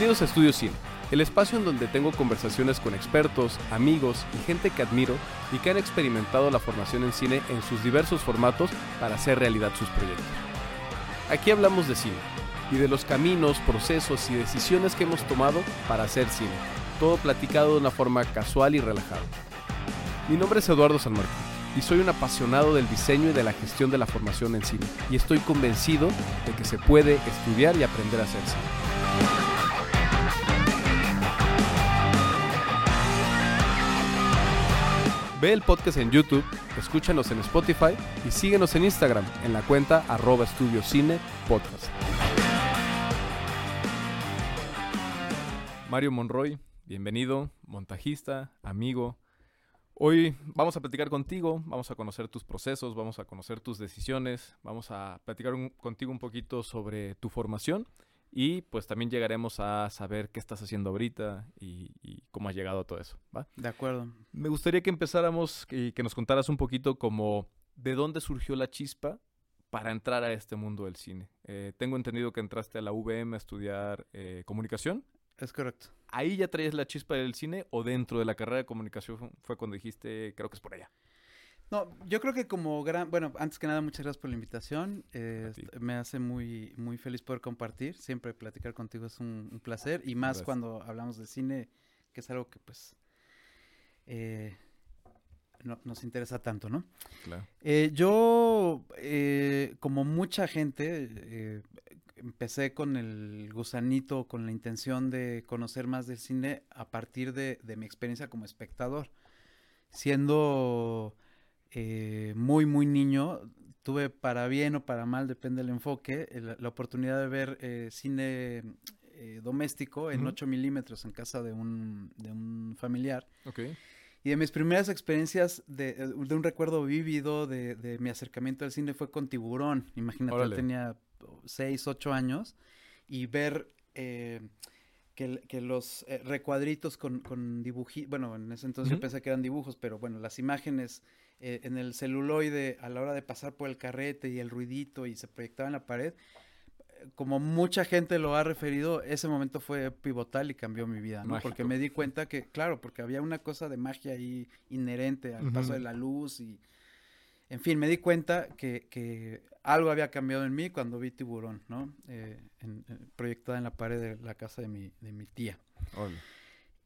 Bienvenidos a Estudio Cine, el espacio en donde tengo conversaciones con expertos, amigos y gente que admiro y que han experimentado la formación en cine en sus diversos formatos para hacer realidad sus proyectos. Aquí hablamos de cine y de los caminos, procesos y decisiones que hemos tomado para hacer cine, todo platicado de una forma casual y relajada. Mi nombre es Eduardo San y soy un apasionado del diseño y de la gestión de la formación en cine y estoy convencido de que se puede estudiar y aprender a hacer cine. Ve el podcast en YouTube, escúchanos en Spotify y síguenos en Instagram en la cuenta arroba. Mario Monroy, bienvenido, montajista, amigo. Hoy vamos a platicar contigo, vamos a conocer tus procesos, vamos a conocer tus decisiones, vamos a platicar contigo un poquito sobre tu formación y pues también llegaremos a saber qué estás haciendo ahorita y, y cómo has llegado a todo eso, ¿va? De acuerdo. Me gustaría que empezáramos y que nos contaras un poquito como de dónde surgió la chispa para entrar a este mundo del cine. Eh, tengo entendido que entraste a la UVM a estudiar eh, comunicación. Es correcto. ¿Ahí ya traías la chispa del cine o dentro de la carrera de comunicación fu- fue cuando dijiste, creo que es por allá? No, yo creo que como gran, bueno, antes que nada, muchas gracias por la invitación. Eh, A ti. est- me hace muy, muy feliz poder compartir. Siempre platicar contigo es un, un placer y más Gracias. cuando hablamos de cine, que es algo que pues eh, no- nos interesa tanto, ¿no? Claro. Eh, yo, eh, como mucha gente, empecé con el gusanito, con la intención de conocer más del cine a partir de, de mi experiencia como espectador. Siendo eh, muy, muy niño, tuve para bien o para mal, depende del enfoque, el- la oportunidad de ver eh, cine eh, doméstico en Ujú. 8 milímetros en casa de un, de un familiar. Ok. Y de mis primeras experiencias, de, eh, de un recuerdo vívido de, de mi acercamiento al cine fue con Tiburón. Imagínate, yo Órale. tenía 6, 8 años y ver eh, que, que los eh, recuadritos con, con dibujitos, bueno, en ese entonces Ujú. yo pensé que eran dibujos, pero bueno, las imágenes eh, en el celuloide a la hora de pasar por el carrete y el ruidito y se proyectaba en la pared, eh, como mucha gente lo ha referido, ese momento fue pivotal y cambió mi vida, ¿no? Porque Mágico. me di cuenta que, claro, porque había una cosa de magia ahí inherente al paso Ujú. de la luz y, en fin, me di cuenta que, que algo había cambiado en mí cuando vi Tiburón, ¿no? Eh, en- en- proyectada en la pared de la casa de mi, de mi tía. Órale.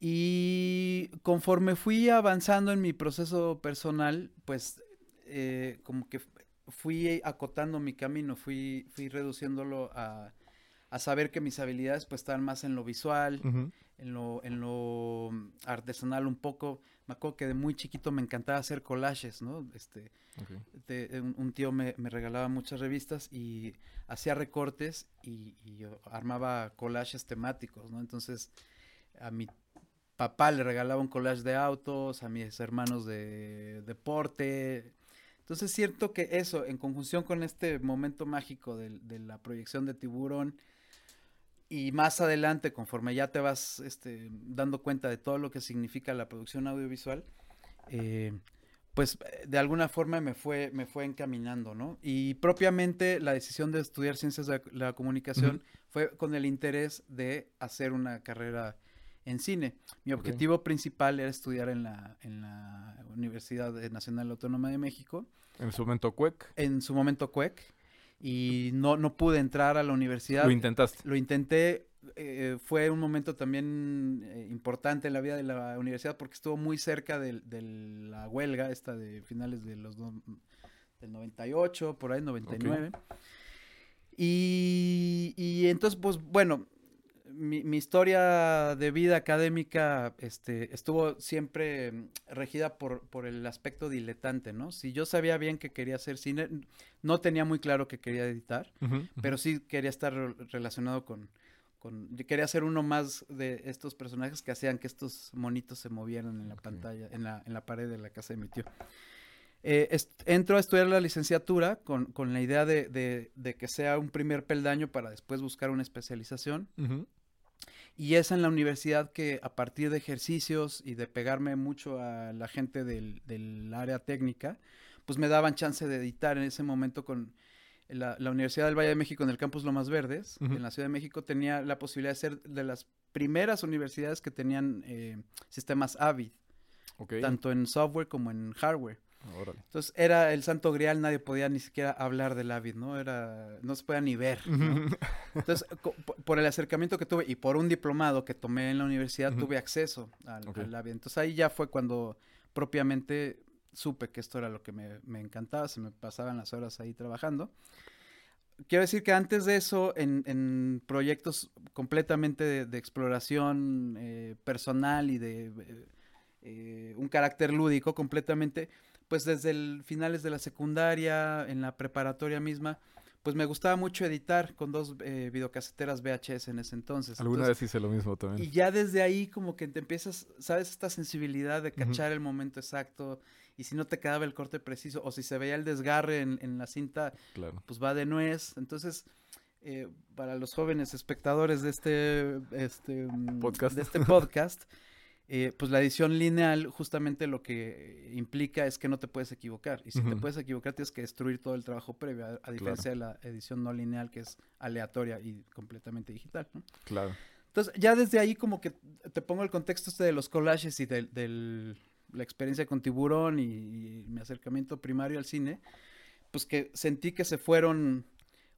Y conforme fui avanzando en mi proceso personal, pues eh, como que fui acotando mi camino, fui, fui reduciéndolo a, a saber que mis habilidades pues estaban más en lo visual, en lo, en lo artesanal un poco. Me acuerdo que de muy chiquito me encantaba hacer collages, ¿no? Este, de- un, un tío me, me regalaba muchas revistas y hacía recortes y, y yo armaba collages temáticos, ¿no? Entonces, a mi papá le regalaba un collage de autos, a mis hermanos de deporte. Entonces, es cierto que eso, en conjunción con este momento mágico de, la proyección de tiburón, y más adelante, conforme ya te vas este, dando cuenta de todo lo que significa la producción audiovisual, eh, pues de alguna forma me fue, me fue encaminando, ¿no? Y propiamente la decisión de estudiar ciencias de la comunicación fue con el interés de hacer una carrera en cine. Mi objetivo principal era estudiar en la, en la Universidad Nacional Autónoma de México, En su momento, Cuec, en su momento CUEC, y no, no pude entrar a la universidad. lo intentaste. Lo intenté, eh, fue un momento también eh, importante en la vida de la universidad porque estuvo muy cerca de, la huelga, esta de finales de los no- del 98, por ahí 99. Y, y entonces, pues bueno, mi, mi historia de vida académica este, estuvo siempre mm, regida por, por el aspecto diletante, ¿no? Si yo sabía bien que quería hacer cine, no tenía muy claro que quería editar Ujú, ujú. pero sí quería estar re- relacionado con, con yo quería ser uno más de estos personajes que hacían que estos monitos se movieran en la Ok. pantalla, en la, en la pared de la casa de mi tío. Eh, entro a estudiar la licenciatura con, con la idea de, de- de que sea un primer peldaño para después buscar una especialización. Ujú. Y es en la universidad que a partir de ejercicios y de pegarme mucho a la gente del, del área técnica, pues me daban chance de editar en ese momento con la, Universidad del Valle de México en el campus Lomas Verdes, en la Ciudad de México, tenía la posibilidad de ser de las primeras universidades que tenían eh, sistemas AVID, tanto en software como en hardware. Entonces era el santo grial, nadie podía ni siquiera hablar del Avid, ¿no? Era, no se podía ni ver. Entonces, por el acercamiento que tuve y por un diplomado que tomé en la universidad, tuve acceso al, Avid. Entonces ahí ya fue cuando propiamente supe que esto era lo que me, encantaba, se me pasaban las horas ahí trabajando. Quiero decir que antes de eso, en, proyectos completamente de, exploración eh, personal y de eh, eh, un carácter lúdico completamente, pues desde el finales de la secundaria, en la preparatoria misma, pues me gustaba mucho editar con dos eh, videocaseteras VHS en ese entonces. Alguna vez hice lo mismo también. Y ya desde ahí como que te empiezas, ¿sabes? Esta sensibilidad de cachar el momento exacto y si no te quedaba el corte preciso o si se veía el desgarre en, la cinta, pues va de nuez. Entonces, eh, para los jóvenes espectadores de este, este podcast, de este podcast Eh, pues la edición lineal justamente lo que implica es que no te puedes equivocar. Y si te puedes equivocar, tienes que destruir todo el trabajo previo, a, diferencia de la edición no lineal, que es aleatoria y completamente digital. Claro. Entonces, ya desde ahí como que te pongo el contexto este de los collages y de, la experiencia con tiburón y, mi acercamiento primario al cine, pues que sentí que se fueron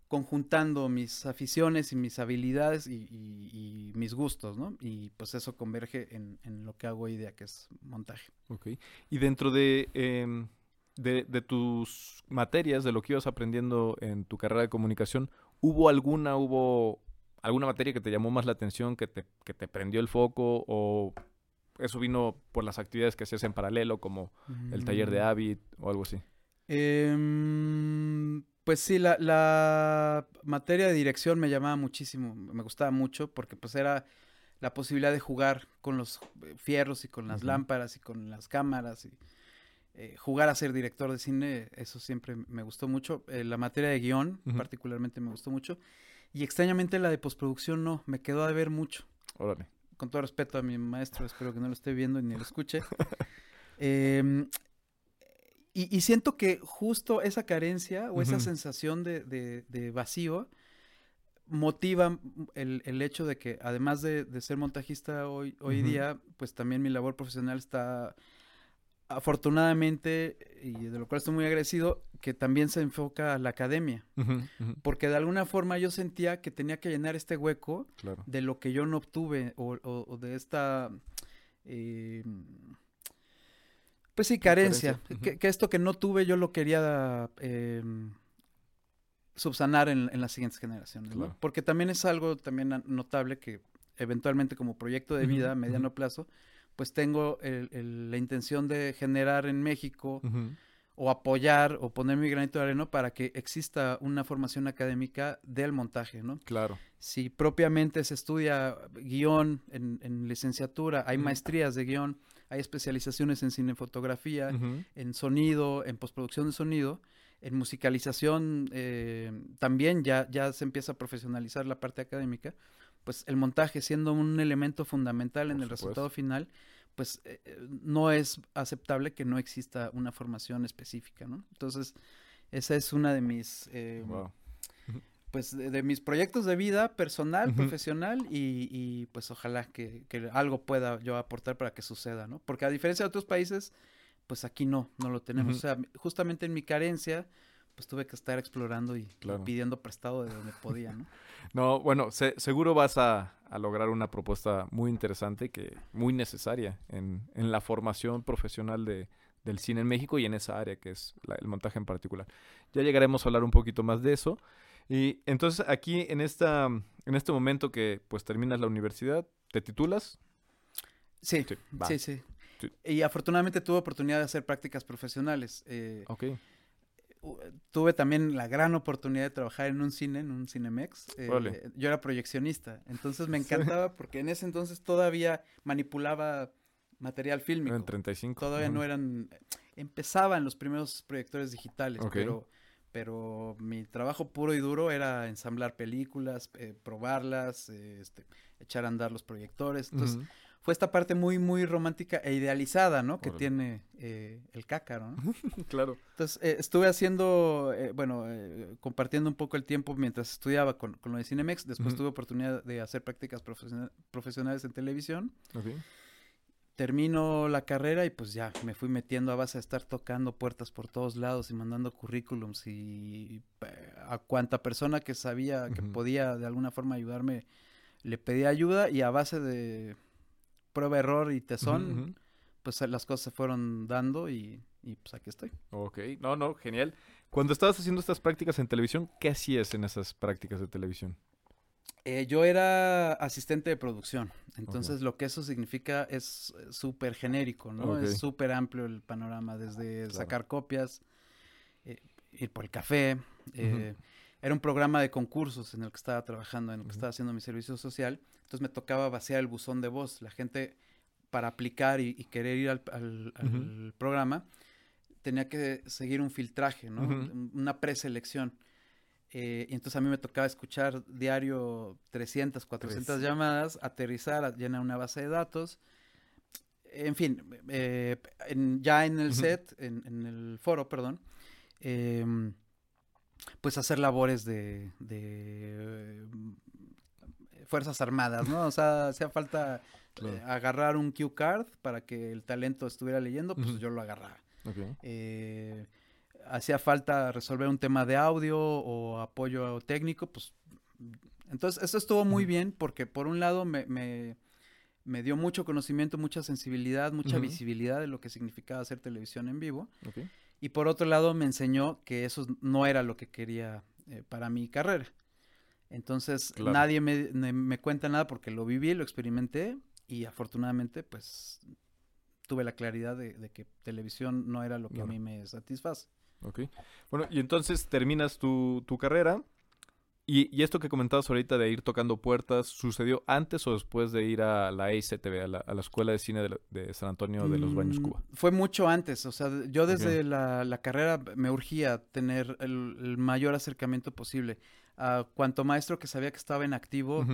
conjuntando mis aficiones y mis habilidades y, mis gustos, ¿no? Y pues eso converge en, lo que hago hoy día, que es montaje. Ok. Y dentro em, de, de, tus materias, de lo que ibas aprendiendo en tu carrera de comunicación, ¿hubo alguna, hubo alguna materia que te llamó más la atención, que te, que te prendió el foco o eso vino por las actividades que hacías en paralelo, como el taller de mm. Avid o algo así? Eh, pues sí, la, materia de dirección me llamaba muchísimo, me gustaba mucho porque pues era la posibilidad de jugar con los eh, fierros y con las lámparas y con las cámaras y eh, jugar a ser director de cine, eso siempre me gustó mucho. Eh, la materia de guion particularmente me gustó mucho y extrañamente la de postproducción no, me quedó a ver mucho. Órale. Con todo respeto a mi maestro, espero que no lo esté viendo ni lo escuche. eh, y, siento que justo esa carencia o esa sensación de, vacío motiva el, hecho de que además de, ser montajista hoy, hoy día, pues también mi labor profesional está afortunadamente, y de lo cual estoy muy agradecido, que también se enfoca a la academia. Porque de alguna forma yo sentía que tenía que llenar este hueco de lo que yo no obtuve o, de esta... Eh, pues sí, carencia. que, esto que no tuve yo lo quería em, subsanar en, las siguientes generaciones. Porque también es algo también notable que eventualmente como proyecto de vida a mediano plazo, pues tengo la intención de generar en México o apoyar o poner mi granito de arena para que exista una formación académica del montaje, ¿no? Claro. Si propiamente se estudia guion en, licenciatura, hay maestrías de guion, hay especializaciones en cinefotografía, en sonido, en postproducción de sonido, en musicalización eh, también ya, ya se empieza a profesionalizar la parte académica, pues el montaje siendo un elemento fundamental en el resultado final, pues eh, eh, no es aceptable que no exista una formación específica, ¿no? Entonces, esa es una de mis pues de, mis proyectos de vida personal, profesional y, pues ojalá que, algo pueda yo aportar para que suceda, ¿no? Porque a diferencia de otros países, pues aquí no, no lo tenemos. O sea, justamente en mi carencia, pues tuve que estar explorando y, pidiendo prestado de donde podía, ¿no? no, bueno, seguro vas a, lograr una propuesta muy interesante que muy necesaria en, la formación profesional de, del cine en México y en esa área que es el montaje en particular. Ya llegaremos a hablar un poquito más de eso. Y entonces aquí en esta en este momento que pues terminas la universidad, ¿te titulas? Sí, sí, sí, Y afortunadamente tuve oportunidad de hacer prácticas profesionales. Eh, ok. Tuve también la gran oportunidad de trabajar en un cine, en un Cinemex. Eh, yo era proyeccionista, entonces me encantaba porque en ese entonces todavía manipulaba material fílmico. En 35. Todavía no eran... Empezaban los primeros proyectores digitales, pero pero mi trabajo puro y duro era ensamblar películas, eh, probarlas, este, echar a andar los proyectores. Entonces, fue esta parte muy, muy romántica e idealizada, ¿no? Que tiene eh, el cácaro, ¿no? claro. Entonces, eh, estuve haciendo, eh, bueno, compartiendo un poco el tiempo mientras estudiaba con, con lo de Cinemex. Después tuve oportunidad de hacer prácticas profesionales en televisión. Termino la carrera y pues ya me fui metiendo a base de estar tocando puertas por todos lados y mandando currículums y, a cuanta persona que sabía que podía de alguna forma ayudarme, le pedí ayuda y a base de prueba, error y tesón, pues las cosas se fueron dando y, pues aquí estoy. Ok, no, no, genial. Cuando estabas haciendo estas prácticas en televisión, ¿qué hacías en esas prácticas de televisión? Eh, yo era asistente de producción, entonces lo que eso significa es súper genérico, ¿no? Es súper amplio el panorama, desde sacar copias, eh, ir por el café. Eh, era un programa de concursos en el que estaba trabajando, en el que estaba haciendo mi servicio social. Entonces me tocaba vaciar el buzón de voz. La gente, para aplicar y, querer ir al, programa, tenía que seguir un filtraje, ¿no? Una preselección. Eh, y entonces a mí me tocaba escuchar diario 300, 400 llamadas, aterrizar, llenar una base de datos. En fin, eh, ya en el set, en, el foro, perdón, em, pues hacer labores de, Fuerzas Armadas, ¿no? O sea, hacía falta eh, agarrar un cue card para que el talento estuviera leyendo, pues yo lo agarraba. Eh, hacía falta resolver un tema de audio o apoyo técnico, pues entonces eso estuvo muy bien porque por un lado me, me, dio mucho conocimiento, mucha sensibilidad, mucha visibilidad de lo que significaba hacer televisión en vivo. Y por otro lado me enseñó que eso no era lo que quería eh, para mi carrera. Entonces nadie me, cuenta nada porque lo viví, lo experimenté y afortunadamente pues tuve la claridad de, que televisión no era lo que a mí me satisface. Ok. Bueno, y entonces terminas tu, tu carrera y, esto que comentabas ahorita de ir tocando puertas, ¿sucedió antes o después de ir a la ACTV, a la, a la Escuela de Cine de, San Antonio de los Baños, Cuba? Mm, fue mucho antes, o sea, yo desde la, la, carrera me urgía tener el, mayor acercamiento posible. A cuanto maestro que sabía que estaba en activo,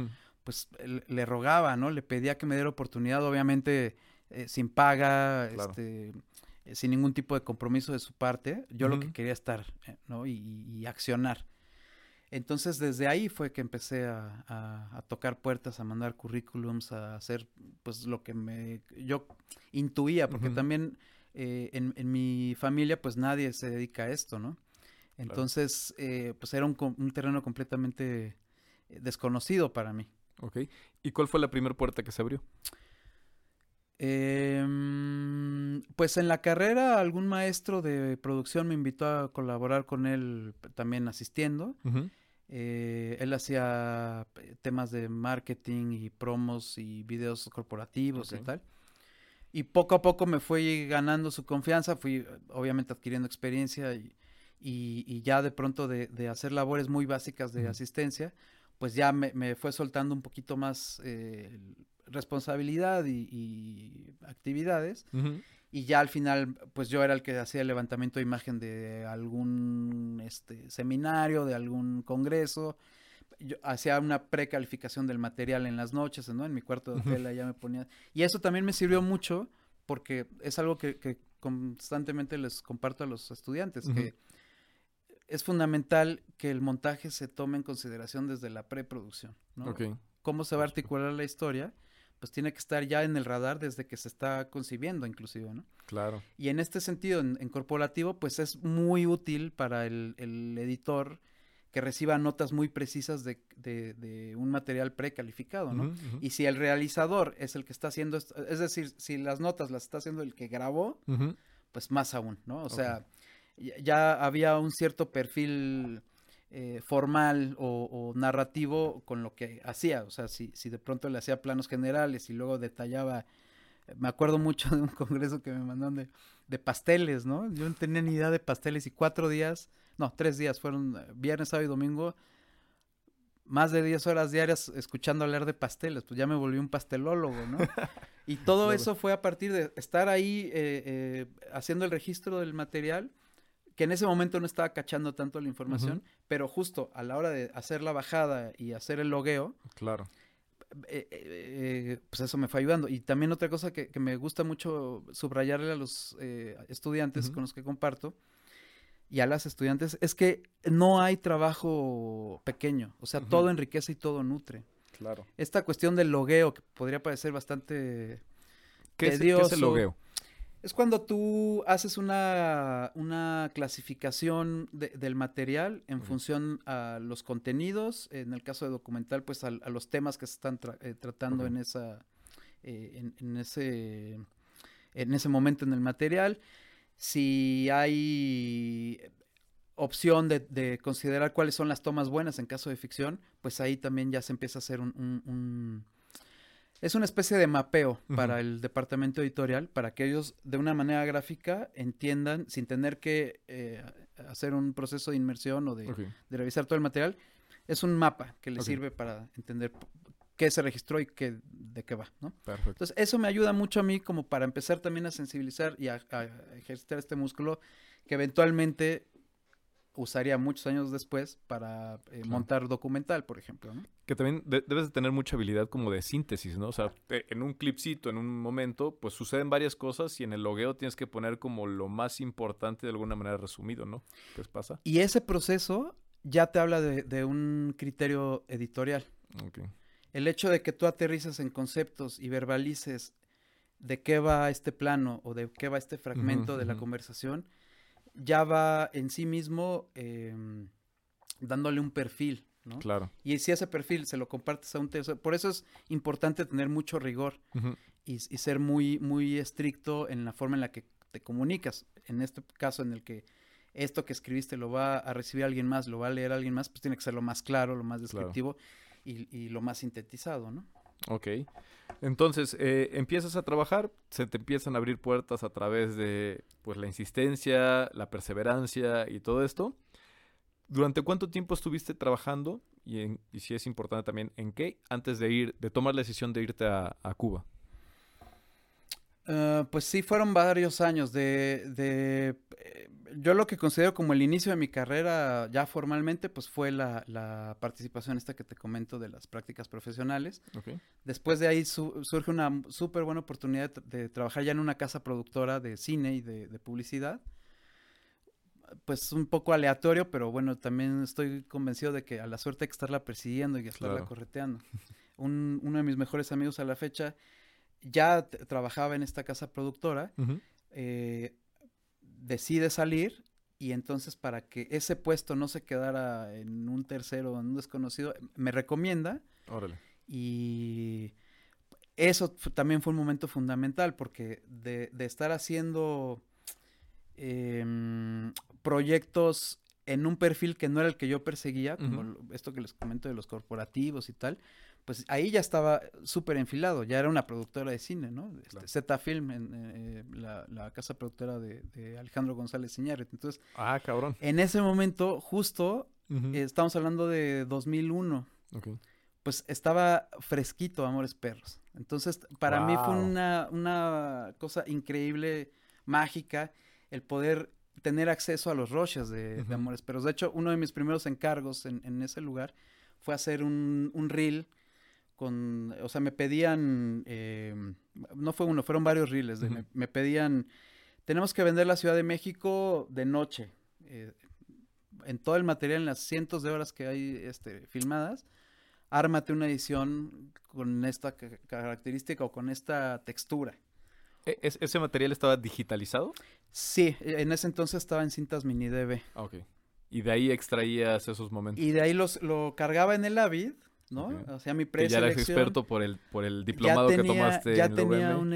pues le rogaba, ¿no? Le pedía que me diera oportunidad, obviamente eh, sin paga, este, eh, sin ningún tipo de compromiso de su parte. Yo lo que quería estar, eh, ¿no? Y, y accionar. Entonces desde ahí fue que empecé a, tocar puertas, a mandar currículums, a hacer pues lo que me yo intuía, porque también eh, en, mi familia pues nadie se dedica a esto, ¿no? Entonces eh, pues era un, terreno completamente desconocido para mí. Ok. ¿Y cuál fue la primera puerta que se abrió? Em, pues en la carrera algún maestro de producción me invitó a colaborar con él también asistiendo. Eh, él hacía eh, temas de marketing y promos y videos corporativos y tal. Y poco a poco me fui ganando su confianza, fui obviamente adquiriendo experiencia y, y, ya de pronto de, de, hacer labores muy básicas de asistencia, pues ya me, me, fue soltando un poquito más eh, responsabilidad y, actividades y ya al final pues yo era el que hacía el levantamiento de imagen de algún este seminario, de algún congreso. Yo hacía una precalificación del material en las noches, ¿no? En mi cuarto de hotel ya me ponía. Y eso también me sirvió mucho porque es algo que, constantemente les comparto a los estudiantes, que es fundamental que el montaje se tome en consideración desde la preproducción, ¿no? Cómo se va a articular la historia pues tiene que estar ya en el radar desde que se está concibiendo inclusive, ¿no? Claro. Y en este sentido, en, corporativo, pues es muy útil para el, editor que reciba notas muy precisas de, un material precalificado, ¿no? Y si el realizador es el que está haciendo esto, es decir, si las notas las está haciendo el que grabó, pues más aún, ¿no? O sea, ya había un cierto perfil eh, formal o, narrativo con lo que hacía. O sea, si, si de pronto le hacía planos generales y luego detallaba. Me acuerdo mucho de un congreso que me mandaron de, pasteles, ¿no? Yo no tenía ni idea de pasteles y cuatro días, no, tres días, fueron eh, viernes, sábado y domingo, más de diez horas diarias escuchando hablar de pasteles, pues ya me volví un pastelólogo, ¿no? Y todo eso fue a partir de estar ahí eh, haciendo el registro del material que en ese momento no estaba cachando tanto la información, pero justo a la hora de hacer la bajada y hacer el logueo, claro. eh, eh, pues eso me fue ayudando. Y también otra cosa que, me gusta mucho subrayarle a los eh, estudiantes con los que comparto y a las estudiantes es que no hay trabajo pequeño, o sea, todo enriquece y todo nutre. Claro. Esta cuestión del logueo, que podría parecer bastante ¿Qué tedioso. Es, el logueo? Es cuando tú haces una, una clasificación del material en función a los contenidos, en el caso de documental, pues a, los temas que se están eh, tratando en, esa, eh, en, ese, en ese momento en el material. Si hay opción de, considerar cuáles son las tomas buenas en caso de ficción, pues ahí también ya se empieza a hacer un es una especie de mapeo para el departamento editorial, para que ellos de una manera gráfica entiendan, sin tener que eh, hacer un proceso de inmersión o de, revisar todo el material, es un mapa que les sirve para entender qué se registró y qué, de qué va, ¿no? Entonces, eso me ayuda mucho a mí como para empezar también a sensibilizar y a ejercitar este músculo que eventualmente usaría muchos años después para eh, montar documental, por ejemplo. ¿no? Que también debes de tener mucha habilidad como de síntesis, ¿no? O sea, en un clipcito, en un momento, pues suceden varias cosas y en el logueo tienes que poner como lo más importante de alguna manera resumido, ¿no? ¿Qué pasa? Y ese proceso ya te habla de, un criterio editorial. El hecho de que tú aterrices en conceptos y verbalices de qué va este plano o de qué va este fragmento de la conversación, ya va en sí mismo em, dándole un perfil, ¿no? Claro. Y si ese perfil se lo compartes a un tercero, por eso es importante tener mucho rigor y, ser muy, muy estricto en la forma en la que te comunicas. En este caso en el que esto que escribiste lo va a recibir alguien más, lo va a leer alguien más, pues tiene que ser lo más claro, lo más descriptivo y, y, lo más sintetizado, ¿no? Ok. Entonces, eh, empiezas a trabajar, se te empiezan a abrir puertas a través de pues, la insistencia, la perseverancia y todo esto. ¿Durante cuánto tiempo estuviste trabajando? Y, si es importante también, ¿en qué? Antes de ir, de tomar la decisión de irte a Cuba. Ah, pues sí, fueron varios años de, de eh, yo lo que considero como el inicio de mi carrera ya formalmente, pues fue la, participación esta que te comento de las prácticas profesionales. Después de ahí surge una súper buena oportunidad de, trabajar ya en una casa productora de cine y de, publicidad. Pues un poco aleatorio, pero bueno, también estoy convencido de que a la suerte hay que estarla persiguiendo y estarla correteando. uno de mis mejores amigos a la fecha ya trabajaba en esta casa productora, eh, decide salir y entonces para que ese puesto no se quedara en un tercero, en un desconocido, me recomienda. Órale. Y eso también fue un momento fundamental porque de, estar haciendo em, proyectos en un perfil que no era el que yo perseguía, como esto que les comento de los corporativos y tal, pues ahí ya estaba súper enfilado, ya era una productora de cine, ¿no? Este, Z Film, en, eh, la, casa productora de, Alejandro González Iñárritu. Entonces, ah, cabrón. En ese momento, justo, estamos hablando de 2001. Pues estaba fresquito Amores Perros. Entonces, para mí fue una, una cosa increíble, mágica, el poder tener acceso a los roches de, Amores Perros. De hecho, uno de mis primeros encargos en, en ese lugar fue hacer un, un reel con, o sea, me pedían, eh, no fue uno, fueron varios reels, me, pedían, tenemos que vender la Ciudad de México de noche, eh, en todo el material, en las cientos de horas que hay este, filmadas, ármate una edición con esta característica o con esta textura. ¿E-, ¿Ese material estaba digitalizado? Sí, en ese entonces estaba en cintas mini DV. Ok. Y de ahí extraías esos momentos. Y de ahí los, lo cargaba en el Avid ¿no? O sea, mi preselección... ya eres experto por el, por el diplomado que tomaste Ya tenía un,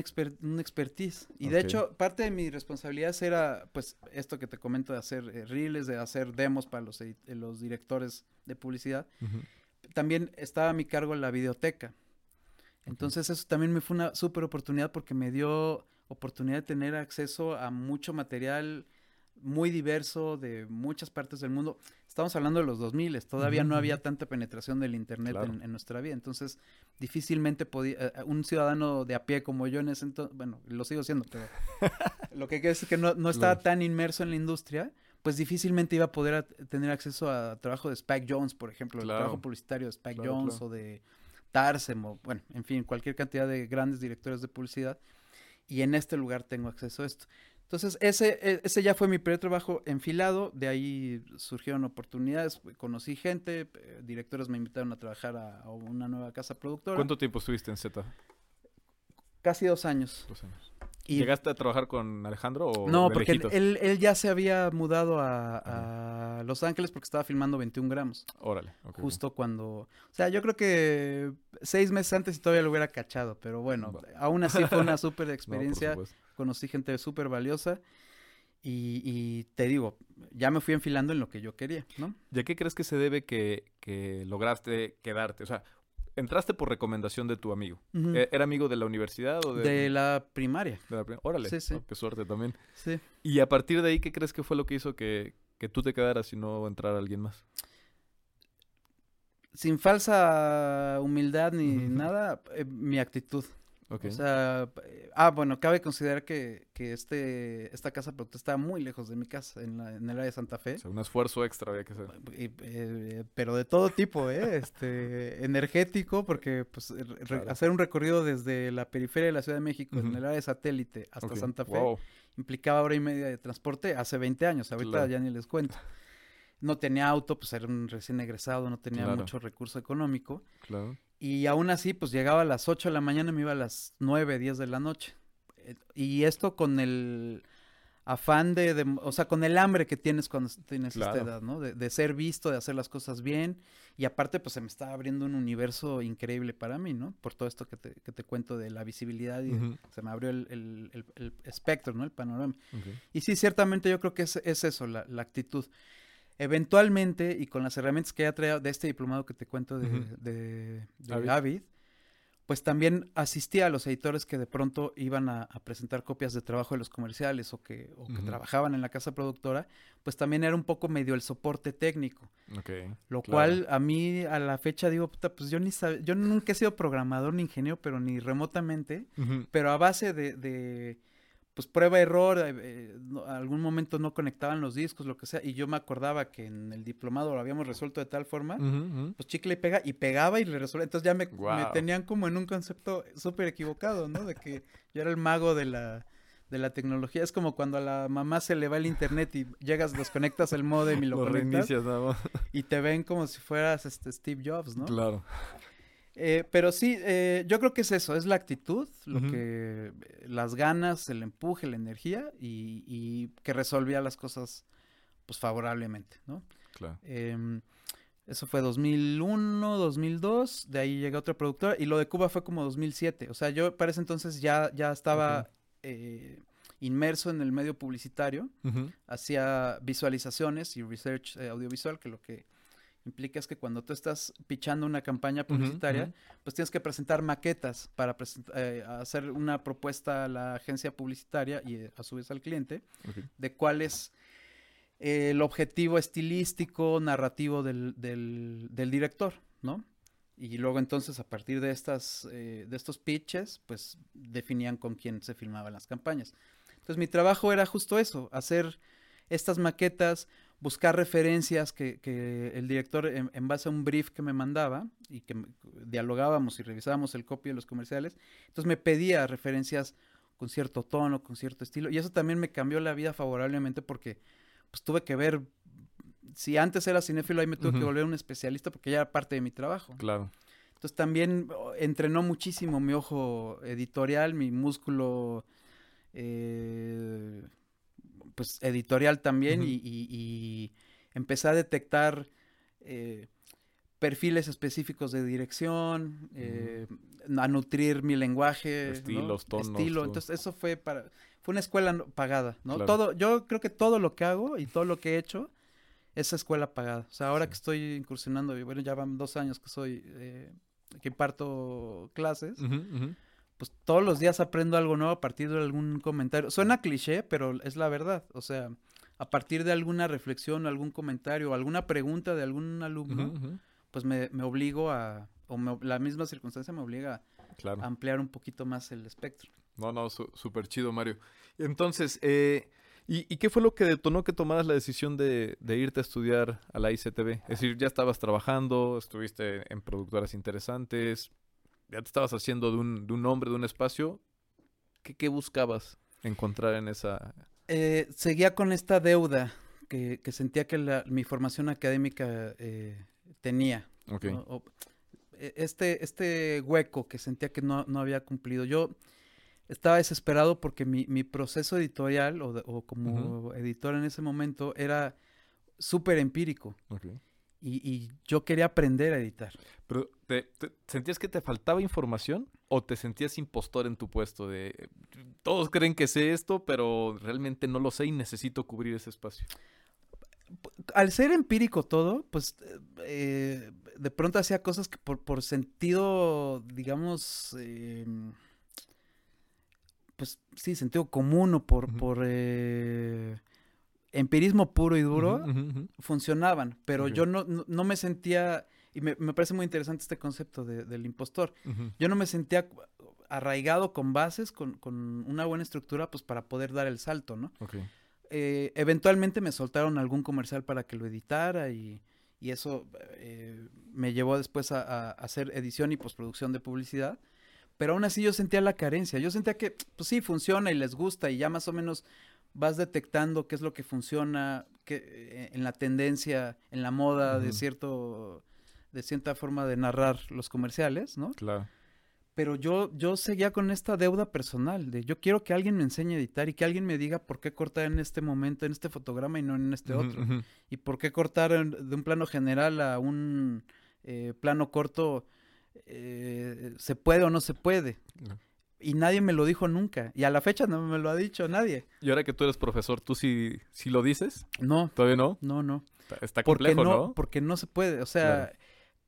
un expertise. Y de hecho, parte de mi responsabilidad era, pues, esto que te comento de hacer eh, reels, de hacer demos para los, los directores de publicidad. También estaba a mi cargo la videoteca. Entonces, eso también me fue una súper oportunidad porque me dio oportunidad de tener acceso a mucho material muy diverso de muchas partes del mundo. Estamos hablando de los 2000, todavía no había tanta penetración del Internet en, nuestra vida, entonces difícilmente podía, eh, un ciudadano de a pie como yo en ese entonces, bueno, lo sigo siendo, pero lo que quiero decir es que no, no estaba tan inmerso en la industria, pues difícilmente iba a poder tener acceso a trabajo de Spike Jones, por ejemplo, el trabajo publicitario de Spike Jones o de Tarsem, bueno, en fin, cualquier cantidad de grandes directores de publicidad. Y en este lugar tengo acceso a esto. Entonces, ese, e, ese ya fue mi primer trabajo enfilado, de ahí surgieron oportunidades, conocí gente, directores me invitaron a trabajar a, una nueva casa productora. ¿Cuánto tiempo estuviste en Z? Casi dos años. Dos años. ¿Llegaste a trabajar con Alejandro o No, porque él, él, ya se había mudado a, a, Los Ángeles porque estaba filmando 21 gramos. Órale. justo cuando... O sea, yo creo que seis meses antes todavía lo hubiera cachado, pero bueno, aún así fue una súper experiencia. Conocí gente súper valiosa. Y, y, te digo, ya me fui enfilando en lo que yo quería, ¿no? ¿De qué crees que se debe que, que lograste quedarte? O sea, entraste por recomendación de tu amigo. ¿E-, ¿Era amigo de la universidad o de...? De la primaria. Órale, sí, sí. qué suerte también. Sí. Y a partir de ahí, ¿qué crees que fue lo que hizo que, que tú te quedaras y no entrara alguien más? Sin falsa humildad ni nada, eh, mi actitud. O sea, eh, ah, bueno, cabe considerar que, que este, esta casa productora está muy lejos de mi casa, en, la, en el área de Santa Fe. O sea, un esfuerzo extra había que hacer. Eh, pero de todo tipo, ¿eh? Este, energético, porque pues hacer un recorrido desde la periferia de la Ciudad de México, en el área de satélite, hasta Santa Fe, implicaba hora y media de transporte hace 20 años, ahorita ya ni les cuento. No tenía auto, pues era un recién egresado, no tenía mucho recurso económico. Claro. Y aún así, pues llegaba a las 8 de la mañana y me iba a las 9, 10 de la noche. Eh, y esto con el afán de, o sea, con el hambre que tienes cuando tienes esta edad, ¿no? De, ser visto, de hacer las cosas bien. Y aparte, pues se me estaba abriendo un universo increíble para mí, ¿no? Por todo esto que te, que te cuento de la visibilidad y se me abrió el, el, espectro, ¿no? El panorama. Y sí, ciertamente yo creo que es, es eso, la, la actitud. Eventualmente, y con las herramientas que ya traía de este diplomado que te cuento de, de, David, pues también asistía a los editores que de pronto iban a, presentar copias de trabajo de los comerciales o que, trabajaban en la casa productora, pues también era un poco medio el soporte técnico. lo cual a mí a la fecha digo, puta, pues yo ni yo nunca he sido programador ni ingeniero, pero ni remotamente, pero a base de pues prueba error, eh, eh algún momento no conectaban los discos, lo que sea, y yo me acordaba que en el diplomado lo habíamos resuelto de tal forma, pues chicle y pega, y pegaba y le resolvía, entonces ya me, tenían como en un concepto súper equivocado, ¿no? De que yo era el mago de la, de la tecnología, es como cuando a la mamá se le va el internet y llegas, desconectas el modem y lo, lo conectas, y te ven como si fueras este Steve Jobs, ¿no? Claro. Eh, pero sí, eh, yo creo que es eso, es la actitud, lo que las ganas, el empuje, la energía y, que resolvía las cosas pues favorablemente, ¿no? Claro. Em, eso fue 2001, 2002, de ahí llegué a otra productora y lo de Cuba fue como 2007, o sea, yo para ese entonces ya, ya estaba eh, inmerso en el medio publicitario, hacía visualizaciones y research audiovisual, que lo que implica es que cuando tú estás pichando una campaña publicitaria, pues tienes que presentar maquetas para eh, hacer una propuesta a la agencia publicitaria y eh, a su vez al cliente de cuál es eh, el objetivo estilístico, narrativo del, del, director, ¿no? Y luego entonces a partir de, estas, de estos pitches, pues definían con quién se filmaban las campañas. Entonces mi trabajo era justo eso, hacer estas maquetas, buscar referencias que, que el director, en, base a un brief que me mandaba y que dialogábamos y revisábamos el copy de los comerciales, entonces me pedía referencias con cierto tono, con cierto estilo, y eso también me cambió la vida favorablemente porque pues tuve que ver, si antes era cinéfilo, ahí me tuve que volver un especialista porque ya era parte de mi trabajo. Claro. Entonces también oh, entrenó muchísimo mi ojo editorial, mi músculo eh, pues editorial también y, empecé a detectar eh, perfiles específicos de dirección, eh, a nutrir mi lenguaje, estilos, tonos, estilo. Entonces eso fue para fue una escuela pagada, ¿no? Todo, yo creo que todo lo que hago y todo lo que he hecho es escuela pagada. O sea, ahora que estoy incursionando, bueno, ya van dos años que soy eh, que imparto clases pues todos los días aprendo algo nuevo a partir de algún comentario. Suena cliché, pero es la verdad. O sea, a partir de alguna reflexión, algún comentario, alguna pregunta de algún alumno, pues me, me, obligo a, o la misma circunstancia me obliga a ampliar un poquito más el espectro. No, no, súper chido, Mario. Entonces, eh, ¿Y, qué fue lo que detonó que tomaras la decisión de, irte a estudiar a la ICTV? Es decir, ya estabas trabajando, estuviste en productoras interesantes, ya te estabas haciendo de un, de un nombre, de un espacio. ¿Qué, qué buscabas encontrar en esa...? Eh, seguía con esta deuda que, sentía que mi formación académica eh, tenía. E, este, este hueco que sentía que no, no había cumplido. Yo estaba desesperado porque mi, mi proceso editorial o, como editor en ese momento era súper empírico. Y, yo quería aprender a editar. Pero, te, ¿sentías que te faltaba información o te sentías impostor en tu puesto? De todos creen que sé esto, pero realmente no lo sé y necesito cubrir ese espacio. Al ser empírico todo, pues eh, de pronto hacía cosas que por, por sentido, digamos, em, pues sí, sentido común o por, por eh, empirismo puro y duro, funcionaban, pero yo no, no, me sentía, y me, parece muy interesante este concepto del impostor, yo no me sentía arraigado con bases, con, una buena estructura, pues para poder dar el salto, ¿no? Eh, eventualmente me soltaron algún comercial para que lo editara y, eso eh, me llevó después a, hacer edición y postproducción de publicidad pero aún así yo sentía la carencia. Yo sentía que, pues sí, funciona y les gusta y ya más o menos vas detectando qué es lo que funciona que, eh, en la tendencia, en la moda de cierto, de cierta forma de narrar los comerciales, ¿no? Claro. Pero yo, yo seguía con esta deuda personal de yo quiero que alguien me enseñe a editar y que alguien me diga por qué cortar en este momento, en este fotograma y no en este otro. Y por qué cortar de un plano general a un eh, plano corto eh, se puede o no se puede. Y nadie me lo dijo nunca. Y a la fecha no me lo ha dicho nadie. Y ahora que tú eres profesor, ¿tú sí, sí lo dices? No. ¿Todavía no? No, no. Está, complejo, no, ¿no? Porque no se puede. O sea,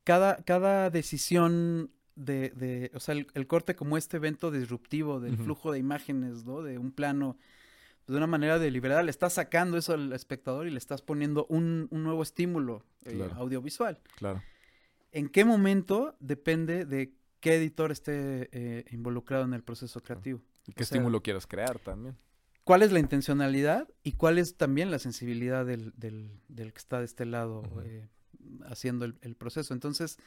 cada, cada decisión de, de o sea, el, corte como este evento disruptivo del flujo de imágenes, ¿no? De un plano de una manera deliberada, le estás sacando eso al espectador y le estás poniendo un, nuevo estímulo eh, audiovisual. Claro. ¿En qué momento? Depende de qué editor esté eh, involucrado en el proceso creativo. Y qué estímulo quieras crear también. ¿Cuál es la intencionalidad y cuál es también la sensibilidad del, del, del que está de este lado eh, haciendo el, proceso? Entonces,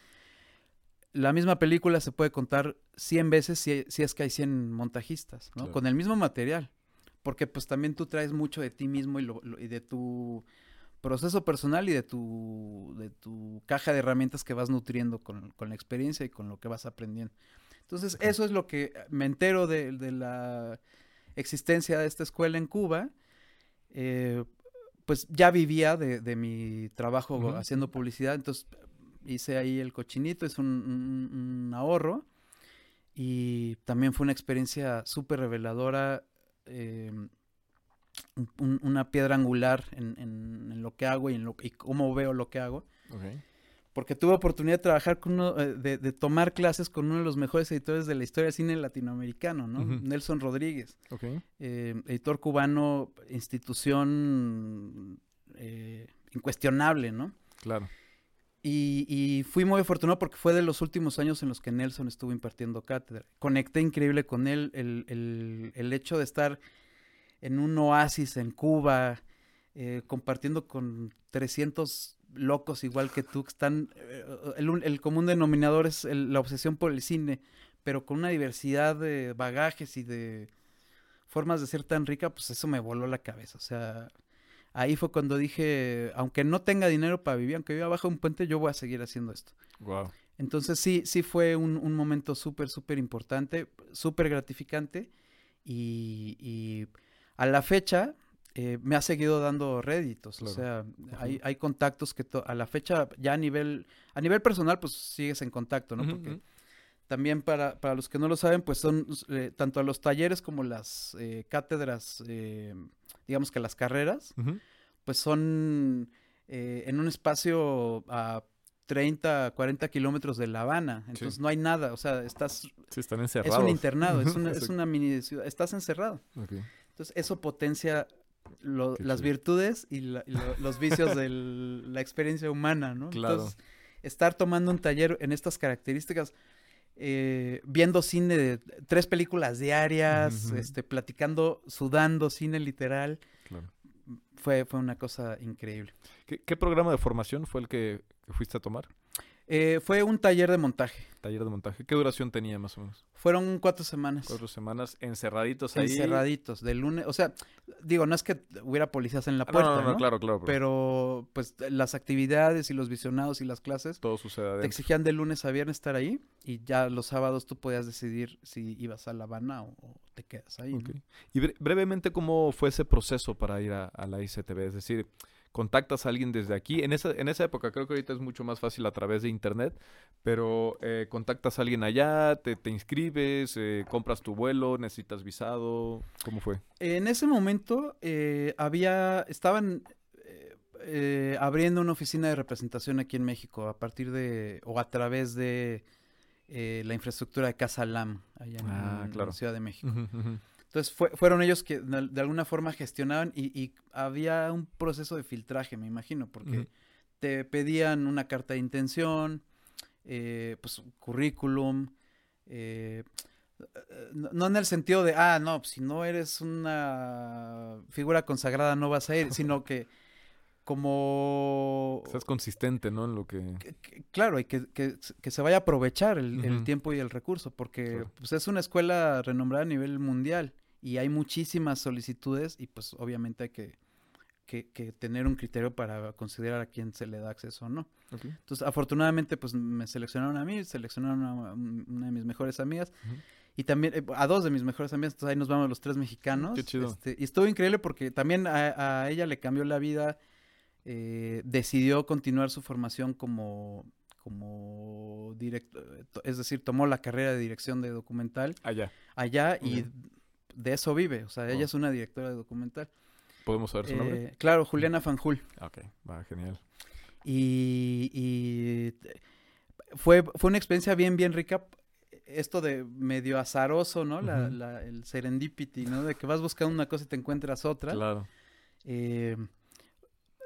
la misma película se puede contar 100 veces si, si es que hay 100 montajistas, ¿no? Con el mismo material. Porque pues también tú traes mucho de ti mismo y, y de tu proceso personal y de tu, de tu caja de herramientas que vas nutriendo con, la experiencia y con lo que vas aprendiendo. Entonces, eso es lo que me entero de, la existencia de esta escuela en Cuba. Eh, pues ya vivía de, mi trabajo haciendo publicidad, entonces hice ahí el cochinito, es un, ahorro y también fue una experiencia súper reveladora. Eh, una piedra angular en, en, lo que hago y en lo y cómo veo lo que hago. Porque tuve oportunidad de trabajar con uno, eh, de, de, tomar clases con uno de los mejores editores de la historia del cine latinoamericano, ¿no? Nelson Rodríguez. Eh, editor cubano, institución eh, incuestionable, ¿no? Claro. Y, y, fui muy afortunado porque fue de los últimos años en los que Nelson estuvo impartiendo cátedra. Conecté increíble con él el, el, el hecho de estar en un oasis en Cuba, eh, compartiendo con 300 locos igual que tú, que están, eh, el, común denominador es la obsesión por el cine, pero con una diversidad de bagajes y de formas de ser tan rica, pues eso me voló la cabeza, o sea, ahí fue cuando dije, aunque no tenga dinero para vivir, aunque viva bajo un puente, yo voy a seguir haciendo esto. Wow. Entonces sí, sí fue un, un momento súper, súper importante, súper gratificante y a la fecha eh, me ha seguido dando réditos, o sea, hay, hay, contactos que a la fecha ya a nivel, a nivel personal pues sigues en contacto, ¿no? Porque también para, para los que no lo saben pues son eh, tanto a los talleres como las eh, cátedras, digamos que las carreras, pues son en un espacio a 30, 40 kilómetros de La Habana. Entonces no hay nada. O sea, estás. Sí, están encerrados. Es un internado, es una, es una mini ciudad. Estás encerrado. Okay. Entonces, eso potencia las virtudes y, los vicios de la experiencia humana, ¿no? Claro. Entonces, estar tomando un taller en estas características, eh, viendo cine de tres películas diarias, este, platicando, sudando cine literal. Fue, fue una cosa increíble. ¿Qué, programa de formación fue el que fuiste a tomar? Eh, fue un taller de montaje. Taller de montaje. ¿Qué duración tenía más o menos? Fueron cuatro semanas. Cuatro semanas encerraditos ahí. Encerraditos, de lunes. O sea, digo, no es que hubiera policías en la ah, puerta. No, no, no, claro, claro. Pero... pues las actividades y los visionados y las clases. Todo sucede adentro. Te exigían de lunes a viernes estar ahí y ya los sábados tú podías decidir si ibas a La Habana o, te quedas ahí. Y brevemente, ¿cómo fue ese proceso para ir a, a la ICTV? Es decir, contactas a alguien desde aquí. En esa, en esa época, creo que ahorita es mucho más fácil a través de internet, pero eh, contactas a alguien allá, te, te inscribes, eh, compras tu vuelo, necesitas visado. ¿Cómo fue? En ese momento eh, había, estaban abriendo una oficina de representación aquí en México a partir de, o a través de la infraestructura de Casa LAM, allá en, ah, la Ciudad de México. Entonces fueron ellos que de, alguna forma gestionaban y, había un proceso de filtraje, me imagino, porque te pedían una carta de intención, eh, pues currículum, eh, no, en el sentido de, ah, no, pues, si no eres una figura consagrada no vas a ir, sino que como... Seas consistente, ¿no? En lo que... claro, y que, se vaya a aprovechar el, tiempo y el recurso, porque pues, es una escuela renombrada a nivel mundial y hay muchísimas solicitudes y pues obviamente hay que, que, tener un criterio para considerar a quién se le da acceso o no. Entonces, afortunadamente, pues me seleccionaron a mí, seleccionaron a una de mis mejores amigas. Y también eh, a dos de mis mejores amigas, entonces ahí nos vamos los tres mexicanos. Qué chido. Este, y estuvo increíble porque también a, ella le cambió la vida. Eh, decidió continuar su formación como, como director, es decir, tomó la carrera de dirección de documental. Allá. Allá y de eso vive, o sea, ella oh. es una directora de documental. ¿Podemos saber su nombre? Eh, claro, Juliana Fanjul. Ok, va, genial. Y, fue, fue una experiencia bien, bien rica. Esto de medio azaroso, ¿no? la, el serendipity, ¿no? De que vas buscando una cosa y te encuentras otra. Claro. Eh,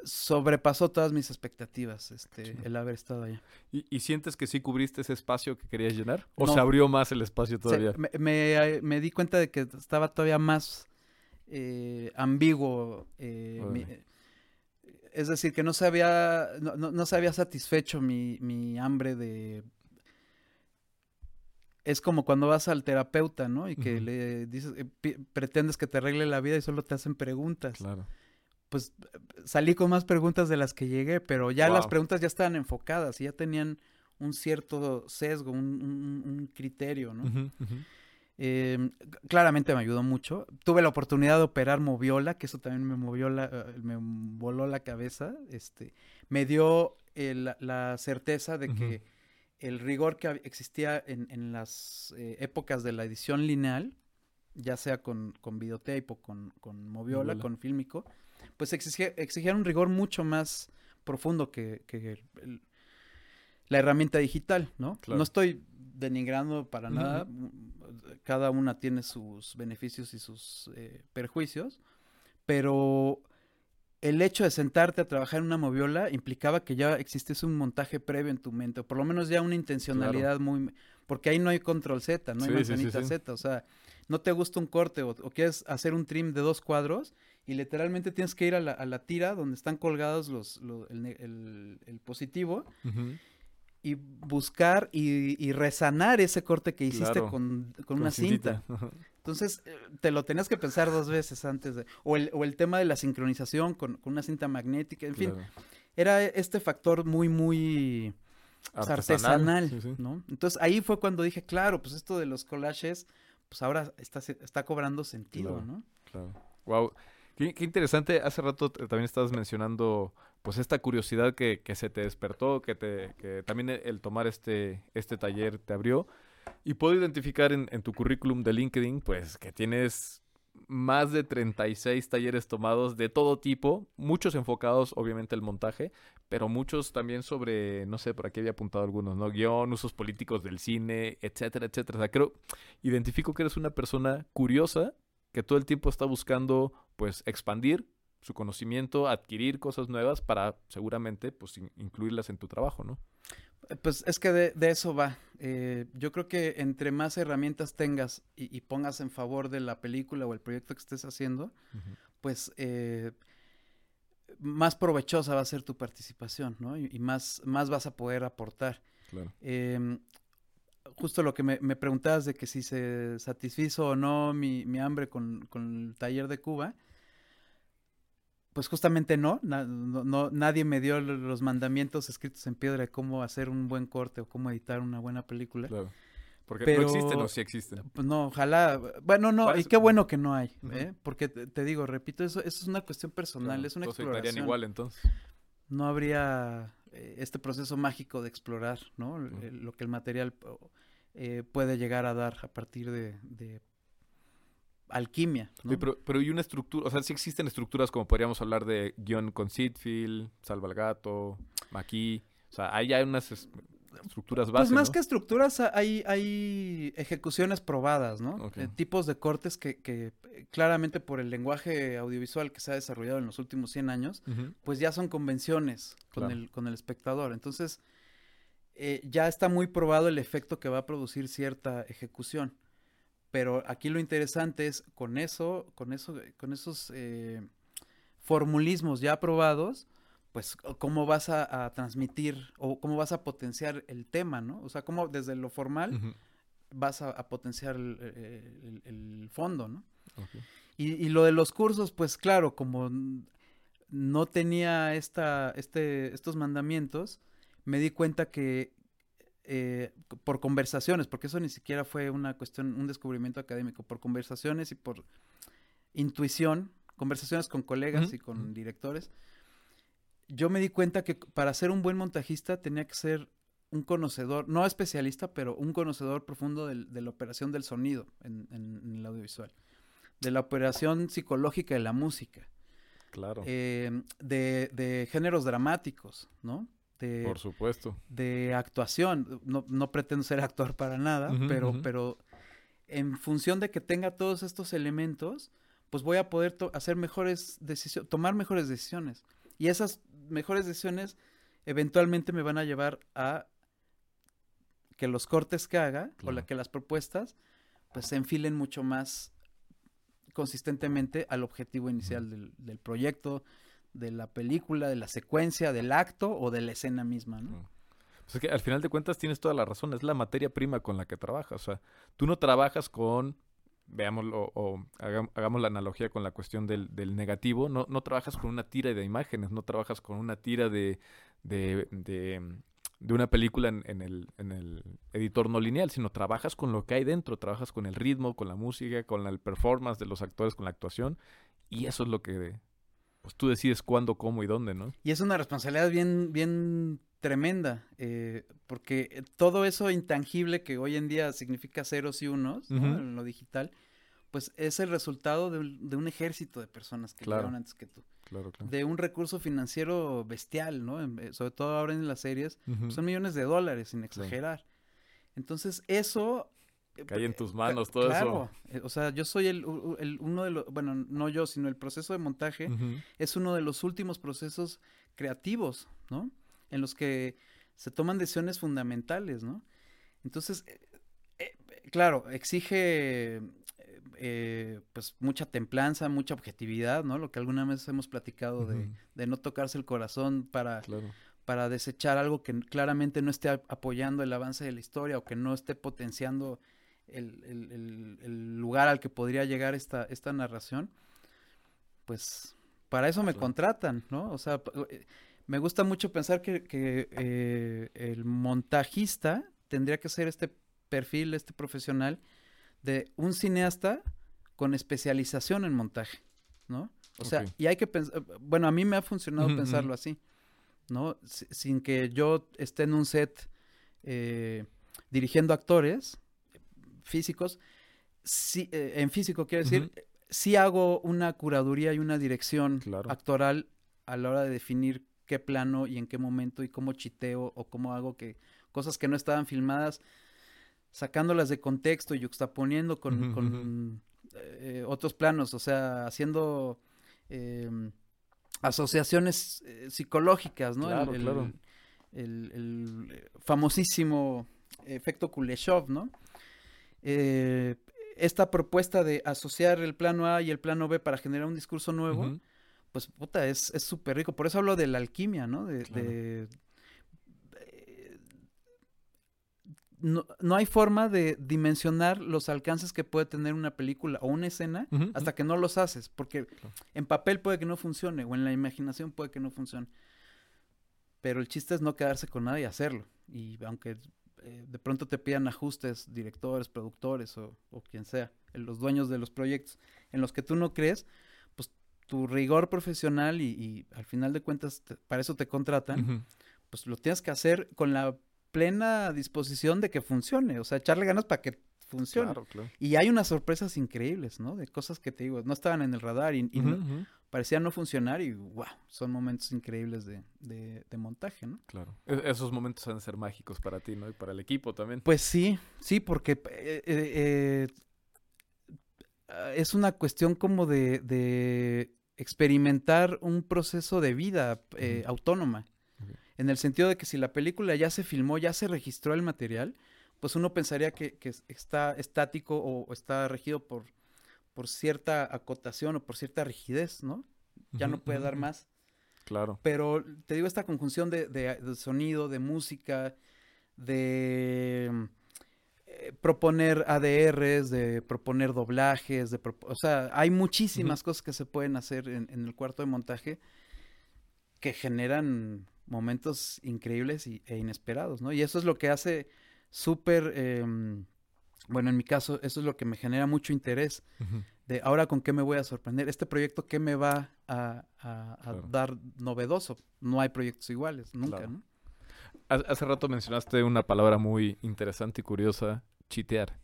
sobrepasó todas mis expectativas este, el haber estado allá. ¿Y, sientes que sí cubriste ese espacio que querías llenar? ¿O se abrió más el espacio todavía? me, di cuenta de que estaba todavía más eh, ambiguo. Eh, es decir, que no se había, no, se había satisfecho mi, hambre de... Es como cuando vas al terapeuta, ¿no? Y que le dices, eh, pretendes que te arregle la vida y solo te hacen preguntas. Claro pues salí con más preguntas de las que llegué, pero ya las preguntas ya estaban enfocadas y ya tenían un cierto sesgo, un, criterio, ¿no? Em, claramente me ayudó mucho. Tuve la oportunidad de operar moviola, que eso también me movió la, eh, me voló la cabeza. Este, me dio la certeza de que el rigor que existía en, las eh, épocas de la edición lineal, ya sea con, con videotape o con, con moviola, con fílmico, pues exigía, exigían un rigor mucho más profundo que, la herramienta digital, ¿no? No estoy denigrando para nada, cada una tiene sus beneficios y sus eh, perjuicios, pero el hecho de sentarte a trabajar en una moviola implicaba que ya existiese un montaje previo en tu mente, o por lo menos ya una intencionalidad muy... Porque ahí no hay control Z, no hay manzanita Z, o sea, no te gusta un corte o, quieres hacer un trim de dos cuadros y literalmente tienes que ir a la, tira donde están colgados los, el, positivo y buscar y, resanar ese corte que hiciste con, una cinta. Entonces, eh, te lo tenías que pensar dos veces antes de... O el, o el tema de la sincronización con, una cinta magnética, en fin. Era este factor muy, muy... artesanal, ¿no? Entonces ahí fue cuando dije, claro, pues esto de los collages, pues ahora está, está cobrando sentido, ¿no? Claro. Wow. Qué, interesante, hace rato también estabas mencionando pues esta curiosidad que, se te despertó, que, te, que también el, tomar este, este taller te abrió. Y puedo identificar en, tu currículum de LinkedIn pues que tienes más de 36 talleres tomados de todo tipo, muchos enfocados obviamente al montaje, pero muchos también sobre, no sé, por aquí había apuntado algunos, ¿no? Guión, usos políticos del cine, etcétera, etcétera. O sea, creo, identifico que eres una persona curiosa que todo el tiempo está buscando pues expandir su conocimiento, adquirir cosas nuevas para seguramente pues incluirlas en tu trabajo, ¿no? Pues es que de, eso va. Eh, yo creo que entre más herramientas tengas y, pongas en favor de la película o el proyecto que estés haciendo, pues eh, más provechosa va a ser tu participación, ¿no? Y, más, más vas a poder aportar. Claro. Em, justo lo que me, me, preguntabas de que si se satisfizo o no mi, mi hambre con, con, el taller de Cuba, pues justamente no, no, nadie me dio los mandamientos escritos en piedra de cómo hacer un buen corte o cómo editar una buena película. Claro. Porque no existen o sí existen. Pues no, ojalá. Bueno, no, y qué bueno que no hay, ¿eh? Porque te, digo, repito, eso, eso es una cuestión personal, es una exploración. igual entonces. No habría eh, este proceso mágico de explorar, ¿no? Lo que el material eh, puede llegar a dar a partir de, de alquimia. ¿no? pero, pero hay una estructura, o sea, sí existen estructuras como podríamos hablar de guion con Sidfield, Salva al Gato, Maquis, o sea, hay, hay unas estructuras básicas. Pues más que estructuras, hay, hay ejecuciones probadas, ¿no? Eh, tipos de cortes que, que, claramente por el lenguaje audiovisual que se ha desarrollado en los últimos 100 años, pues ya son convenciones con, el, con el espectador. Entonces, eh, ya está muy probado el efecto que va a producir cierta ejecución. Pero aquí lo interesante es con eso, con eso, con esos eh, formulismos ya aprobados, pues cómo vas a, transmitir o cómo vas a potenciar el tema, ¿no? O sea, cómo desde lo formal vas a, potenciar el, fondo, ¿no? Y, lo de los cursos, pues claro, como no tenía esta, este, estos mandamientos, me di cuenta que eh, por conversaciones, porque eso ni siquiera fue una cuestión, un descubrimiento académico, por conversaciones y por intuición, conversaciones con colegas y con directores, yo me di cuenta que para ser un buen montajista tenía que ser un conocedor, no especialista, pero un conocedor profundo de la operación del sonido en, el audiovisual, de la operación psicológica de la música. Claro. Eh, de, géneros dramáticos, ¿no? De, Por supuesto. De actuación. No, no pretendo ser actor para nada, pero, pero en función de que tenga todos estos elementos, pues voy a poder hacer mejores decisiones, tomar mejores decisiones. Y esas mejores decisiones eventualmente me van a llevar a que los cortes que haga o la, que las propuestas pues se enfilen mucho más consistentemente al objetivo inicial del, proyecto, de la película, de la secuencia, del acto o de la escena misma, ¿no? Pues es que al final de cuentas tienes toda la razón, es la materia prima con la que trabajas. O sea, tú no trabajas con veámoslo o hagamos, la analogía con la cuestión del, del negativo, no, no, trabajas con una tira de imágenes, no trabajas con una tira de, de, de, una película en, el, en el editor no lineal, sino trabajas con lo que hay dentro, trabajas con el ritmo, con la música, con el performance de los actores, con la actuación, y eso es lo que pues tú decides cuándo, cómo y dónde, ¿no? Y es una responsabilidad bien, bien tremenda, eh, porque todo eso intangible que hoy en día significa ceros y unos en lo digital, pues es el resultado de un, ejército de personas que llegaron antes que tú. Claro, claro. De un recurso financiero bestial, ¿no? Eh, sobre todo ahora en las series, pues son millones de dólares, sin exagerar. Entonces, eso... Eh, Cae en tus manos todo eso. o sea, yo soy el, uno de los, bueno, no yo, sino el proceso de montaje es uno de los últimos procesos creativos, ¿no? en los que se toman decisiones fundamentales, ¿no? Entonces, eh, eh, claro, exige eh, pues mucha templanza, mucha objetividad, ¿no? Lo que alguna vez hemos platicado de, no tocarse el corazón para, para desechar algo que claramente no esté apoyando el avance de la historia o que no esté potenciando el, lugar al que podría llegar esta, esta narración, pues para eso me contratan, ¿no? O sea, me gusta mucho pensar que, eh, el montajista tendría que ser este perfil, este profesional de un cineasta con especialización en montaje, ¿no? O sea, y hay que pensar, bueno, a mí me ha funcionado pensarlo así, ¿no? sin que yo esté en un set eh, dirigiendo actores físicos, sí, eh, en físico quiero decir, sí hago una curaduría y una dirección actoral a la hora de definir qué plano y en qué momento y cómo chiteo o cómo hago que cosas que no estaban filmadas, sacándolas de contexto y juxtaponiendo con, eh, otros planos, o sea, haciendo em, asociaciones eh, psicológicas, ¿no? Claro, el, claro. El, famosísimo efecto Kuleshov, ¿no? Eh, esta propuesta de asociar el plano A y el plano B para generar un discurso nuevo, pues puta, es súper rico. Por eso hablo de la alquimia, ¿no? De, eh, no, no, hay forma de dimensionar los alcances que puede tener una película o una escena hasta que no los haces, porque en papel puede que no funcione o en la imaginación puede que no funcione. Pero el chiste es no quedarse con nada y hacerlo. Y aunque eh, de pronto te pidan ajustes, directores, productores o, quien sea, los dueños de los proyectos en los que tú no crees, pues tu rigor profesional y, al final de cuentas para eso te contratan, pues lo tienes que hacer con la plena disposición de que funcione, o sea, echarle ganas para que funcione. Y hay unas sorpresas increíbles, ¿no? De cosas que te digo, no estaban en el radar y, parecía no funcionar y wow, son momentos increíbles de, de, montaje, ¿no? Claro. E, esos momentos han de ser mágicos para ti, ¿no? Y para el equipo también. Pues sí, sí, porque eh, eh, eh, es una cuestión como de, de experimentar un proceso de vida autónoma. En el sentido de que si la película ya se filmó, ya se registró el material, pues uno pensaría que, que está estático o está regido por por cierta acotación o por cierta rigidez, ¿no? Ya no puede dar más. Claro. Pero te digo, esta conjunción de, sonido, de música, de eh, proponer ADRs, de proponer doblajes, de o sea, hay muchísimas cosas que se pueden hacer en, el cuarto de montaje que generan momentos increíbles e inesperados, ¿no? Y eso es lo que hace súper... Em, bueno, en mi caso, eso es lo que me genera mucho interés. De ahora con qué me voy a sorprender. Este proyecto, ¿qué me va a, dar novedoso? No hay proyectos iguales, nunca, ¿no? Hace rato mencionaste una palabra muy interesante y curiosa, chitear.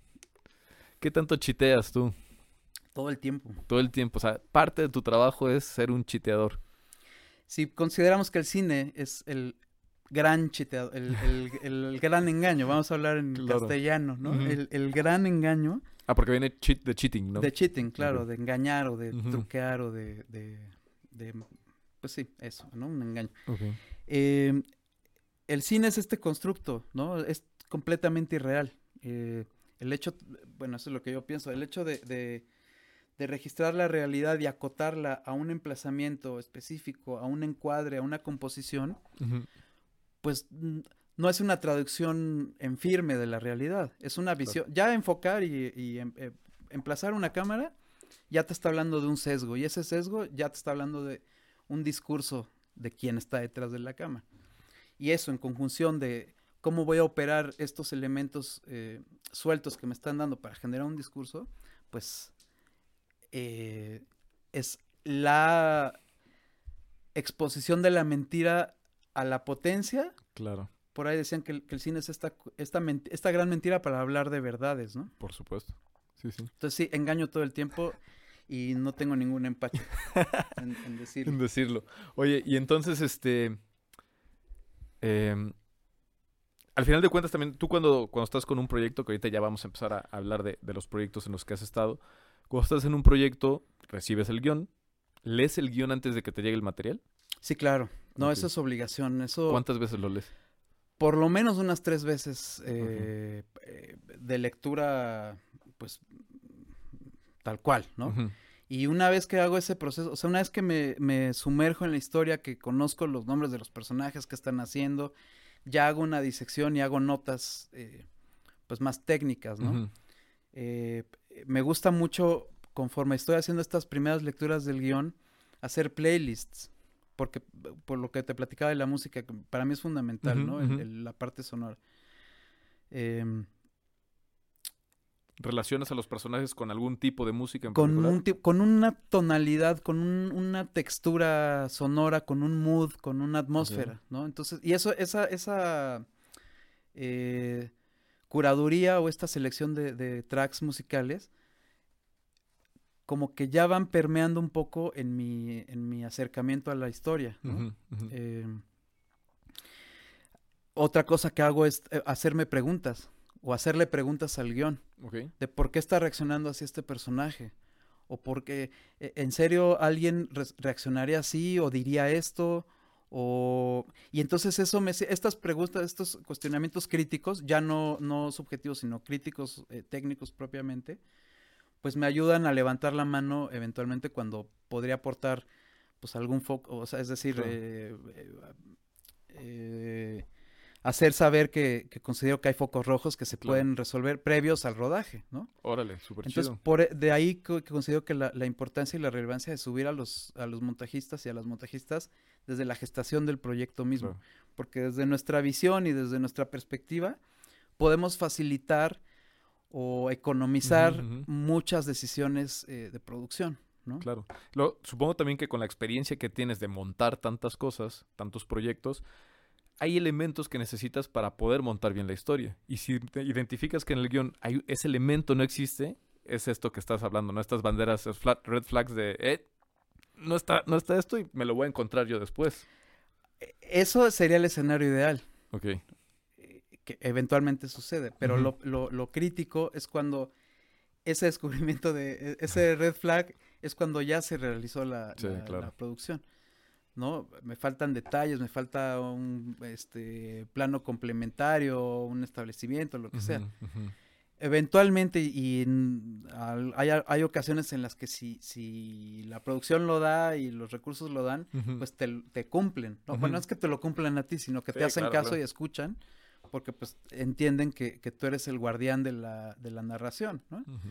¿Qué tanto chiteas tú? Todo el tiempo. Todo el tiempo. O sea, parte de tu trabajo es ser un chiteador. Si consideramos que el cine es el gran chiteado, el, el, gran engaño, vamos a hablar en castellano, ¿no? el, gran engaño. Ah, porque viene cheat, de cheating, ¿no? De cheating, claro, de engañar o de truquear o de, de, pues sí, eso, ¿no? Un engaño. Eh, el cine es este constructo, ¿no? Es completamente irreal. Eh, el hecho, bueno, eso es lo que yo pienso, el hecho de, de, registrar la realidad y acotarla a un emplazamiento específico, a un encuadre, a una composición, pues no es una traducción en firme de la realidad, es una visión. Ya enfocar y, em, eh, emplazar una cámara ya te está hablando de un sesgo y ese sesgo ya te está hablando de un discurso de quién está detrás de la cámara. Y eso en conjunción de cómo voy a operar estos elementos eh, sueltos que me están dando para generar un discurso, pues eh, es la exposición de la mentira a la potencia. Claro. Por ahí decían que el, cine es esta, esta, esta gran mentira para hablar de verdades, ¿no? Por supuesto. Sí, sí. Entonces sí, engaño todo el tiempo y no tengo ningún empacho en, decirlo. en decirlo. Oye, y entonces, este... Em, al final de cuentas también, tú cuando, cuando estás con un proyecto, que ahorita ya vamos a empezar a hablar de, de los proyectos en los que has estado, cuando estás en un proyecto, recibes el guion, lees el guion antes de que te llegue el material. Sí, claro. No, eso es obligación. Eso... ¿Cuántas veces lo lees? Por lo menos unas tres veces eh, eh, de lectura, pues, tal cual, ¿no? Y una vez que hago ese proceso, o sea, una vez que me, sumerjo en la historia, que conozco los nombres de los personajes que están haciendo, ya hago una disección y hago notas, eh, pues, más técnicas, ¿no? me gusta mucho, conforme estoy haciendo estas primeras lecturas del guion, hacer playlists porque por lo que te platicaba de la música, para mí es fundamental, ¿no? la parte sonora. Em, ¿Relacionas a los personajes con algún tipo de música en con? Un con una tonalidad, con una textura sonora, con un mood, con una atmósfera, ¿no? Entonces, y eso, esa, esa eh, curaduría o esta selección de tracks musicales como que ya van permeando un poco en mi, en mi acercamiento a la historia. Eh, otra cosa que hago es eh, hacerme preguntas o hacerle preguntas al guion de por qué está reaccionando así este personaje o por qué e, en serio alguien reaccionaría así o diría esto o y entonces eso me estas preguntas estos cuestionamientos críticos ya no no subjetivos sino críticos eh, técnicos propiamente pues me ayudan a levantar la mano eventualmente cuando podría aportar pues algún foco, o sea, es decir, Claro. eh, eh, hacer saber que, que considero que hay focos rojos que se Claro. pueden resolver previos al rodaje, ¿no? Órale, súper Entonces, chido. por, e- de ahí que considero que la, la importancia y la relevancia de subir a los, a los montajistas y a las montajistas desde la gestación del proyecto mismo. Claro. Porque desde nuestra visión y desde nuestra perspectiva podemos facilitar o economizar muchas decisiones eh, de producción, ¿no? Claro. Lo, supongo también que con la experiencia que tienes de montar tantas cosas, tantos proyectos, hay elementos que necesitas para poder montar bien la historia. Y si te identificas que en el guion hay, ese elemento no existe, es esto que estás hablando, ¿no? Estas banderas, flat- red flags de, eh, no está, no está esto y me lo voy a encontrar yo después. E- Eso sería el escenario ideal. Ok. Que eventualmente sucede, pero lo, lo- lo crítico es cuando ese descubrimiento de e- ese red flag es cuando ya se realizó la, Sí, la- claro. la producción. ¿No? Me faltan detalles, me falta un este plano complementario, un establecimiento, lo que sea. Eventualmente, y en- al- hay, hay ocasiones en las que si, si la producción lo da y los recursos lo dan, pues te, te cumplen. ¿no? Bueno, no es que te lo cumplan a ti, sino que te hacen claro, caso claro. y escuchan, porque pues entienden que, que tú eres el guardián de la, de la narración, ¿no? Ujú.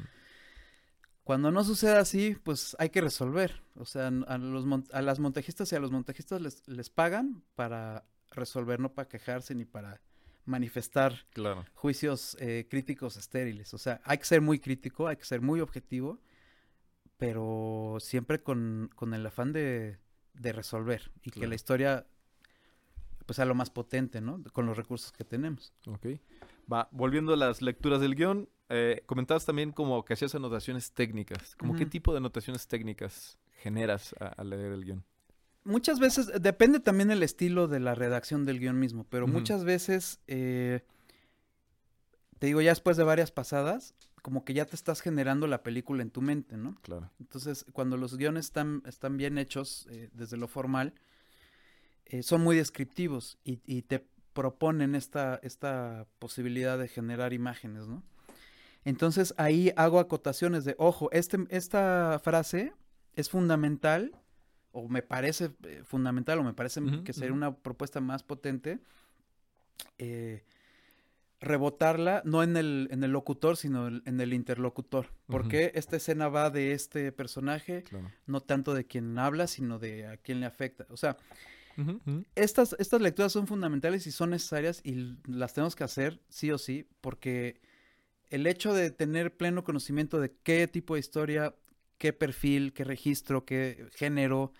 Cuando no sucede así, pues hay que resolver. O sea, a, los a las montajistas y a los montajistas les, les pagan para resolver, no para quejarse ni para manifestar Claro. juicios eh, críticos estériles. O sea, hay que ser muy crítico, hay que ser muy objetivo, pero siempre con, con el afán de, de resolver y que Claro. la historia pues sea lo más potente, ¿no? Con los recursos que tenemos. Ok. Va, volviendo a las lecturas del guion, eh, comentabas también como que hacías anotaciones técnicas. ¿Cómo qué tipo de anotaciones técnicas generas a- al leer el guion? Muchas veces, depende también el estilo de la redacción del guion mismo, pero muchas veces, eh, te digo, ya después de varias pasadas, como que ya te estás generando la película en tu mente, ¿no? Claro. Entonces, cuando los guiones están, están bien hechos eh, desde lo formal, eh, son muy descriptivos y, y te proponen esta, esta posibilidad de generar imágenes, ¿no? Entonces ahí hago acotaciones de, ojo, este, esta frase es fundamental, o me parece eh, fundamental, o me parece que sería una propuesta más potente, eh, rebotarla no en el, en el locutor, sino en el interlocutor. Porque esta escena va de este personaje, Claro. no tanto de quien habla, sino de a quién le afecta. O sea, Estas, estas lecturas son fundamentales y son necesarias y las tenemos que hacer sí o sí, porque el hecho de tener pleno conocimiento de qué tipo de historia, qué perfil, qué registro, qué género,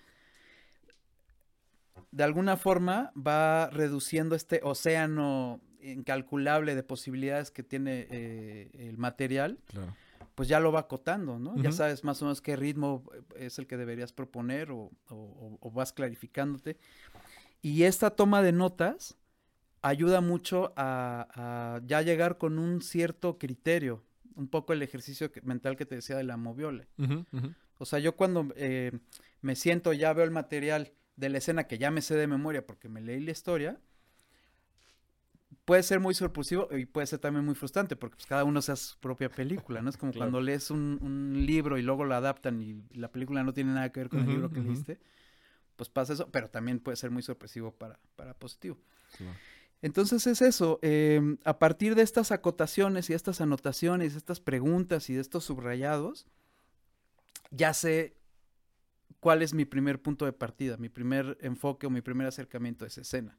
de alguna forma va reduciendo este océano incalculable de posibilidades que tiene eh, el material, Claro. Pues ya lo va acotando, ¿no? Ya sabes más o menos qué ritmo eh, es el que deberías proponer o, o- vas clarificándote. Y esta toma de notas ayuda mucho a, a ya llegar con un cierto criterio, un poco el ejercicio que- mental que te decía de la moviola. O sea, yo cuando eh, me siento, ya veo el material de la escena que ya me sé de memoria porque me leí la historia, puede ser muy sorpresivo y puede ser también muy frustrante porque pues, cada uno hace su propia película, ¿no? Es como Claro. cuando lees un, un libro y luego lo adaptan y la película no tiene nada que ver con el libro que leíste, pues pasa eso, pero también puede ser muy sorpresivo para, para positivo. Claro. Entonces es eso, em, a partir de estas acotaciones y estas anotaciones, estas preguntas y de estos subrayados, ya sé cuál es mi primer punto de partida, mi primer enfoque o mi primer acercamiento a esa escena.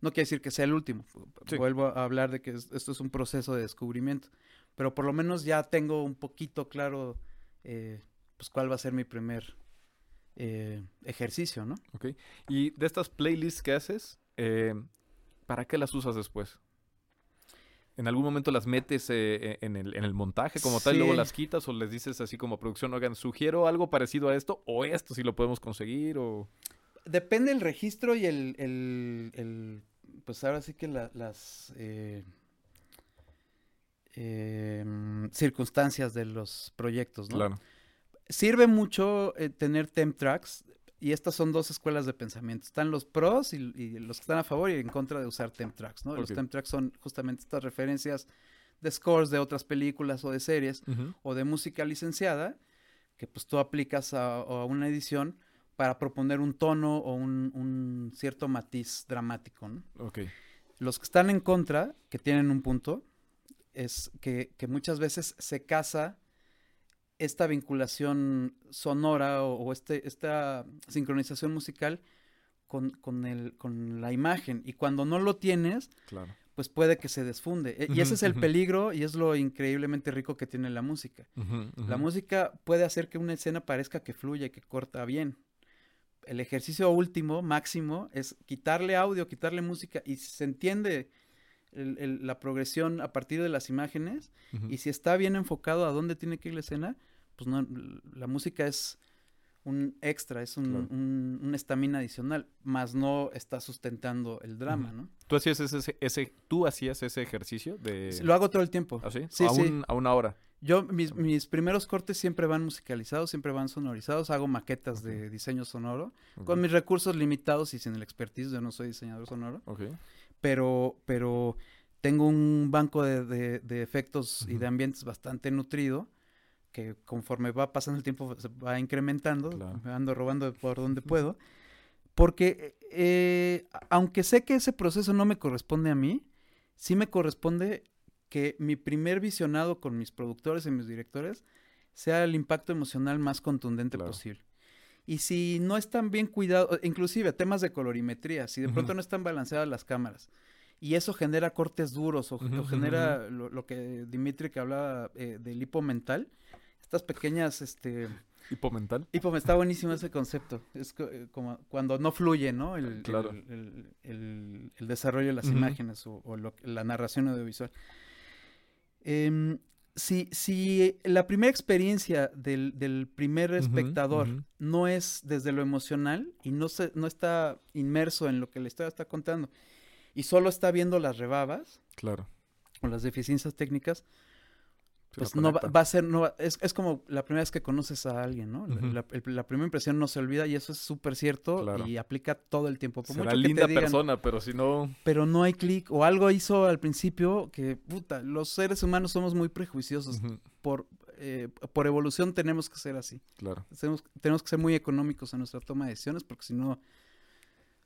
No quiere decir que sea el último, Sí. vuelvo a hablar de que es- esto es un proceso de descubrimiento, pero por lo menos ya tengo un poquito claro eh, pues cuál va a ser mi primer eh, ejercicio, ¿no? Ok. Y de estas playlists que haces, eh, ¿para qué las usas después? ¿En algún momento las metes eh, en, el, en el montaje como tal y luego las quitas o les dices así como producción, oigan, sugiero algo parecido a esto o esto si lo podemos conseguir o... Depende el registro y el, el- el- pues ahora sí que la- las eh, em, circunstancias de los proyectos, ¿no? Claro. Sirve mucho eh, tener temp tracks y estas son dos escuelas de pensamiento. Están los pros y, y los que están a favor y en contra de usar temp tracks, ¿no? Los temp tracks son justamente estas referencias de scores de otras películas o de series o de música licenciada que pues tú aplicas a, a una edición para proponer un tono o un, un cierto matiz dramático. Los que están en contra, que tienen un punto, es que, que muchas veces se casa esta vinculación sonora o, o este, esta sincronización musical con, con, el, con la imagen. Y cuando no lo tienes, Claro. pues puede que se desfunde. E- Y ese es el peligro y es lo increíblemente rico que tiene la música. La música puede hacer que una escena parezca que fluye y que corta bien. El ejercicio último, máximo, es quitarle audio, quitarle música y si se entiende el- el- la progresión a partir de las imágenes y si está bien enfocado a dónde tiene que ir la escena, pues no, la música es un extra, es un, Claro. un- una estamina adicional, más no está sustentando el drama. ¿no? ¿Tú hacías ese, ese, tú hacías ese ejercicio de... Lo hago todo el tiempo. ¿Ah, sí? Sí, a, sí. un- a una hora. Yo, mis, mis primeros cortes siempre van musicalizados, siempre van sonorizados, hago maquetas de diseño sonoro, Ok. con mis recursos limitados y sin el expertise, yo no soy diseñador sonoro, pero, pero tengo un banco de, de- de efectos y Ujú. de ambientes bastante nutrido, que conforme va pasando el tiempo se va incrementando, Claro. me ando robando por donde puedo, porque eh, aunque sé que ese proceso no me corresponde a mí, sí me corresponde que mi primer visionado con mis productores y mis directores sea el impacto emocional más contundente Claro. posible. Y si no están bien cuidados, inclusive temas de colorimetría, si de pronto no están balanceadas las cámaras, y eso genera cortes duros o, genera lo, lo que Dimitri que hablaba eh, del hipo mental, estas pequeñas, este, ¿Hipo mental? hipo, está buenísimo ese concepto, es eh, como cuando no fluye, ¿no? El, Claro. el, el- el- el desarrollo de las imágenes o, o lo que- la narración audiovisual. Em, si, si la primera experiencia del, del primer espectador no es desde lo emocional y no, se, no está inmerso en lo que la historia está contando y solo está viendo las rebabas Claro. o las deficiencias técnicas, pues no va, va a ser, no va- es, es como la primera vez que conoces a alguien, ¿no? La- primera impresión no se olvida y eso es súper cierto Claro. y aplica todo el tiempo. Por Será mucho que te linda digan, persona, pero si no... pero no hay clic o algo hizo al principio que, puta, los seres humanos somos muy prejuiciosos. Por, eh, por evolución tenemos que ser así. Claro. Tenemos, tenemos que ser muy económicos en nuestra toma de decisiones porque si no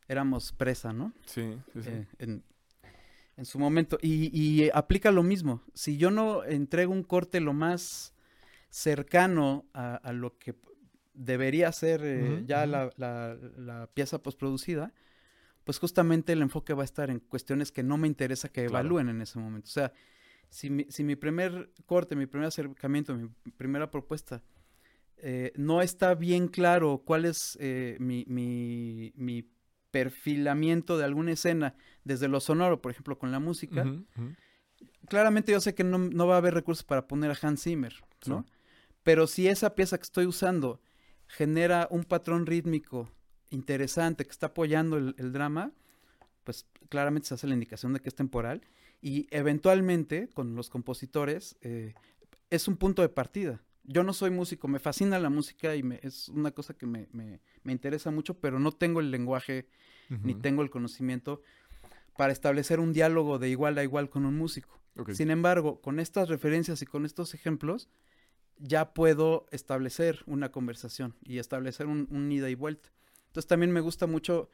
éramos presa, ¿no? Sí, sí, sí. Eh, en, en su momento. Y, y, aplica lo mismo. Si yo no entrego un corte lo más cercano a, a lo que debería ser eh, ya la, la- la pieza postproducida, pues justamente el enfoque va a estar en cuestiones que no me interesa que Claro. evalúen en ese momento. O sea, si mi, si mi primer corte, mi primer acercamiento, mi primera propuesta eh, no está bien claro cuál es eh, mi, mi- mi perfilamiento de alguna escena desde lo sonoro, por ejemplo, con la música, claramente yo sé que no, no va a haber recursos para poner a Hans Zimmer, ¿no? Sí. Pero si esa pieza que estoy usando genera un patrón rítmico interesante que está apoyando el, el drama, pues claramente se hace la indicación de que es temporal y eventualmente con los compositores eh, es un punto de partida. Yo no soy músico, me fascina la música y me- es una cosa que me, me- me interesa mucho, pero no tengo el lenguaje ni tengo el conocimiento para establecer un diálogo de igual a igual con un músico. Sin embargo, con estas referencias y con estos ejemplos, ya puedo establecer una conversación y establecer un, un ida y vuelta. Entonces también me gusta mucho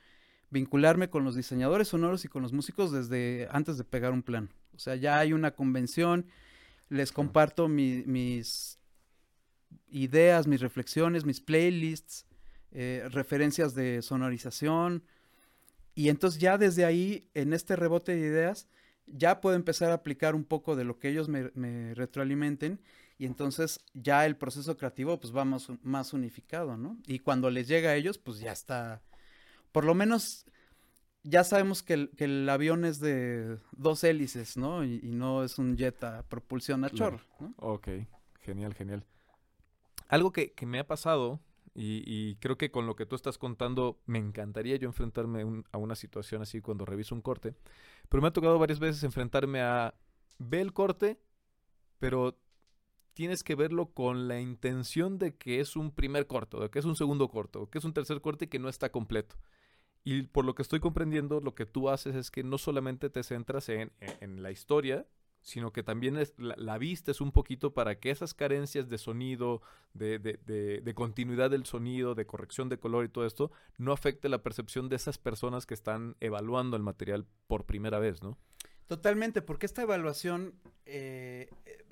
vincularme con los diseñadores sonoros y con los músicos desde antes de pegar un plan. O sea, ya hay una convención, les comparto mi- mis ideas, mis reflexiones, mis playlists, eh, referencias de sonorización. Y entonces ya desde ahí, en este rebote de ideas, ya puedo empezar a aplicar un poco de lo que ellos me, me retroalimenten y entonces ya el proceso creativo pues va más, un- más unificado, ¿no? Y cuando les llega a ellos pues ya está, por lo menos ya sabemos que el, que el avión es de dos hélices, ¿no? Y, y no es un jet a propulsión a chorro, ¿no? Ok, genial, genial. Algo que, que me ha pasado, y, y creo que con lo que tú estás contando, me encantaría yo enfrentarme a una situación así cuando reviso un corte, pero me ha tocado varias veces enfrentarme a, ve el corte, pero tienes que verlo con la intención de que es un primer corto, de que es un segundo corto, que es un tercer corte que no está completo. Y por lo que estoy comprendiendo, lo que tú haces es que no solamente te centras en, en- en la historia, sino que también es, la, la vistes un poquito para que esas carencias de sonido, de, de, de, de, continuidad del sonido, de corrección de color y todo esto, no afecte la percepción de esas personas que están evaluando el material por primera vez, ¿no? Totalmente, porque esta evaluación eh,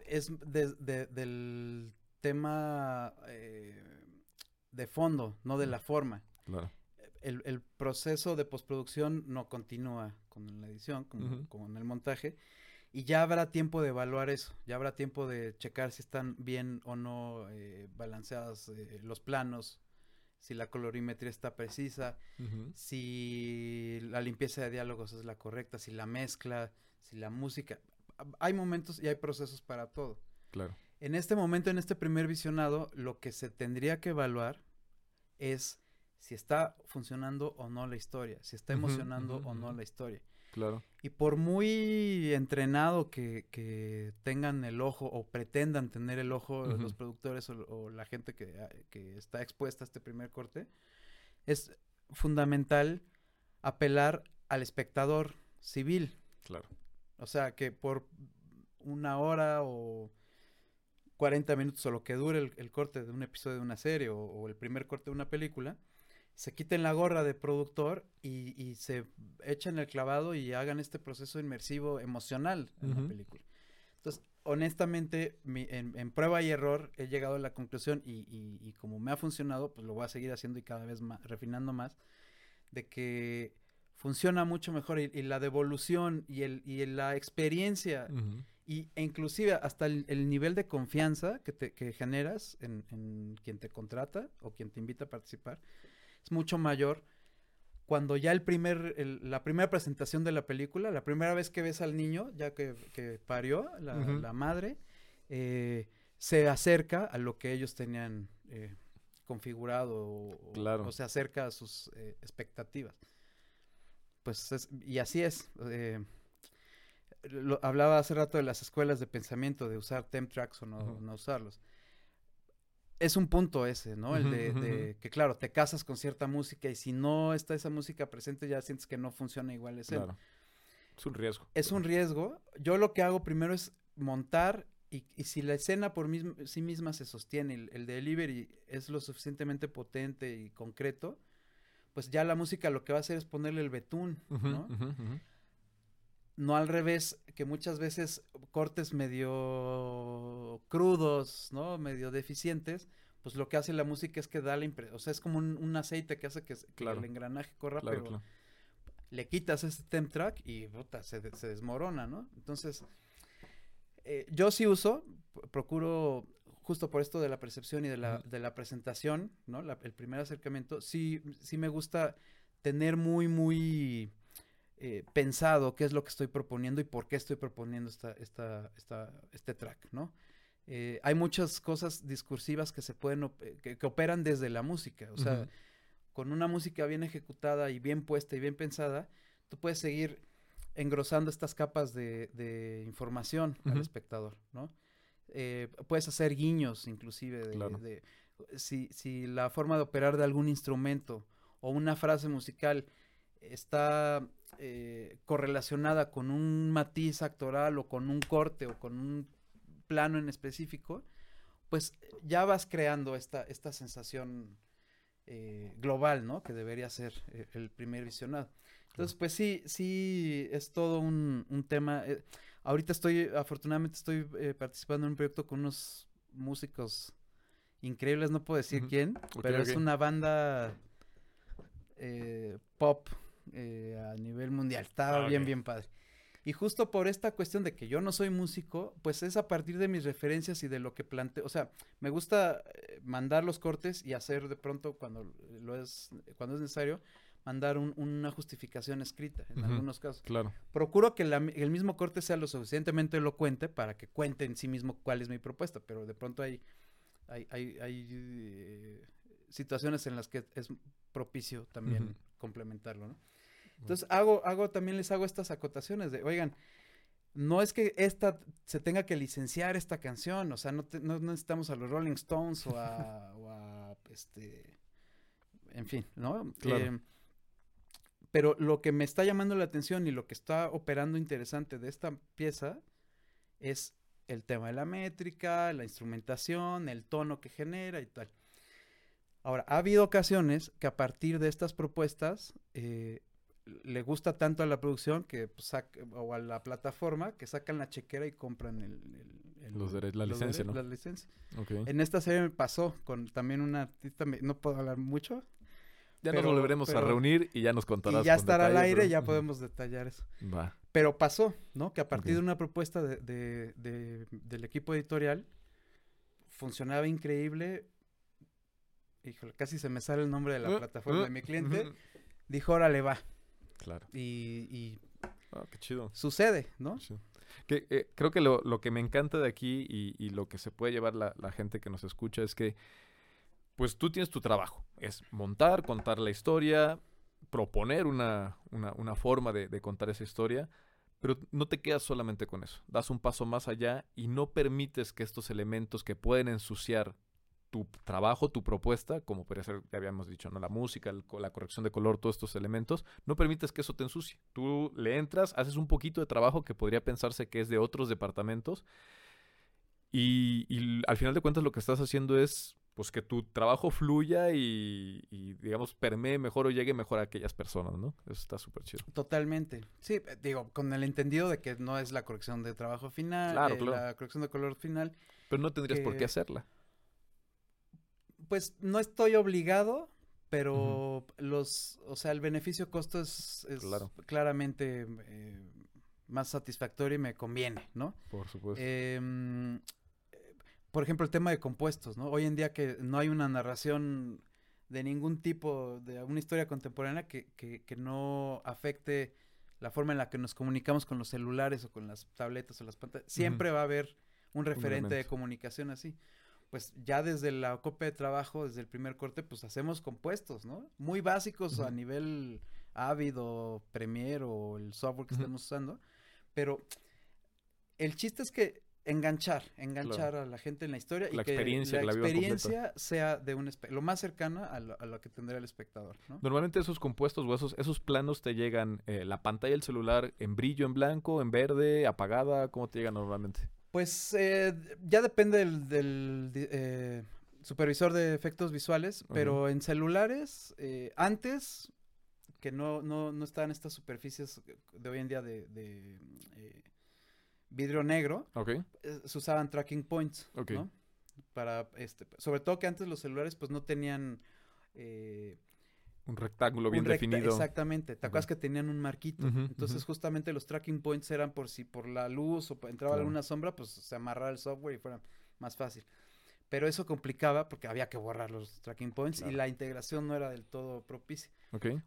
es de, del tema eh, de fondo, no de la forma. Claro. El, el, proceso de postproducción no continúa con la edición, con, uh -huh. con el montaje, y ya habrá tiempo de evaluar eso, ya habrá tiempo de checar si están bien o no eh, balanceados eh, los planos, si la colorimetría está precisa, uh -huh. si la limpieza de diálogos es la correcta, si la mezcla, si la música. Hay momentos y hay procesos para todo. Claro. En este momento, en este primer visionado, lo que se tendría que evaluar es si está funcionando o no la historia, si está emocionando uh -huh, uh -huh. o no la historia. Claro. Y por muy entrenado que, que, tengan el ojo o pretendan tener el ojo uh -huh. los productores o, o, la gente que, que está expuesta a este primer corte, es fundamental apelar al espectador civil. Claro. O sea, que por una hora o 40 minutos o lo que dure el, el corte de un episodio de una serie o, o, el primer corte de una película, se quiten la gorra de productor y, y, se echen el clavado y hagan este proceso inmersivo emocional en uh -huh. la película. Entonces, honestamente, mi, en, en, prueba y error he llegado a la conclusión y, y, y, como me ha funcionado, pues lo voy a seguir haciendo y cada vez más, refinando más, de que funciona mucho mejor y, la devolución y, el, y la experiencia uh -huh. y, e inclusive hasta el, el, nivel de confianza que, te, que generas en, en quien te contrata o quien te invita a participar, es mucho mayor cuando ya el primer, el, la primera presentación de la película, la primera vez que ves al niño, ya que, que parió la, uh -huh. la madre, eh, se acerca a lo que ellos tenían eh, configurado o, claro. o, se acerca a sus eh, expectativas. Pues es, y así es. Lo, hablaba hace rato de las escuelas de pensamiento, de usar temp tracks o no, uh -huh. no usarlos es un punto ese, ¿no? El de, de, que, claro, te casas con cierta música y si no está esa música presente ya sientes que no funciona igual ese. Claro. Es un riesgo. Es un riesgo. Yo lo que hago primero es montar y, y si la escena por sí misma se sostiene, el, el, delivery es lo suficientemente potente y concreto, pues ya la música lo que va a hacer es ponerle el betún, uh -huh, ¿no? Uh -huh, no al revés, que muchas veces cortes medio crudos, ¿no? Medio deficientes, pues lo que hace la música es que da la impresión, o sea, es como un, un, aceite que hace que, que claro. el engranaje corra, claro, pero claro. le quitas ese temp track y puta, se, se, desmorona, ¿no? Entonces, eh, yo sí uso, procuro, justo por esto de la percepción y de la, de la presentación, ¿no? La, el primer acercamiento, sí, sí me gusta tener muy, muy eh, pensado qué es lo que estoy proponiendo y por qué estoy proponiendo esta, esta, esta, este track, ¿no? Eh, hay muchas cosas discursivas que se pueden, que, que operan desde la música, o sea, uh -huh. con una música bien ejecutada y bien puesta y bien pensada, tú puedes seguir engrosando estas capas de, de información uh -huh. al espectador, ¿no? Eh, puedes hacer guiños inclusive de, claro. de si, si la forma de operar de algún instrumento o una frase musical está eh, correlacionada con un matiz actoral o con un corte o con un plano en específico, pues ya vas creando esta, esta sensación eh, global, ¿no? Que debería ser eh, el primer visionado. Entonces, pues sí, sí, es todo un, un tema. Eh, ahorita estoy, afortunadamente estoy participando en un proyecto con unos músicos increíbles, no puedo decir uh -huh. quién, okay, pero okay. es una banda pop eh, a nivel mundial. Estaba ah, bien, bien padre. Y justo por esta cuestión de que yo no soy músico, pues es a partir de mis referencias y de lo que planteo. O sea, me gusta eh, mandar los cortes y hacer de pronto cuando lo es, cuando es necesario, mandar un, una justificación escrita en uh -huh. algunos casos. Claro. Procuro que la, el mismo corte sea lo suficientemente elocuente para que cuente en sí mismo cuál es mi propuesta, pero de pronto hay, hay, hay, hay eh, situaciones en las que es propicio también uh -huh. complementarlo, ¿no? Entonces hago, hago, también les hago estas acotaciones de, oigan, no es que esta se tenga que licenciar esta canción, o sea, no, te, no necesitamos a los Rolling Stones o a, o a este, en fin, ¿no? Claro. Eh, pero lo que me está llamando la atención y lo que está operando interesante de esta pieza es el tema de la métrica, la instrumentación, el tono que genera y tal. Ahora, ha habido ocasiones que a partir de estas propuestas eh, le gusta tanto a la producción que pues, saca- o a la plataforma que sacan la chequera y compran el, el- el- Los dere- la los licencia, dere- ¿no? la licencia. Ok. En esta serie me pasó con también una artista, no puedo hablar mucho, Ya pero- nos volveremos a reunir y ya nos contarás. y ya estará al aire, pero- ya podemos detallar eso. Va. Pero pasó, ¿no? Que a partir de una propuesta de, de- de- del equipo editorial funcionaba increíble. Híjole, casi se me sale el nombre de la Uh, plataforma uh, de mi cliente. ujú. Dijo, órale, va. Claro. Y, y Ah, qué chido. sucede, ¿no? Sí. Que, eh, creo que lo, lo que me encanta de aquí y, y lo que se puede llevar la, la gente que nos escucha es que, pues tú tienes tu trabajo. Es montar, contar la historia, proponer una, una, una forma de, de contar esa historia, pero no te quedas solamente con eso. Das un paso más allá y no permites que estos elementos que pueden ensuciar tu trabajo, tu propuesta, como podría ser, ya habíamos dicho, ¿no? La música, el la corrección de color, todos estos elementos, no permites que eso te ensucie. Tú le entras, haces un poquito de trabajo que podría pensarse que es de otros departamentos y, al final de cuentas lo que estás haciendo es pues que tu trabajo fluya y, y, digamos permee mejor o llegue mejor a aquellas personas, ¿no? Eso está súper chido. Totalmente. Sí, eh, digo, con el entendido de que no es la corrección de trabajo final, Claro, eh, claro. la corrección de color final, Pero no tendrías por qué hacerla. Pues no estoy obligado, pero los, o sea, el beneficio-costo es, es Claro. claramente eh, más satisfactorio y me conviene, ¿no? Por supuesto. Em, eh, por ejemplo, el tema de compuestos, ¿no? Hoy en día que no hay una narración de ningún tipo de una historia contemporánea que, que, que no afecte la forma en la que nos comunicamos con los celulares o con las tabletas o las pantallas. Siempre va a haber un referente de comunicación así. Pues ya desde la copia de trabajo, desde el primer corte, pues hacemos compuestos, ¿no? Muy básicos a nivel Avid o Premiere o el software que Ujú. estemos usando. Pero el chiste es que enganchar, enganchar a la gente en la historia La y que experiencia, la que experiencia sea de un lo más cercana a lo, a lo que tendría el espectador, ¿no? Normalmente esos compuestos o esos, esos planos te llegan, eh, la pantalla del celular en brillo, en blanco, en verde, apagada, ¿cómo te llegan normalmente? Pues eh, ya depende del, del eh, supervisor de efectos visuales, pero en celulares, eh, antes que no, no, no estaban estas superficies de hoy en día de, de, eh, vidrio negro, eh, se usaban tracking points, Ok. ¿no? Para, este, sobre todo que antes los celulares pues no tenían eh, Un rectángulo un bien recta- definido. Exactamente, te acuerdas que tenían un marquito. Entonces justamente los tracking points eran por si por la luz o entraba Claro. alguna sombra, pues se amarraba el software y fuera más fácil. Pero eso complicaba porque había que borrar los tracking points y la integración no era del todo propicia.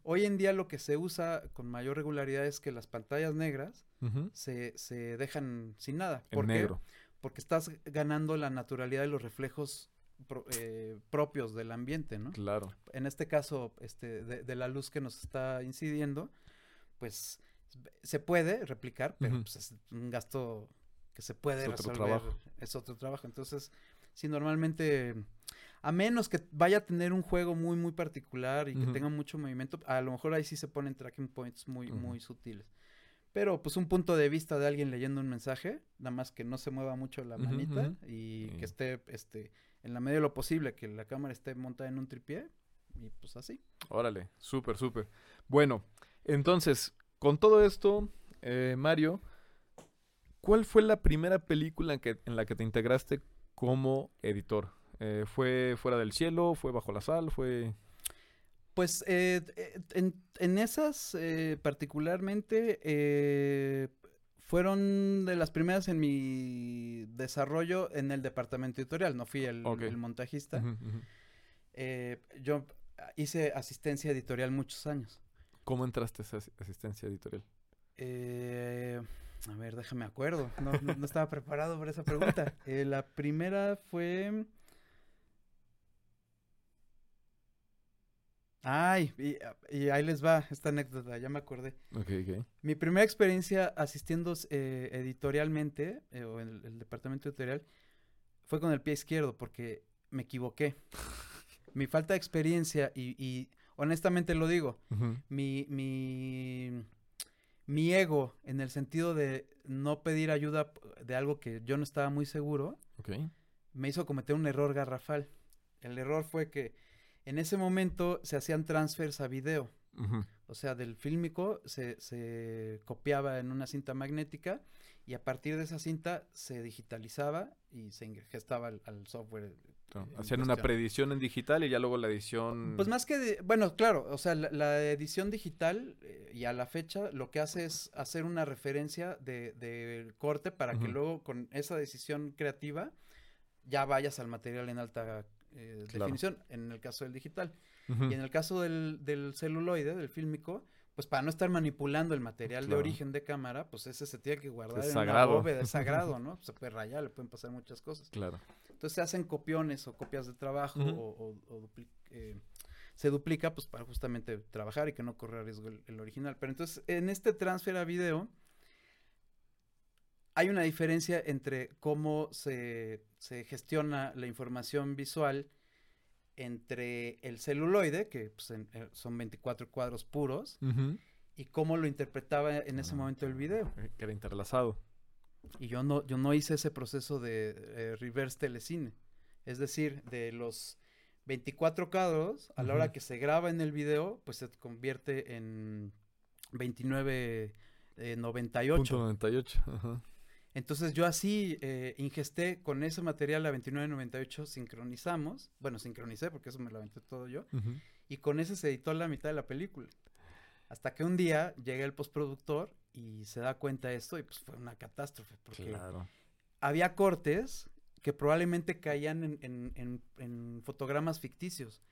Hoy en día lo que se usa con mayor regularidad es que las pantallas negras se, se dejan sin nada. En ¿Por qué? negro. Porque estás ganando la naturalidad de los reflejos pro- eh, propios del ambiente, ¿no? Claro. en este caso, este, de, de la luz que nos está incidiendo, pues se puede replicar, pero pues, es un gasto que se puede Es otro resolver. trabajo. Es otro trabajo. Entonces, sí, normalmente, a menos que vaya a tener un juego muy, muy particular y que tenga mucho movimiento, a lo mejor ahí sí se ponen tracking points muy, muy sutiles. Pero pues un punto de vista de alguien leyendo un mensaje, nada más que no se mueva mucho la manita y que esté este en la medida de lo posible que la cámara esté montada en un tripié y pues así. Órale, súper, súper. Bueno, entonces, con todo esto, eh, Mario, ¿cuál fue la primera película en, que, en la que te integraste como editor? Eh, ¿Fue Fuera del Cielo? ¿Fue Bajo la Sal? ¿Fue...? Pues eh, en, en esas particularmente fueron de las primeras en mi desarrollo en el departamento editorial, no fui el, montajista. Eh, yo hice asistencia editorial muchos años. ¿Cómo entraste a esa as- asistencia editorial? Eh, a ver, déjame acuerdo. No, no- no estaba preparado para esa pregunta. Eh, la primera fue. Ay, y, y ahí les va esta anécdota, ya me acordé. Ok, ok. Mi primera experiencia asistiendo eh, editorialmente, eh, o en el, el departamento editorial, fue con el pie izquierdo, porque me equivoqué. Mi falta de experiencia, y, y honestamente lo digo, mi, mi, mi ego, en el sentido de no pedir ayuda de algo que yo no estaba muy seguro, me hizo cometer un error garrafal. El error fue que en ese momento se hacían transfers a video. O sea, del fílmico se, se copiaba en una cinta magnética y a partir de esa cinta se digitalizaba y se ingestaba al, al software. En Hacían una preedición en digital y ya luego la edición. Pues más que, de- bueno, claro, o sea, la, la edición digital eh, y a la fecha lo que hace es hacer una referencia de, corte para que luego con esa decisión creativa ya vayas al material en alta eh, Claro. definición, en el caso del digital. Y en el caso del, del celuloide, del fílmico, pues para no estar manipulando el material de origen de cámara, pues ese se tiene que guardar Es en sagrado. una bóveda, es sagrado, ¿no? Se puede rayar, le pueden pasar muchas cosas. Claro. Entonces se hacen copiones o copias de trabajo o, o- o dupli- eh, se duplica pues para justamente trabajar y que no corra riesgo el, el original. Pero entonces en este transfer a video hay una diferencia entre cómo se, se gestiona la información visual entre el celuloide, que pues, en- eh, son 24 cuadros puros, y cómo lo interpretaba en ese Ah. momento el video. Que era interlazado. Y yo no, yo no hice ese proceso de eh, reverse telecine. Es decir, de los 24 cuadros, a la hora que se graba en el video, pues se convierte en 29 eh, 98. Punto 98. Ajá. Entonces yo así eh, ingesté con ese material a 2998, sincronizamos. Bueno, sincronicé porque eso me lo aventé todo yo. Y con ese se editó la mitad de la película. Hasta que un día llega el postproductor y se da cuenta de esto y pues fue una catástrofe. Porque Claro. había cortes que probablemente caían en, en- en- en fotogramas ficticios.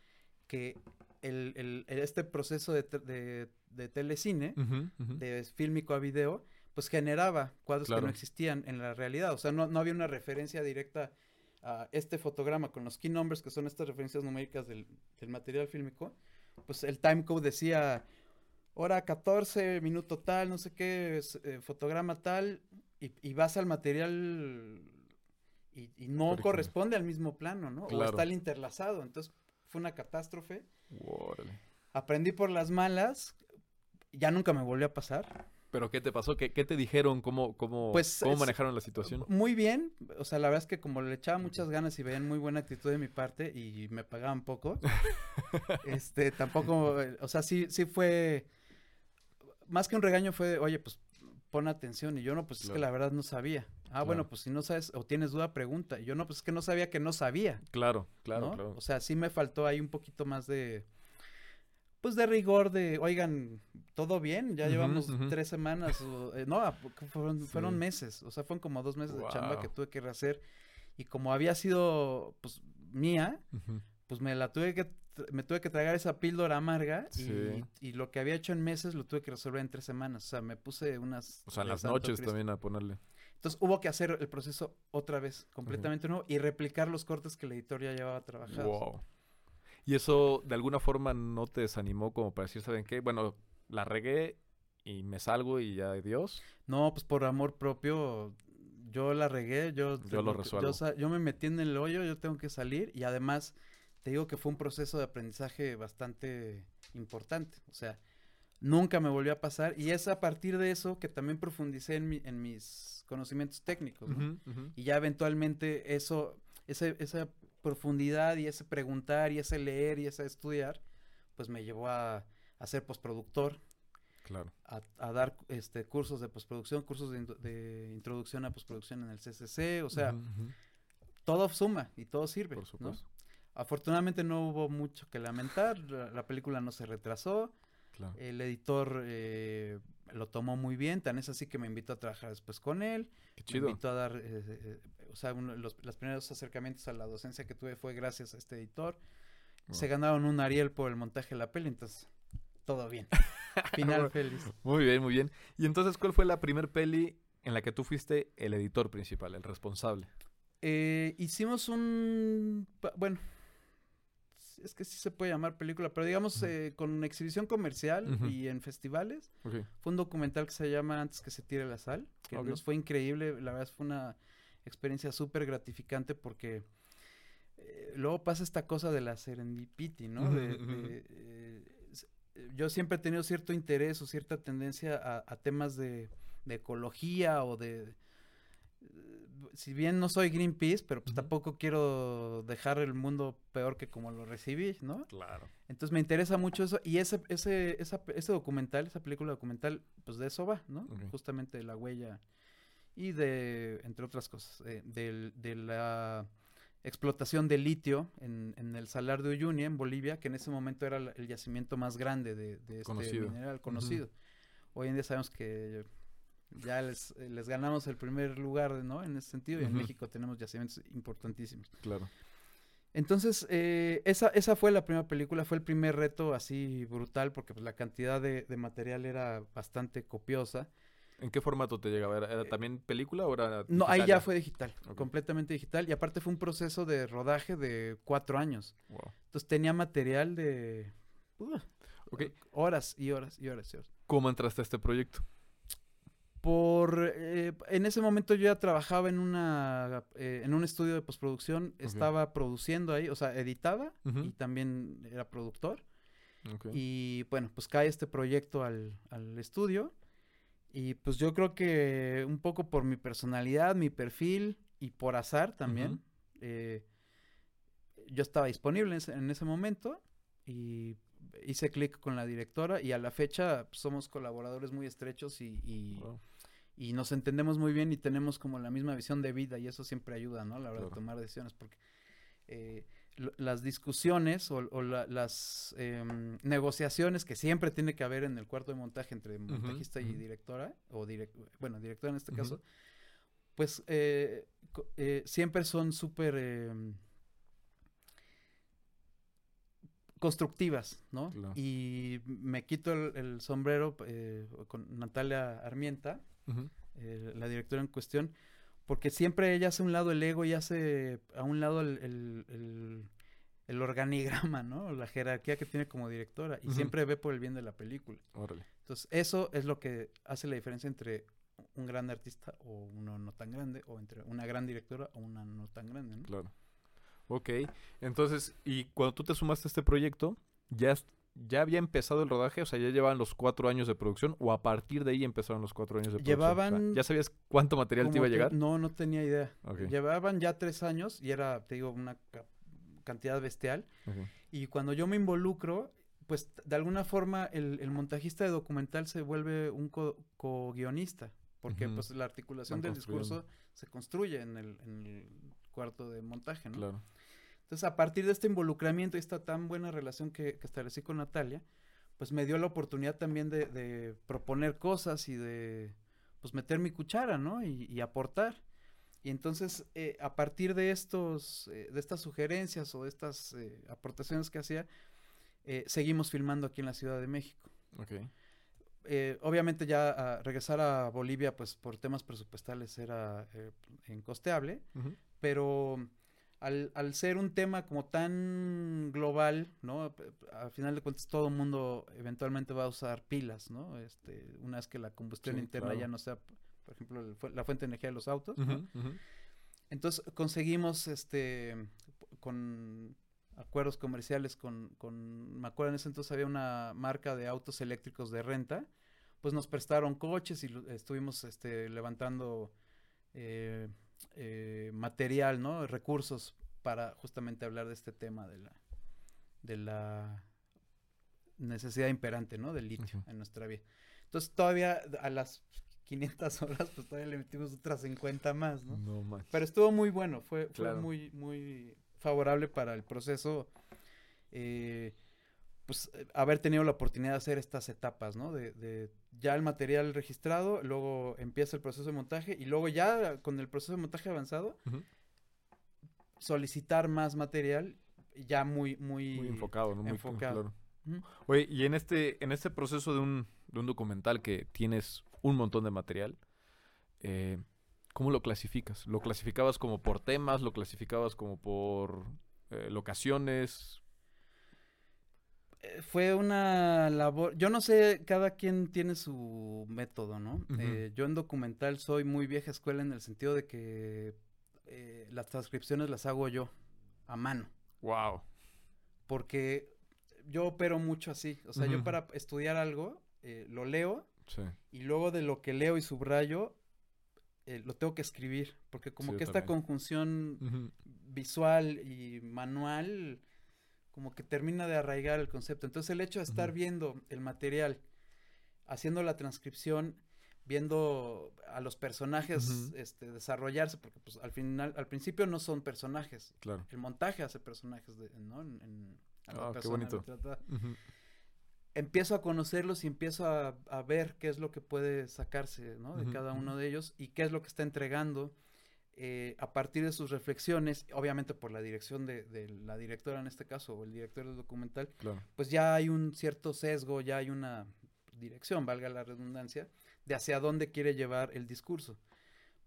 Que el, el- este proceso de, te- de- de telecine, de fílmico a video, pues generaba cuadros que no existían en la realidad. O sea, no, no había una referencia directa a este fotograma con los key numbers, que son estas referencias numéricas del, del material fílmico. Pues el timecode decía hora 14, minuto tal, no sé qué, eh, fotograma tal, y, y vas al material y, y no corresponde al mismo plano, ¿no? O está el interlazado. Entonces fue una catástrofe. Aprendí por las malas. Ya nunca me volvió a pasar. ¿Pero qué te pasó? ¿Qué, qué te dijeron? ¿Cómo, cómo, Pues, cómo manejaron la situación? Muy bien, o sea, la verdad es que como le echaba muchas ganas y veían muy buena actitud de mi parte y me pagaban poco, este, tampoco, eh, o sea, sí, sí fue, más que un regaño fue, oye, pues pon atención y yo no, pues es que la verdad no sabía. Ah, bueno, pues si no sabes o tienes duda, pregunta. Y yo no, pues es que no sabía que no sabía. Claro, claro, ¿no? claro. O sea, sí me faltó ahí un poquito más de, pues de rigor de, oigan, ¿todo bien? Ya llevamos ujú. tres semanas, o, eh, no, fueron, meses, o sea, fueron como dos meses de chamba que tuve que rehacer. Y como había sido, pues, mía, pues me la tuve que, me tuve que tragar esa píldora amarga y, Sí. y lo que había hecho en meses lo tuve que resolver en tres semanas. O sea, me puse unas... O sea, en las noches Cristo. también a ponerle. Entonces hubo que hacer el proceso otra vez, completamente nuevo, y replicar los cortes que el editor ya llevaba trabajados. Wow. ¿Y eso de alguna forma no te desanimó como para decir, ¿saben qué? Bueno, la regué y me salgo y ya adiós. No, pues por amor propio, yo la regué, yo... Yo tengo lo resuelvo. Yo, me metí en el hoyo, yo tengo que salir, y además te digo que fue un proceso de aprendizaje bastante importante, o sea, nunca me volvió a pasar, y es a partir de eso que también profundicé en, mi- en mis conocimientos técnicos, ¿no? Y ya eventualmente eso, ese, esa profundidad y ese preguntar y ese leer y ese estudiar, pues me llevó a, a ser postproductor, Claro. a, a dar este cursos de postproducción, cursos de, introducción a postproducción en el CCC, o sea, todo suma y todo sirve, Por ¿no? supuesto. Afortunadamente no hubo mucho que lamentar, la, la película no se retrasó, Claro. el editor eh, lo tomó muy bien, tan es así que me invitó a trabajar después con él, Qué me chido. invitó a dar, eh, eh, o sea, uno los, los primeros acercamientos a la docencia que tuve fue gracias a este editor. Se Wow. ganaron un Ariel por el montaje de la peli, entonces todo bien. Final feliz. Muy bien, muy bien. Y entonces, ¿cuál fue la primer peli en la que tú fuiste el editor principal, el responsable? Eh, hicimos un, bueno, es que sí se puede llamar película, pero digamos eh, con exhibición comercial y en festivales. Fue un documental que se llama Antes que se tire la sal, que nos fue increíble, la verdad fue una experiencia súper gratificante porque eh, luego pasa esta cosa de la serendipity, ¿no? De- de, eh, s- yo siempre he tenido cierto interés o cierta tendencia a, a temas de, de ecología o de si bien no soy Greenpeace, pero pues tampoco quiero dejar el mundo peor que como lo recibí, ¿no? Claro. Entonces me interesa mucho eso y ese ese esa, ese documental, esa película documental, pues de eso va, ¿no? Justamente de la huella y de entre otras cosas, eh, de, la explotación de litio en, en el Salar de Uyuni en Bolivia, que en ese momento era el yacimiento más grande de, de este Conocido. mineral conocido. Hoy en día sabemos que ya les, eh, les ganamos el primer lugar, ¿no? En ese sentido, y en. México tenemos yacimientos importantísimos. Claro. Entonces, eh, esa, esa fue la primera película, fue el primer reto así brutal, porque pues, la cantidad de, de material era bastante copiosa. ¿En qué formato te llegaba? ¿Era, era también película o era No, ahí ya fue digital, completamente digital, y aparte fue un proceso de rodaje de cuatro años. Wow. Entonces tenía material de uh, horas y horas y horas y horas. ¿Cómo entraste a este proyecto? Por eh, en ese momento yo ya trabajaba en una eh, en un estudio de postproducción, estaba produciendo ahí, o sea, editaba y también era productor. Y bueno, pues cae este proyecto al, al estudio. Y pues yo creo que un poco por mi personalidad, mi perfil y por azar también, eh, yo estaba disponible en ese, en ese momento y hice clic con la directora y a la fecha pues, somos colaboradores muy estrechos y, y- Wow. y nos entendemos muy bien y tenemos como la misma visión de vida y eso siempre ayuda, ¿no? A la hora Claro. de tomar decisiones porque eh, las discusiones o, o la- las em, negociaciones que siempre tiene que haber en el cuarto de montaje entre montajista y directora o direc- bueno, directora en este caso, pues eh, eh, siempre son súper em, constructivas, ¿no? Claro. Y me quito el, el sombrero eh, con Natalia Armienta, eh, la directora en cuestión, porque siempre ella hace a un lado el ego y hace a un lado el, el- el- el organigrama, ¿no? La jerarquía que tiene como directora y siempre ve por el bien de la película. Órale. Entonces, eso es lo que hace la diferencia entre un gran artista o uno no tan grande, o entre una gran directora o una no tan grande, ¿no? Claro. Ok. Entonces, y cuando tú te sumaste a este proyecto, ¿ya, ya había empezado el rodaje? O sea, ¿ya llevaban los cuatro años de producción? ¿O a partir de ahí empezaron los cuatro años de producción? O sea, Llevaban- ¿Ya sabías cuánto material te iba a llegar? No, no tenía idea. Llevaban ya tres años y era, te digo, una ca- cantidad bestial. Y cuando yo me involucro, pues de alguna forma el, el montajista de documental se vuelve un co- co-guionista, porque pues la articulación Van del discurso se construye en el, en el cuarto de montaje, ¿no? Claro. Entonces, a partir de este involucramiento y esta tan buena relación que, que establecí con Natalia, pues me dio la oportunidad también de, de proponer cosas y de, pues, meter mi cuchara, ¿no? Y, y aportar. Y entonces, eh, a partir de estos, eh, de estas sugerencias o de estas eh, aportaciones que hacía, seguimos filmando aquí en la Ciudad de México. Ok. Eh, obviamente ya a regresar a Bolivia, pues por temas presupuestales era eh, incosteable, pero al, al ser un tema como tan global, ¿no? Al final de cuentas todo el mundo eventualmente va a usar pilas, ¿no? Este, una vez que la combustión Sí, interna claro. ya no sea, por ejemplo, el la fuente de energía de los autos. Entonces conseguimos, este, con acuerdos comerciales con, con, me acuerdo en ese entonces había una marca de autos eléctricos de renta, pues nos prestaron coches y estuvimos, este, levantando eh, eh, material, ¿no? Recursos para justamente hablar de este tema de la, de la necesidad imperante, ¿no? Del litio en nuestra vida. Entonces todavía a las 500 horas, pues todavía le metimos otras 50 más, ¿no? No manches. Pero estuvo muy bueno, fue, muy, muy favorable para el proceso. eh, pues eh, haber tenido la oportunidad de hacer estas etapas, ¿no? De, de ya el material registrado, luego empieza el proceso de montaje y luego ya con el proceso de montaje avanzado, solicitar más material ya muy, muy, Muy enfocado, ¿no? Muy enfocado. claro. Oye, y en este, en este proceso de un, de un documental que tienes un montón de material, eh, ¿cómo lo clasificas? ¿Lo clasificabas como por temas? ¿Lo clasificabas como por eh, locaciones? Eh, Fue una labor, yo no sé, cada quien tiene su método, ¿no? Eh, yo en documental soy muy vieja escuela en el sentido de que eh, las transcripciones las hago yo, a mano, ¡Wow! porque yo opero mucho así. O sea, yo para estudiar algo, eh, lo leo Sí. y luego de lo que leo y subrayo, eh, lo tengo que escribir. Porque como Sí, que esta también. conjunción visual y manual como que termina de arraigar el concepto. Entonces el hecho de estar viendo el material, haciendo la transcripción, viendo a los personajes este, desarrollarse, porque pues al final, al principio no son personajes. Claro. El montaje hace personajes, de, ¿no? En, en- a la Ah, qué bonito. Empiezo a conocerlos y empiezo a, a ver qué es lo que puede sacarse, ¿no? De cada uno de ellos y qué es lo que está entregando eh, a partir de sus reflexiones, obviamente por la dirección de, de la directora en este caso, o el director del documental, Claro. pues ya hay un cierto sesgo, ya hay una dirección, valga la redundancia, de hacia dónde quiere llevar el discurso.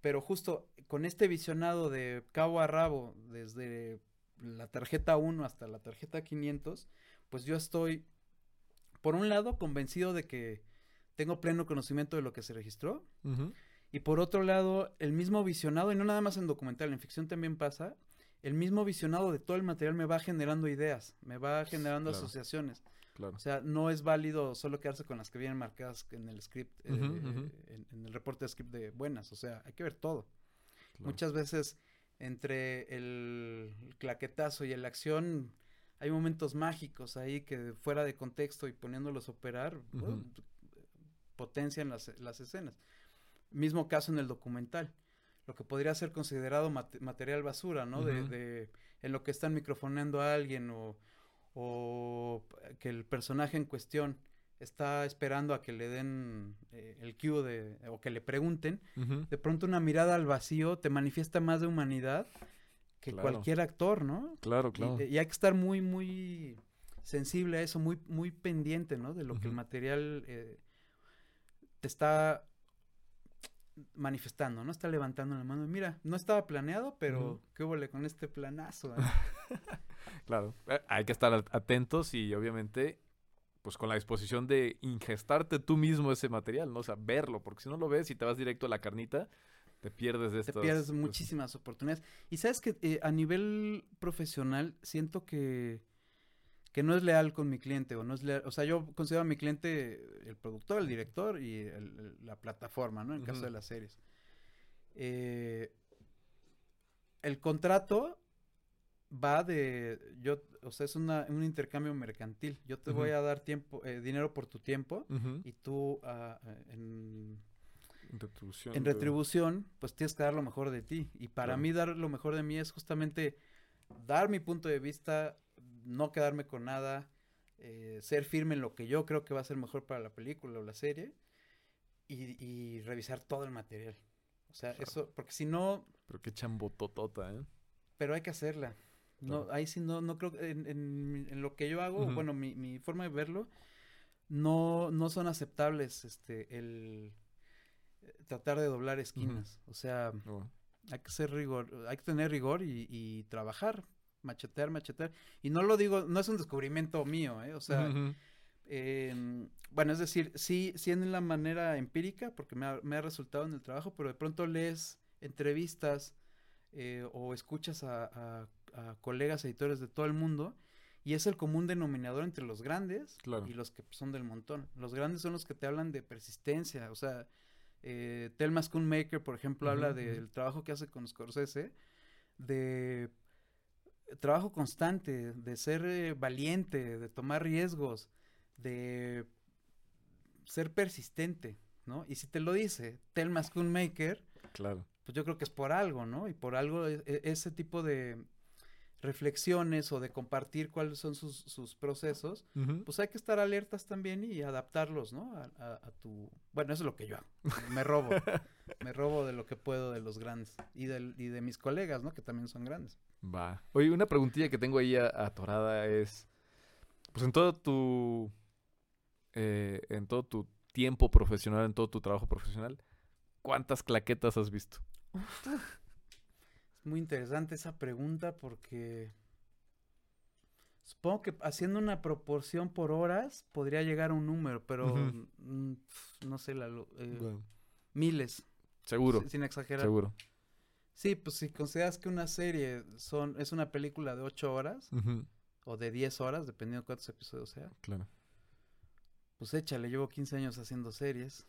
Pero justo con este visionado de cabo a rabo, desde la tarjeta 1 hasta la tarjeta 500, pues yo estoy, por un lado, convencido de que tengo pleno conocimiento de lo que se registró, Ujú. Y por otro lado, el mismo visionado, y no nada más en documental, en ficción también pasa, el mismo visionado de todo el material me va generando ideas, me va generando Claro. asociaciones. Claro. O sea, no es válido solo quedarse con las que vienen marcadas en el script, eh, en, en el reporte de script de buenas. O sea, hay que ver todo. claro. Muchas veces entre el claquetazo y la acción hay momentos mágicos ahí que fuera de contexto y poniéndolos a operar, bueno, potencian las, las escenas. Mismo caso en el documental. Lo que podría ser considerado mate- material basura, ¿no? de, de- en lo que están microfoneando a alguien o, o que el personaje en cuestión está esperando a que le den eh, el cue de, o que le pregunten, de pronto una mirada al vacío te manifiesta más de humanidad que Claro. cualquier actor, ¿no? Claro, claro. Y, hay que estar muy, muy sensible a eso, muy, muy pendiente, ¿no? De lo que el material eh, te está manifestando, ¿no? Está levantando la mano. Mira, no estaba planeado, pero qué huele con este planazo. eh?". Claro. Eh, Hay que estar at- atentos y obviamente pues con la disposición de ingestarte tú mismo ese material, ¿no? O sea, verlo, porque si no lo ves y te vas directo a la carnita, te pierdes de te estas... pierdes de- muchísimas oportunidades. Y sabes que eh, a nivel profesional siento que, que no es leal con mi cliente o no es leal, o sea, yo considero a mi cliente el productor, el director y el- el- la plataforma, ¿no? En el caso Ujú. de las series. Eh, el contrato va de, yo, o sea, es una- un intercambio mercantil. Yo te voy Ujú. a dar tiempo, eh, dinero por tu tiempo Ujú. y tú ah, en En retribución. en retribución, pues tienes que dar lo mejor de ti. Y para Claro. mí dar lo mejor de mí es justamente dar mi punto de vista, no quedarme con nada, eh, ser firme en lo que yo creo que va a ser mejor para la película o la serie y, y revisar todo el material. O sea, Claro. eso, porque si no, Pero qué chambototota, ¿eh? pero hay que hacerla. No, ahí sí no, no creo, en, en- en lo que yo hago, bueno, mi, mi forma de verlo, no, no son aceptables, este, el eh, tratar de doblar esquinas. O sea, Oh, hay que ser rigor, hay que tener rigor y, y trabajar, machetear, machetear. Y no lo digo, no es un descubrimiento mío, ¿eh? O sea, em, bueno, es decir, sí, sí en la manera empírica, porque me ha, me ha resultado en el trabajo, pero de pronto lees entrevistas eh, o escuchas a, a- a colegas editores de todo el mundo y es el común denominador entre los grandes Claro. y los que son del montón. Los grandes son los que te hablan de persistencia, o sea, eh, Thelma Schoonmaker, por ejemplo, habla del trabajo que hace con Scorsese, de trabajo constante, de ser eh, valiente, de tomar riesgos, de ser persistente, ¿no? Y si te lo dice Thelma Schoonmaker, Claro. pues yo creo que es por algo, ¿no? Y por algo e- e- ese tipo de reflexiones o de compartir cuáles son sus, sus procesos, pues hay que estar alertas también y adaptarlos, ¿no? A, a- a tu... Bueno, eso es lo que yo hago. Me robo. me robo de lo que puedo de los grandes y, del, y de mis colegas, ¿no? Que también son grandes. Va. Oye, una preguntilla que tengo ahí atorada es, pues en todo tu, eh, en todo tu tiempo profesional, en todo tu trabajo profesional, ¿cuántas claquetas has visto? Es muy interesante esa pregunta porque supongo que haciendo una proporción por horas podría llegar a un número, pero mm, no sé, la, lo- eh, Bueno, miles, seguro, si- sin exagerar. seguro. Sí, pues si consideras que una serie son es una película de ocho horas, Ujú. o de 10 horas, dependiendo de cuántos episodios sea. Claro. Pues échale, llevo 15 años haciendo series.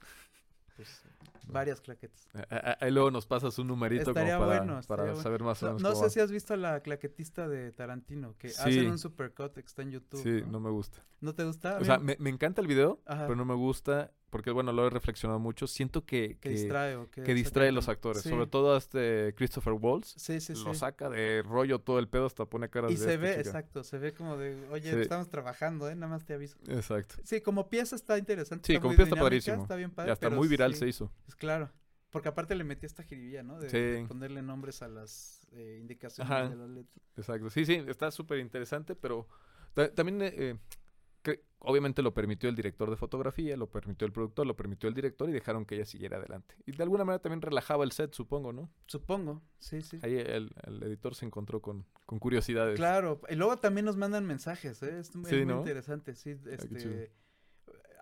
Pues varias claquetas. A- a- Ahí luego nos pasas un numerito Estaría como para, bueno, para bueno. saber más o No, menos no cómo sé va. si has visto la claquetista de Tarantino, que Sí. hacen un supercut que está en YouTube. Sí, ¿no? no me gusta. ¿No te gusta? A O sea, me, me encanta el video, Ajá. pero no me gusta porque, bueno, lo he reflexionado mucho. Siento que, que distrae que, que distrae a los actores. Sí. Sobre todo a este Christopher Waltz. Sí, sí, sí. Lo saca de rollo todo el pedo hasta pone caras Y de se esta ve, chica. exacto, se ve como de, oye, estamos trabajando, ¿eh? Nada más te aviso. Exacto. Sí, como pieza está interesante. Sí, está como muy pieza está padrísimo. Está bien Y padre. hasta pero muy viral se hizo. Es claro. Porque aparte le metí esta jiribilla, ¿no? De, Sí. de ponerle nombres a las eh, indicaciones Ajá. de las letras. Exacto. Sí, sí, está súper interesante, pero ta- también, eh, eh, que obviamente lo permitió el director de fotografía, lo permitió el productor, lo permitió el director y dejaron que ella siguiera adelante. Y de alguna manera también relajaba el set, supongo, ¿no? Supongo, sí, sí. Ahí el, el editor se encontró con, con curiosidades. Claro, y luego también nos mandan mensajes, ¿eh? Es, muy ¿no? interesante, sí. Este,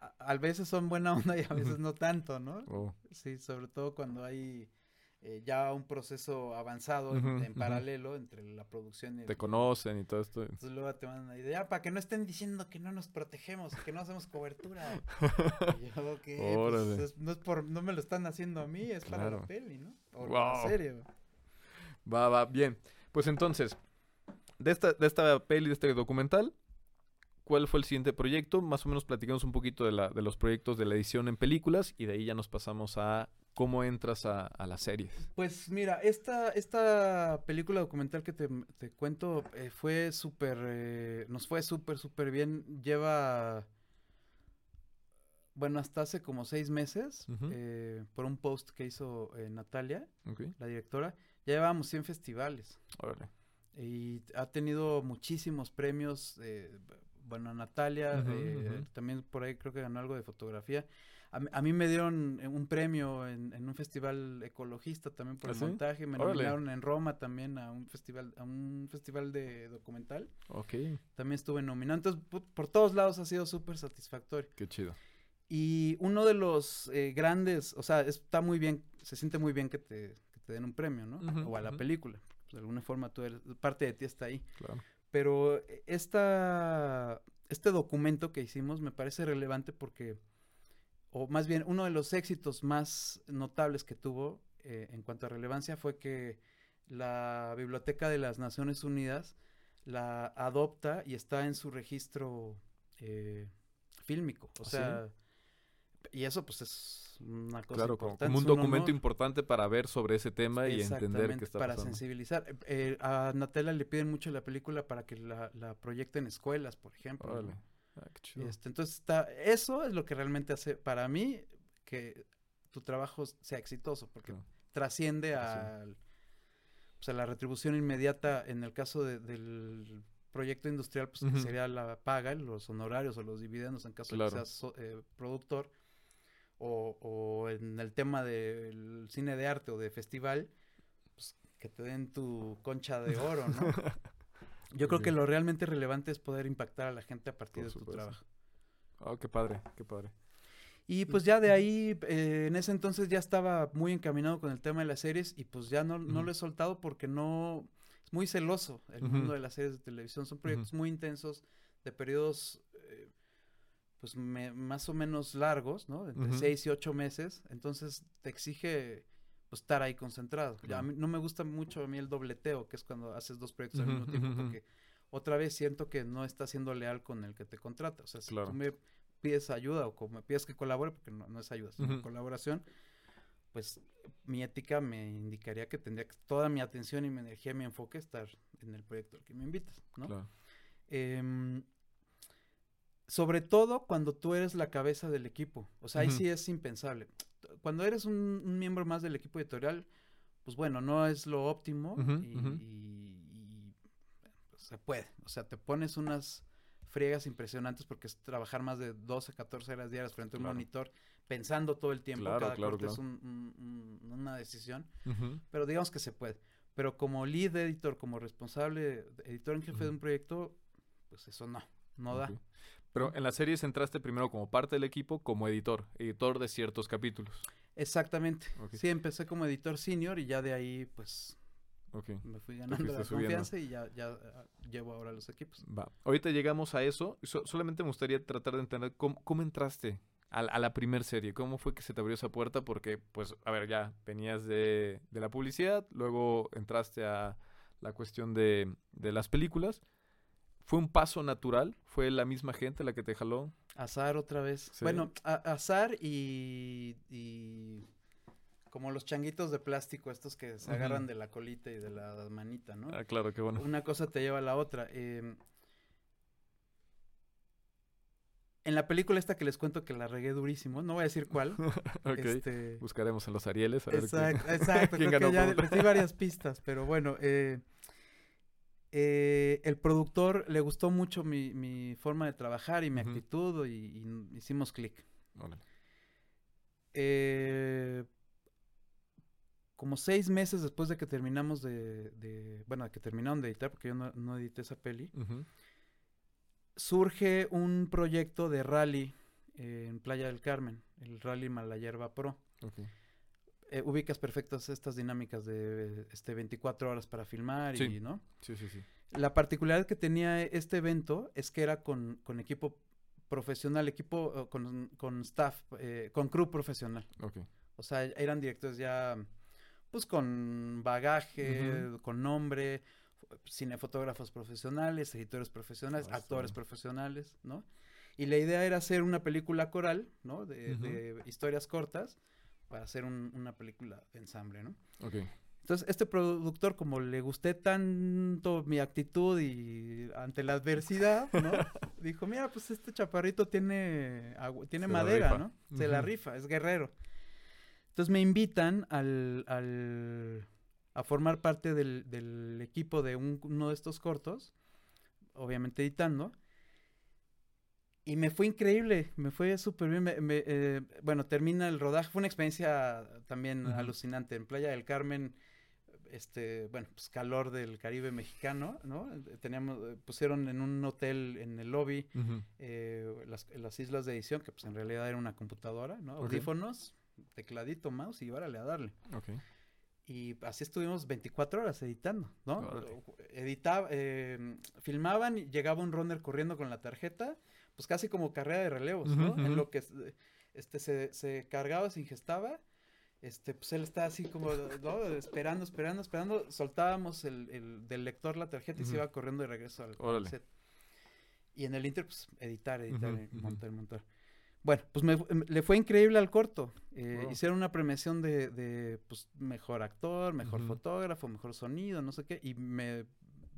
a, a veces son buena onda y a veces no tanto, ¿no? Oh, Sí, sobre todo cuando hay eh, ya un proceso avanzado en- en, paralelo entre la producción y el... te conocen y todo esto. Entonces luego te mandan una idea para que no estén diciendo que no nos protegemos, que no hacemos cobertura. Y yo, ¿qué? Pues, es- no, es por, no me lo están haciendo a mí, es para la peli, ¿no? O Guau. la serie. Va, va, bien. Pues entonces, de esta, de esta peli, de este documental, ¿cuál fue el siguiente proyecto? Más o menos platicamos un poquito de, la, de los proyectos de la edición en películas y de ahí ya nos pasamos a cómo entras a, a las series. Pues mira, esta, esta película documental que te, te cuento eh, fue súper, eh, nos fue súper, súper bien. Lleva, bueno, hasta hace como seis meses, eh, por un post que hizo Natalia, la directora, ya llevábamos 100 festivales. órale. Y ha tenido muchísimos premios. eh, bueno, Natalia, también por ahí creo que ganó algo de fotografía. A, mí- a mí me dieron eh, un premio en, en un festival ecologista también por ¿Ah, el sí? montaje. Me Órale. nominaron en Roma también a un festival, a un festival de documental. Ok, También estuve nominado. Entonces, por, por todos lados ha sido súper satisfactorio. qué chido. Y uno de los eh, grandes, o sea, está muy bien, se siente muy bien que te, que te den un premio, ¿no? O a la película. Pues, de alguna forma tú eres, parte de ti está ahí. Claro. Pero eh, esta, este documento que hicimos me parece relevante porque, o más bien, uno de los éxitos más notables que tuvo eh, en cuanto a relevancia fue que la Biblioteca de las Naciones Unidas la adopta y está en su registro eh, fílmico. O ¿Ah, sí? sea, y eso pues es una cosa Claro, como, importante. como un documento importante para ver sobre ese tema y entender qué está para pasando. sensibilizar. Eh, eh, a Natalia le piden mucho la película para que la, la proyecten en escuelas, por ejemplo. ¿no? Ah, qué chido. Este, entonces está, eso es lo que realmente hace para mí que tu trabajo sea exitoso, porque Claro. trasciende al, pues, a la retribución inmediata en el caso de- del proyecto industrial, pues que sería la paga, los honorarios o los dividendos en caso de que seas so- eh, productor, o, o en el tema del cine de arte o de festival, pues que te den tu concha de oro, ¿no? Yo creo que lo realmente relevante es poder impactar a la gente a partir Por de tu supuesto. trabajo. Ah, qué padre, qué padre. Y pues ya de ahí, eh, en ese entonces ya estaba muy encaminado con el tema de las series y pues ya no, lo he soltado porque no, es muy celoso el mundo de las series de televisión. Son proyectos muy intensos, de periodos eh, pues me- más o menos largos, ¿no? Entre seis y ocho meses. Entonces te exige pues, estar ahí concentrado. Ya, a Claro. mí- no me gusta mucho a mí el dobleteo, que es cuando haces dos proyectos al mismo tiempo, porque otra vez siento que no estás siendo leal con el que te contrata. O sea, si Claro. tú me pides ayuda o como me pides que colabore, porque no, no es ayuda, sino Ujú. colaboración, pues mi ética me indicaría que tendría que toda mi atención y mi energía y mi enfoque estar en el proyecto al que me invitas, ¿no? Claro. Em, sobre todo cuando tú eres la cabeza del equipo. O sea, ahí sí es impensable. Cuando eres un, un miembro más del equipo editorial, pues bueno, no es lo óptimo y, y- y, pues, se puede. O sea, te pones unas friegas impresionantes porque es trabajar más de 12, 14 horas diarias frente a un Claro. monitor, pensando todo el tiempo. Claro, Cada claro, corte es un- un- un- una decisión pero digamos que se puede. Pero como lead editor, como responsable, editor en jefe de un proyecto, pues eso no, no da. Pero en las series entraste primero como parte del equipo, como editor, editor de ciertos capítulos. Exactamente. Ok. Sí, empecé como editor senior y ya de ahí, pues. Me fui ganando la subiendo. confianza y ya, ya ah, llevo ahora los equipos. Va. Ahorita llegamos a eso. So- solamente me gustaría tratar de entender cómo, cómo entraste a, a la primer serie. ¿Cómo fue que se te abrió esa puerta? Porque, pues, a ver, ya venías de, de la publicidad, luego entraste a la cuestión de, de las películas. ¿Fue un paso natural? ¿Fue la misma gente la que te jaló? Azar otra vez. Sí. Bueno, azar y, y como los changuitos de plástico, estos que se agarran de la colita y de la manita, ¿no? Ah, claro, qué bueno. Una cosa te lleva a la otra. eh, en la película esta que les cuento que la regué durísimo, no voy a decir cuál. ok. este, Buscaremos en los Arieles. A ver qué- Exacto, exacto. quién creo que ya les di varias pistas, pero bueno, eh, eh, el productor le gustó mucho mi, mi forma de trabajar y mi actitud y, y hicimos clic. Eh, como seis meses después de que terminamos de, de- bueno, de que terminaron de editar, porque yo no, no edité esa peli, surge un proyecto de rally eh, en Playa del Carmen, el Rally Malayerba Pro. Ok. Eh, ubicas perfectas estas dinámicas de este 24 horas para filmar Sí. y, ¿no? Sí, sí, sí. La particularidad que tenía este evento es que era con, con equipo profesional, equipo con, con staff, eh, con crew profesional. Ok. O sea, eran directores ya, pues con bagaje, con nombre, cinefotógrafos profesionales, editores profesionales, Ah, actores profesionales, ¿no? Y la idea era hacer una película coral, ¿no? De, Ujú. de historias cortas para hacer un- una película de ensamble, ¿no? Ok. Entonces, este productor, como le gusté tanto mi actitud y ante la adversidad, ¿no? Dijo, mira, pues este chaparrito tiene, tiene Se madera. ¿no? Se la rifa, es guerrero. Entonces me invitan al, al- a formar parte del, del equipo de un- uno de estos cortos, obviamente editando. Y me fue increíble, me fue súper bien. me- me, eh, bueno, termina el rodaje, fue una experiencia también alucinante. En Playa del Carmen, este, bueno, pues calor del Caribe mexicano, ¿no? Teníamos, eh, pusieron en un hotel en el lobby eh, las, las islas de edición, que pues en realidad era una computadora, ¿no? Ok. Audífonos, tecladito, mouse y órale a darle. Y así estuvimos 24 horas editando, ¿no? Órale. Editaba, eh, filmaban y llegaba un runner corriendo con la tarjeta, pues casi como carrera de relevos, ¿no? En lo que este, se, se cargaba, se ingestaba, este, pues él estaba así como, ¿no? Esperando, esperando, esperando, soltábamos el, el del lector la tarjeta y se iba corriendo de regreso al, al Órale. set. Y en el Inter, pues, editar, editar, eh, montar, montar. Bueno, pues me, fu- le fue increíble al corto. Eh, Wow. Hicieron una premiación de, de, pues, mejor actor, mejor fotógrafo, mejor sonido, no sé qué, y me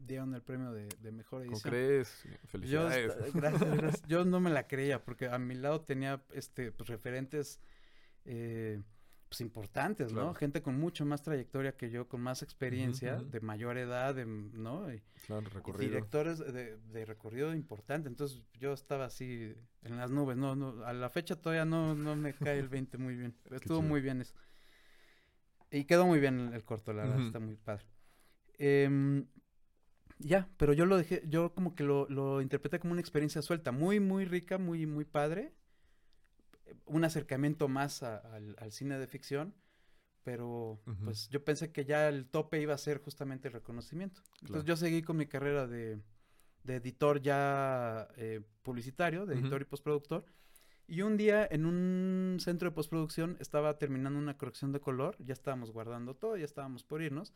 dieron el premio de, de mejor ¿Cómo edición. crees? Yo, Felicidades. esta- gracias, gracias. Yo no me la creía porque a mi lado tenía este pues, referentes eh, pues importantes, ¿no? Claro. Gente con mucho más trayectoria que yo, con más experiencia, de mayor edad, de, ¿no? Y, Claro, y directores de, de recorrido importante. Entonces yo estaba así en las nubes. No, no, a la fecha todavía no, no me cae el 20 muy bien. Estuvo muy bien eso. Y quedó muy bien el, el corto, la verdad, está muy padre. Em, ya, pero yo lo dejé, yo como que lo, lo interpreté como una experiencia suelta, muy, muy rica, muy, muy padre. Un acercamiento más a- al, al cine de ficción, pero pues yo pensé que ya el tope iba a ser justamente el reconocimiento. Entonces yo seguí con mi carrera de, de editor ya eh, publicitario, de editor y postproductor. Y un día en un centro de postproducción estaba terminando una corrección de color, ya estábamos guardando todo, ya estábamos por irnos,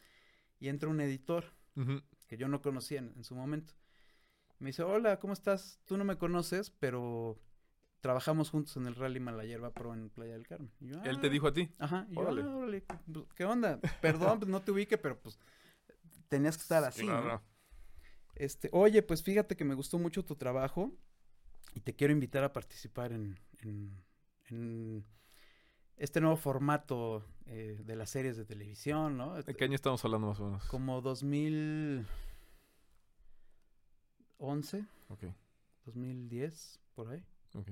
y entra un editor Ujú. Que yo no conocía en, en su momento. Me dice, hola, ¿cómo estás? Tú no me conoces, pero trabajamos juntos en el Rally Malayerba Pro en Playa del Carmen. Y yo, Él te "Ah". dijo a ti. Ajá, y yo. "Ah, órale, pues, ¿qué onda? Perdón, pues no te ubique, pero pues tenías que estar así, ¿no? Claro. Este, oye, pues fíjate que me gustó mucho tu trabajo y te quiero invitar a participar en, en- en este nuevo formato eh, de las series de televisión, ¿no? ¿De qué año estamos hablando más o menos? Como 2011, Ok, 2010, por ahí. ok.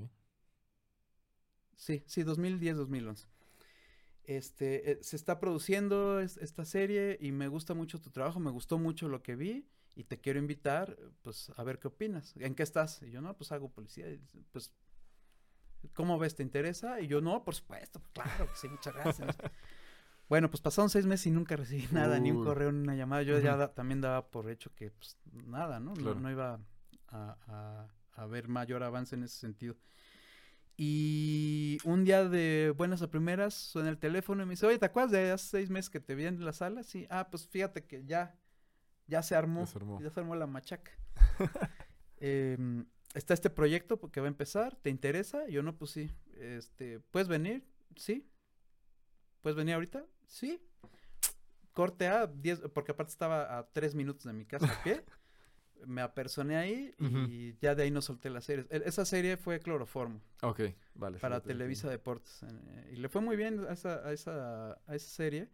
Sí, sí, 2010, 2011. Este, eh, se está produciendo es- esta serie y me gusta mucho tu trabajo, me gustó mucho lo que vi y te quiero invitar, pues, a ver qué opinas. ¿En qué estás? Y yo, no, pues hago policía. Y pues, ¿cómo ves? ¿Te interesa? Y yo, no, por supuesto, pues, claro, que sí, muchas gracias. Bueno, pues pasaron seis meses y nunca recibí nada, ni un correo, ni una llamada. Yo ya da- también daba por hecho que pues, nada, ¿no? No- Claro. No, iba a, a- a haber mayor avance en ese sentido. Y un día de buenas a primeras suena el teléfono y me dice, oye, ¿te acuerdas de hace seis meses que te vi en la sala? Sí, ah, pues fíjate que ya, ya se armó, Ya se armó. ya se armó la machaca. Em, está este proyecto que va a empezar, ¿te interesa? Yo no, pues sí. Este, ¿puedes venir? Sí. ¿Puedes venir ahorita? Sí. Corte a 10, porque aparte estaba a tres minutos de mi casa a pie. Me apersoné ahí y ya de ahí no solté la serie. E- Esa serie fue Cloroformo Ok, vale. para Televisa. Deportes. eh, Y le fue muy bien a esa, a esa, a esa serie.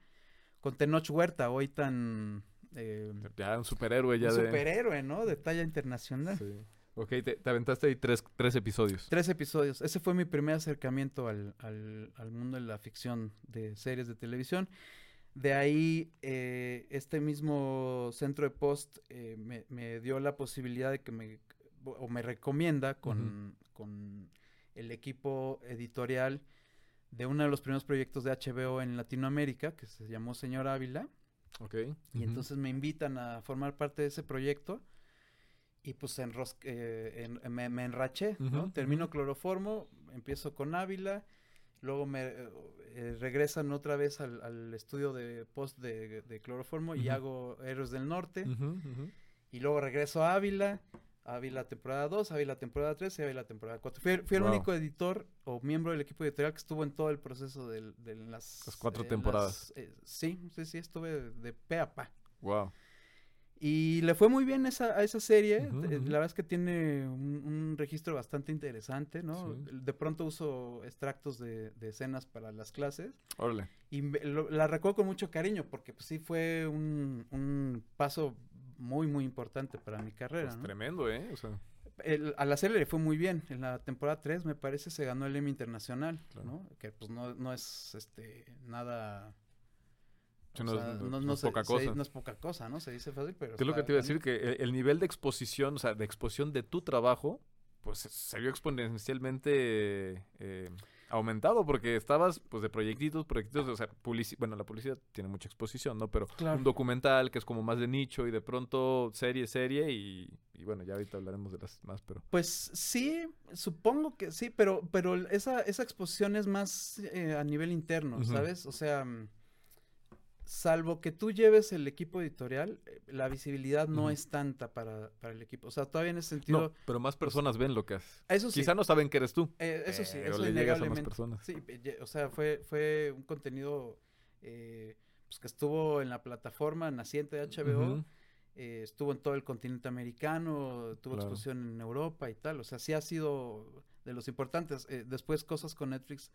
Con Tenoch Huerta, hoy tan... eh, Ya un superhéroe ya un de... superhéroe, ¿no? De talla internacional. Sí. Ok, te, te aventaste ahí tres, tres episodios. Tres episodios. Ese fue mi primer acercamiento al, al- al mundo de la ficción de series de televisión. De ahí, eh, este mismo centro de post eh, me, me dio la posibilidad de que me, o me recomienda con, con el equipo editorial de uno de los primeros proyectos de HBO en Latinoamérica, que se llamó Señor Ávila. Ok. Y entonces me invitan a formar parte de ese proyecto y pues enros- eh, en- me, me enraché, ¿no? Termino cloroformo, empiezo con Ávila, luego me eh, eh, regresan otra vez al, al estudio de post de, de cloroformo y hago Héroes del Norte y luego regreso a Ávila. Ávila temporada 2, Ávila temporada 3 y Ávila temporada 4. Fui, fui el único editor o miembro del equipo editorial que estuvo en todo el proceso de, las... Las cuatro eh, temporadas. las, eh, sí, sí, sí, estuve de pe a pa. Wow. Y le fue muy bien esa, a esa serie. Eh. La verdad es que tiene un, un registro bastante interesante, ¿no? Sí. De pronto uso extractos de, de escenas para las clases. Órale. Y me- lo- la recuerdo con mucho cariño porque pues, sí fue un, un paso muy, muy importante para mi carrera. Pues ¿no? tremendo, ¿eh? O sea, El- a la serie le fue muy bien. En la temporada 3, me parece, se ganó el Emmy Internacional, Claro. ¿no? Que pues no, no es este nada... Sí, no es- sea, no- no, no es se- poca se- cosa. no es poca cosa, ¿no? Se dice fácil, pero... ¿qué es lo que te iba a decir? Que el, el nivel de exposición, o sea, de exposición de tu trabajo, pues se vio exponencialmente eh, aumentado porque estabas, pues, de proyectitos, proyectitos, o sea, publici- bueno, la publicidad tiene mucha exposición, ¿no? Pero Claro. un documental que es como más de nicho y de pronto serie, serie y, y bueno, ya ahorita hablaremos de las más, pero... Pues sí, supongo que sí, pero, pero esa, esa exposición es más eh, a nivel interno. ¿sabes? O sea, salvo que tú lleves el equipo editorial, eh, la visibilidad no es tanta para, para el equipo. O sea, todavía en ese sentido, No, pero más personas ven lo que haces. eso sí, Quizá no saben que eres tú. eh, eso sí, pero eso le llegas a más innegablemente. personas. Sí, eh, o sea, fue, fue un contenido eh, pues que estuvo en la plataforma naciente de HBO. Eh, estuvo en todo el continente americano, tuvo Claro. exposición en Europa y tal, o sea, sí ha sido de los importantes. Eh, después cosas con Netflix,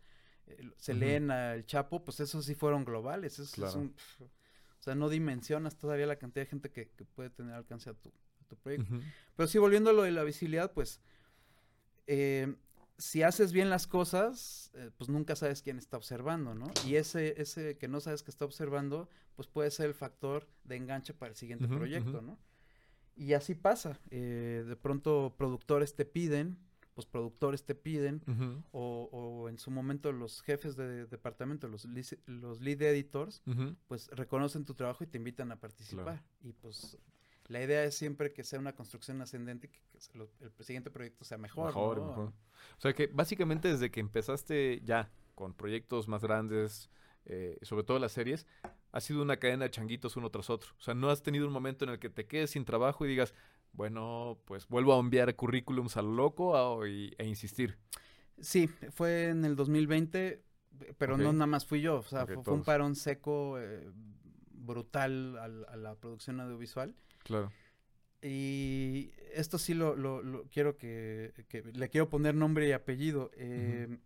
eh, se Ujú. leen a El Chapo, pues esos sí fueron globales, eso es un... o sea, no dimensionas todavía la cantidad de gente que, que puede tener alcance a tu, a tu proyecto. Pero sí, volviendo a lo de la visibilidad, pues, eh, si haces bien las cosas, eh, pues nunca sabes quién está observando, ¿no? Y ese, ese que no sabes que está observando, pues puede ser el factor de enganche para el siguiente proyecto. ¿no? Y así pasa. eh, de pronto productores te piden, pues productores te piden, o, o en su momento los jefes de departamento, los, los lead editors, pues reconocen tu trabajo y te invitan a participar. Y pues la idea es siempre que sea una construcción ascendente y que, que se lo- el siguiente proyecto sea mejor. Mejor, ¿no? mejor. O sea que básicamente desde que empezaste ya con proyectos más grandes, eh, sobre todo las series, ha sido una cadena de changuitos uno tras otro. O sea, no has tenido un momento en el que te quedes sin trabajo y digas, bueno, pues vuelvo a enviar currículums a lo loco a- y- e insistir. Sí, fue en el 2020, pero no nada más fui yo. O sea, fue, fue un parón seco eh, brutal al- a, la producción audiovisual. Claro. Y esto sí lo, lo- lo quiero que, que le quiero poner nombre y apellido. Eh,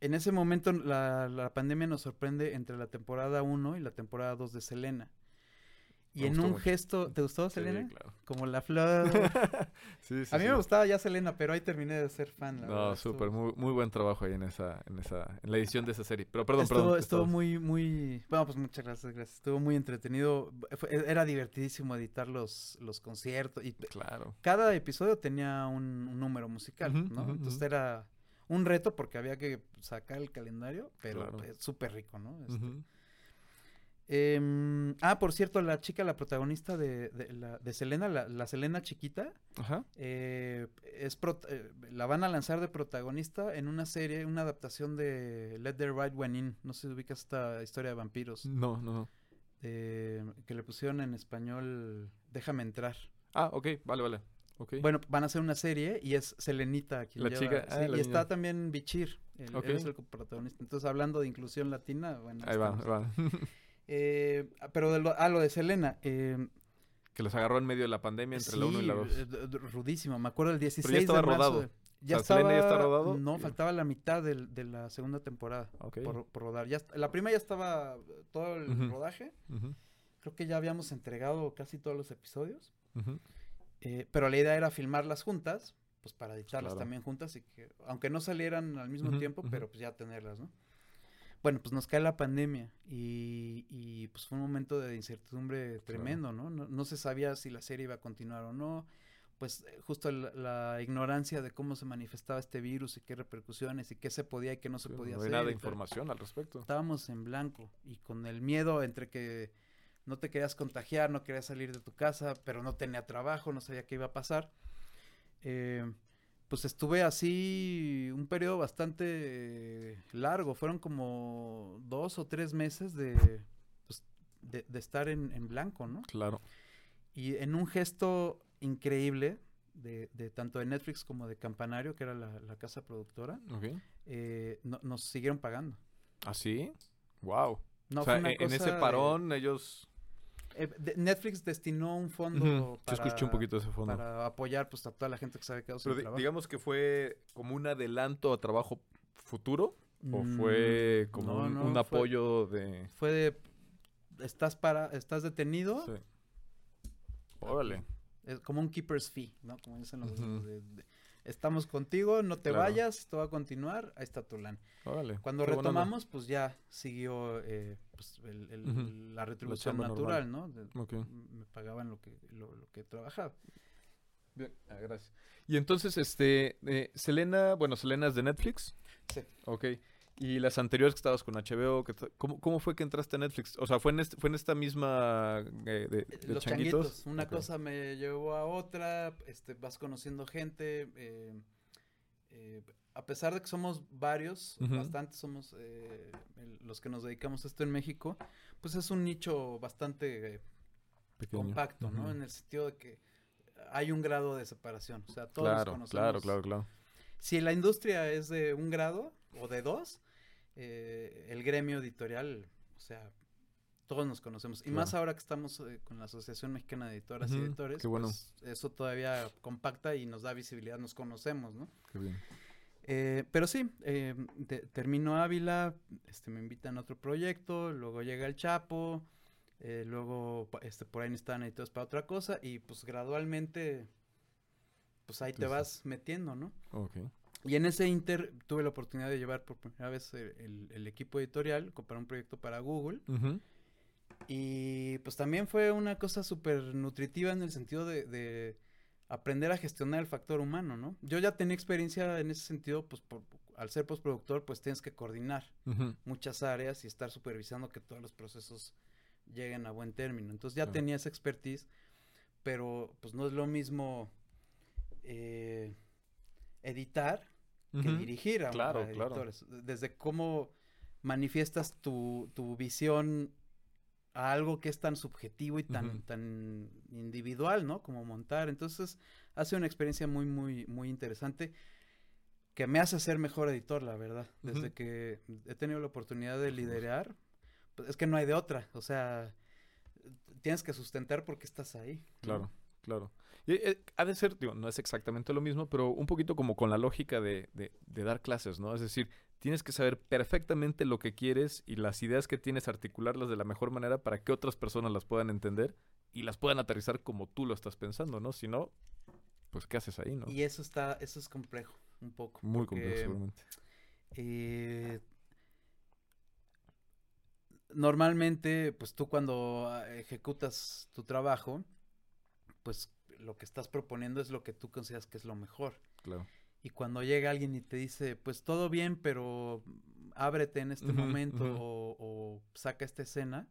En ese momento la, la pandemia nos sorprende entre la temporada 1 y la temporada 2 de Selena. Y Me en un mucho. gesto, ¿te gustó Sí, Selena? claro. Como la flor. Sí, sí, a mí me gustaba ya Selena, pero ahí terminé de ser fan. la No, súper, muy, muy buen trabajo ahí en esa, en esa, en la edición de esa serie. Pero perdón, estuvo, perdón. estuvo muy, muy, bueno, pues muchas gracias, gracias. Estuvo muy entretenido. Fue- era divertidísimo editar los, los conciertos y Claro. cada episodio tenía un, un número musical, ¿no? Entonces era un reto porque había que sacar el calendario, pero Claro. súper rico, ¿no? Este. Em, ah, por cierto, la chica, la protagonista de, de, la, de Selena, la, la Selena chiquita, Ajá. eh, es prot- eh, la van a lanzar de protagonista en una serie, una adaptación de Let the Right One In. No sé si ubicas esta historia de vampiros. No, no, no. eh, que le pusieron en español Déjame entrar. Ah, ok, vale, vale. Ok. Bueno, van a hacer una serie y es Selenita quien La lleva- chica, ah, sí, la y está también Bichir, Ok. él es el protagonista. Entonces, hablando de inclusión latina, bueno. ahí va, ahí va. Eh, pero de lo, ah, lo de Selena, eh, que los agarró en medio de la pandemia entre la 1 y la sí, 2. eh, rudísimo. Me acuerdo el 16 ya estaba de marzo rodado. de- ya sea, Selena ya está estaba- rodado. No, faltaba la mitad del- de la segunda temporada por, por rodar. Ya, la primera ya estaba todo el rodaje. Creo que ya habíamos entregado casi todos los episodios. Eh, pero la idea era filmarlas juntas, pues para editarlas Claro. también juntas y que, aunque no salieran al mismo tiempo, pero pues ya tenerlas, ¿no? Bueno, pues nos cae la pandemia y, y, pues fue un momento de incertidumbre tremendo, ¿no? ¿no? no se sabía si la serie iba a continuar o no. Pues eh, justo la, la ignorancia de cómo se manifestaba este virus y qué repercusiones y qué se podía y qué no se Sí, podía no hay hacer. nada de información al respecto. Estábamos en blanco y con el miedo entre que no te querías contagiar, no querías salir de tu casa, pero no tenía trabajo, no sabía qué iba a pasar. Eh, pues estuve así un periodo bastante largo, fueron como dos o tres meses de, pues, de, de estar en, en blanco, ¿no? Claro. Y en un gesto increíble de, de tanto de Netflix como de Campanario, que era la, la casa productora, eh, no- nos siguieron pagando. ¿Ah, sí? Wow. No, o sea, en, ese parón ellos... Eh, de- Netflix destinó un fondo para, Yo escuché un poquito de ese fondo. para apoyar pues, a toda la gente que se había quedado sin Pero trabajo. digamos que fue como un adelanto a trabajo futuro o Mm, fue como no, un, no, un fue- apoyo de... Fue de, estás, para, estás detenido, Sí. Órale. es como un keeper's fee, ¿no? Como dicen los... De- estamos contigo, no te Claro. vayas, esto va a continuar, ahí está tu. Órale. Cuando retomamos, pues ya siguió eh, pues, el- la retribución natural, ¿no? Me pagaban lo que, lo, lo que trabajaba. Bien, ah, gracias. Y entonces, este, eh, Selena, bueno, Selena es de Netflix. Sí. Ok. Y las anteriores que estabas con HBO, que ¿cómo, cómo fue que entraste a Netflix? O sea, ¿fue en, este- fue en esta misma eh, de, Eh, de Los changuitos? changuitos. Una cosa me llevó a otra, este, vas conociendo gente. eh, eh, a pesar de que somos varios, Ujú. bastantes somos el- los que nos dedicamos a esto en México, pues es un nicho bastante compacto, ¿no? En el sentido de que hay un grado de separación. O sea, todos Claro, conocemos. claro, claro, claro. Si la industria es de un grado o de dos, eh, el gremio editorial, o sea, todos nos conocemos. Y más ahora que estamos eh, con la Asociación Mexicana de Editoras y Editores, qué bueno. pues, eso todavía compacta y nos da visibilidad, nos conocemos, ¿no? Qué bien. Eh, pero sí, eh, te- termino Ávila, este, me invitan a otro proyecto, luego llega el Chapo, eh, luego este, por ahí necesitan editores para otra cosa y pues gradualmente, pues ahí te vas metiendo, ¿no? Ok. Y en ese inter tuve la oportunidad de llevar por primera vez el, equipo editorial para un proyecto para Google. Y pues también fue una cosa súper nutritiva en el sentido de, de aprender a gestionar el factor humano, ¿no? Yo ya tenía experiencia en ese sentido, pues por- al ser postproductor, pues tienes que coordinar muchas áreas y estar supervisando que todos los procesos lleguen a buen término. Entonces ya tenía esa expertise, pero pues no es lo mismo eh, editar que dirigir a, Claro, claro. editores. Desde cómo manifiestas tu, tu visión a algo que es tan subjetivo y tan, tan individual, ¿no? Como montar. Entonces, ha sido una experiencia muy, muy, muy interesante que me hace ser mejor editor, la verdad. Desde que he tenido la oportunidad de liderar, pues es que no hay de otra. O sea, tienes que sustentar porque estás ahí. ¿no? Claro. Y, eh, ha de ser, digo, no es exactamente lo mismo, pero un poquito como con la lógica de, de- de dar clases, ¿no? Es decir, tienes que saber perfectamente lo que quieres y las ideas que tienes, articularlas de la mejor manera para que otras personas las puedan entender y las puedan aterrizar como tú lo estás pensando, ¿no? Si no, pues, ¿qué haces ahí, no? Y eso está, eso es complejo, un poco. Muy porque, complejo, seguramente. eh, normalmente, pues tú cuando ah, ejecutas tu trabajo, pues lo que estás proponiendo es lo que tú consideras que es lo mejor. Claro. Y cuando llega alguien y te dice, pues todo bien, pero ábrete en este momento o, o saca esta escena,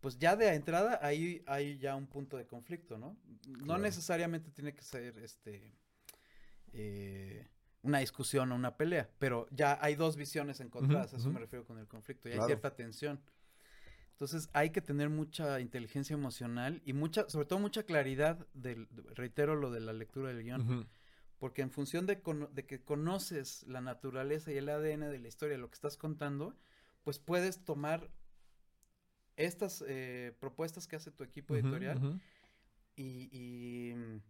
pues ya de entrada ahí hay ya un punto de conflicto, ¿no? No Claro. necesariamente tiene que ser este eh, una discusión o una pelea, pero ya hay dos visiones encontradas, a eso me refiero con el conflicto, y Claro. hay cierta tensión. Entonces hay que tener mucha inteligencia emocional y mucha, sobre todo mucha claridad del, reitero lo de la lectura del guion, porque en función de, de que conoces la naturaleza y el ADN de la historia, lo que estás contando, pues puedes tomar estas eh, propuestas que hace tu equipo editorial y, y, mm,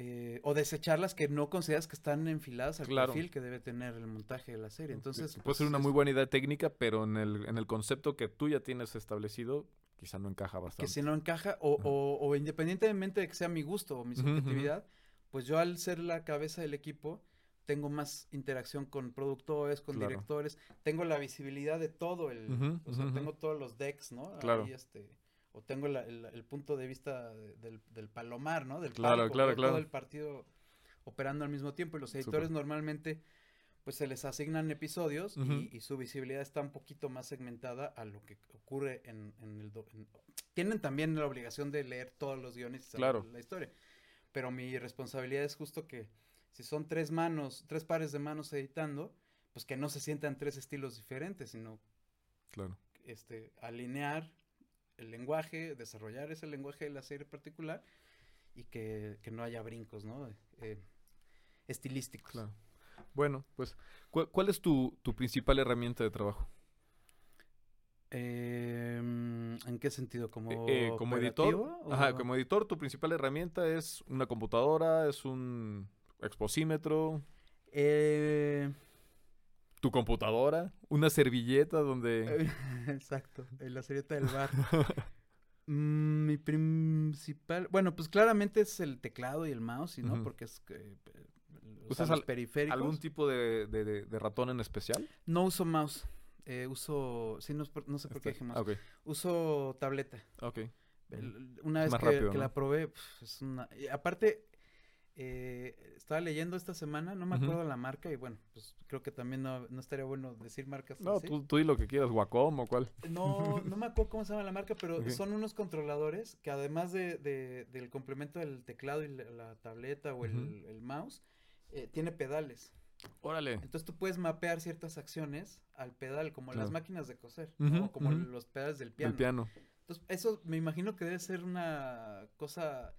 eh, o desecharlas que no consideras que están enfiladas al Claro. perfil que debe tener el montaje de la serie. Entonces, puede pues, ser una es- muy buena idea técnica, pero en el, en el concepto que tú ya tienes establecido, quizá no encaja que bastante. si no encaja, o, o- o independientemente de que sea mi gusto o mi subjetividad, pues yo al ser la cabeza del equipo, tengo más interacción con productores, con Claro. directores, tengo la visibilidad de todo el, o sea, tengo todos los decks, ¿no? Claro. Ahí, este, o tengo el, el punto de vista de- del, del palomar, ¿no? Del Claro, palco, claro, claro. todo el partido operando al mismo tiempo y los editores normalmente pues se les asignan episodios y- y, su visibilidad está un poquito más segmentada a lo que ocurre en, en el... do- en- tienen también la obligación de leer todos los guiones y saber Claro. la historia, pero mi responsabilidad es justo que si son tres manos, tres pares de manos editando, pues que no se sientan tres estilos diferentes, sino Claro. este, alinear el lenguaje, desarrollar ese lenguaje de la serie particular y que, que no haya brincos, ¿no? Eh, estilísticos. Claro. Bueno, pues, ¿cuál, cuál es tu, tu principal herramienta de trabajo? Em, ¿En qué sentido? ¿Como, Eh, eh, como editor. Ajá, como editor, tu principal herramienta es una computadora, es un exposímetro, Eh, tu computadora, una servilleta donde... Exacto, la serieta del bar. Mm, mi principal, bueno, pues claramente es el teclado y el mouse, ¿y ¿no? Porque es eh, ¿Usas al- periféricos. ¿Algún tipo de, de- de- de ratón en especial? No uso mouse. eh, uso, sí, no, no sé por qué Este, dije ah, mouse. ok, Uso tableta. ok. El- una vez que, rápido, que ¿no? la probé, pf, es una... y aparte, eh, estaba leyendo esta semana, no me acuerdo la marca, y bueno, pues creo que también no, no estaría bueno decir marcas No, así. tú, tú di lo que quieras, Wacom o cuál. No, no me acuerdo cómo se llama la marca, pero son unos controladores que además de, de- del complemento del teclado y la, la tableta o el, el mouse, eh, tiene pedales. Órale. Entonces tú puedes mapear ciertas acciones al pedal, como las máquinas de coser, o como los pedales del piano. El piano. Entonces, eso me imagino que debe ser una cosa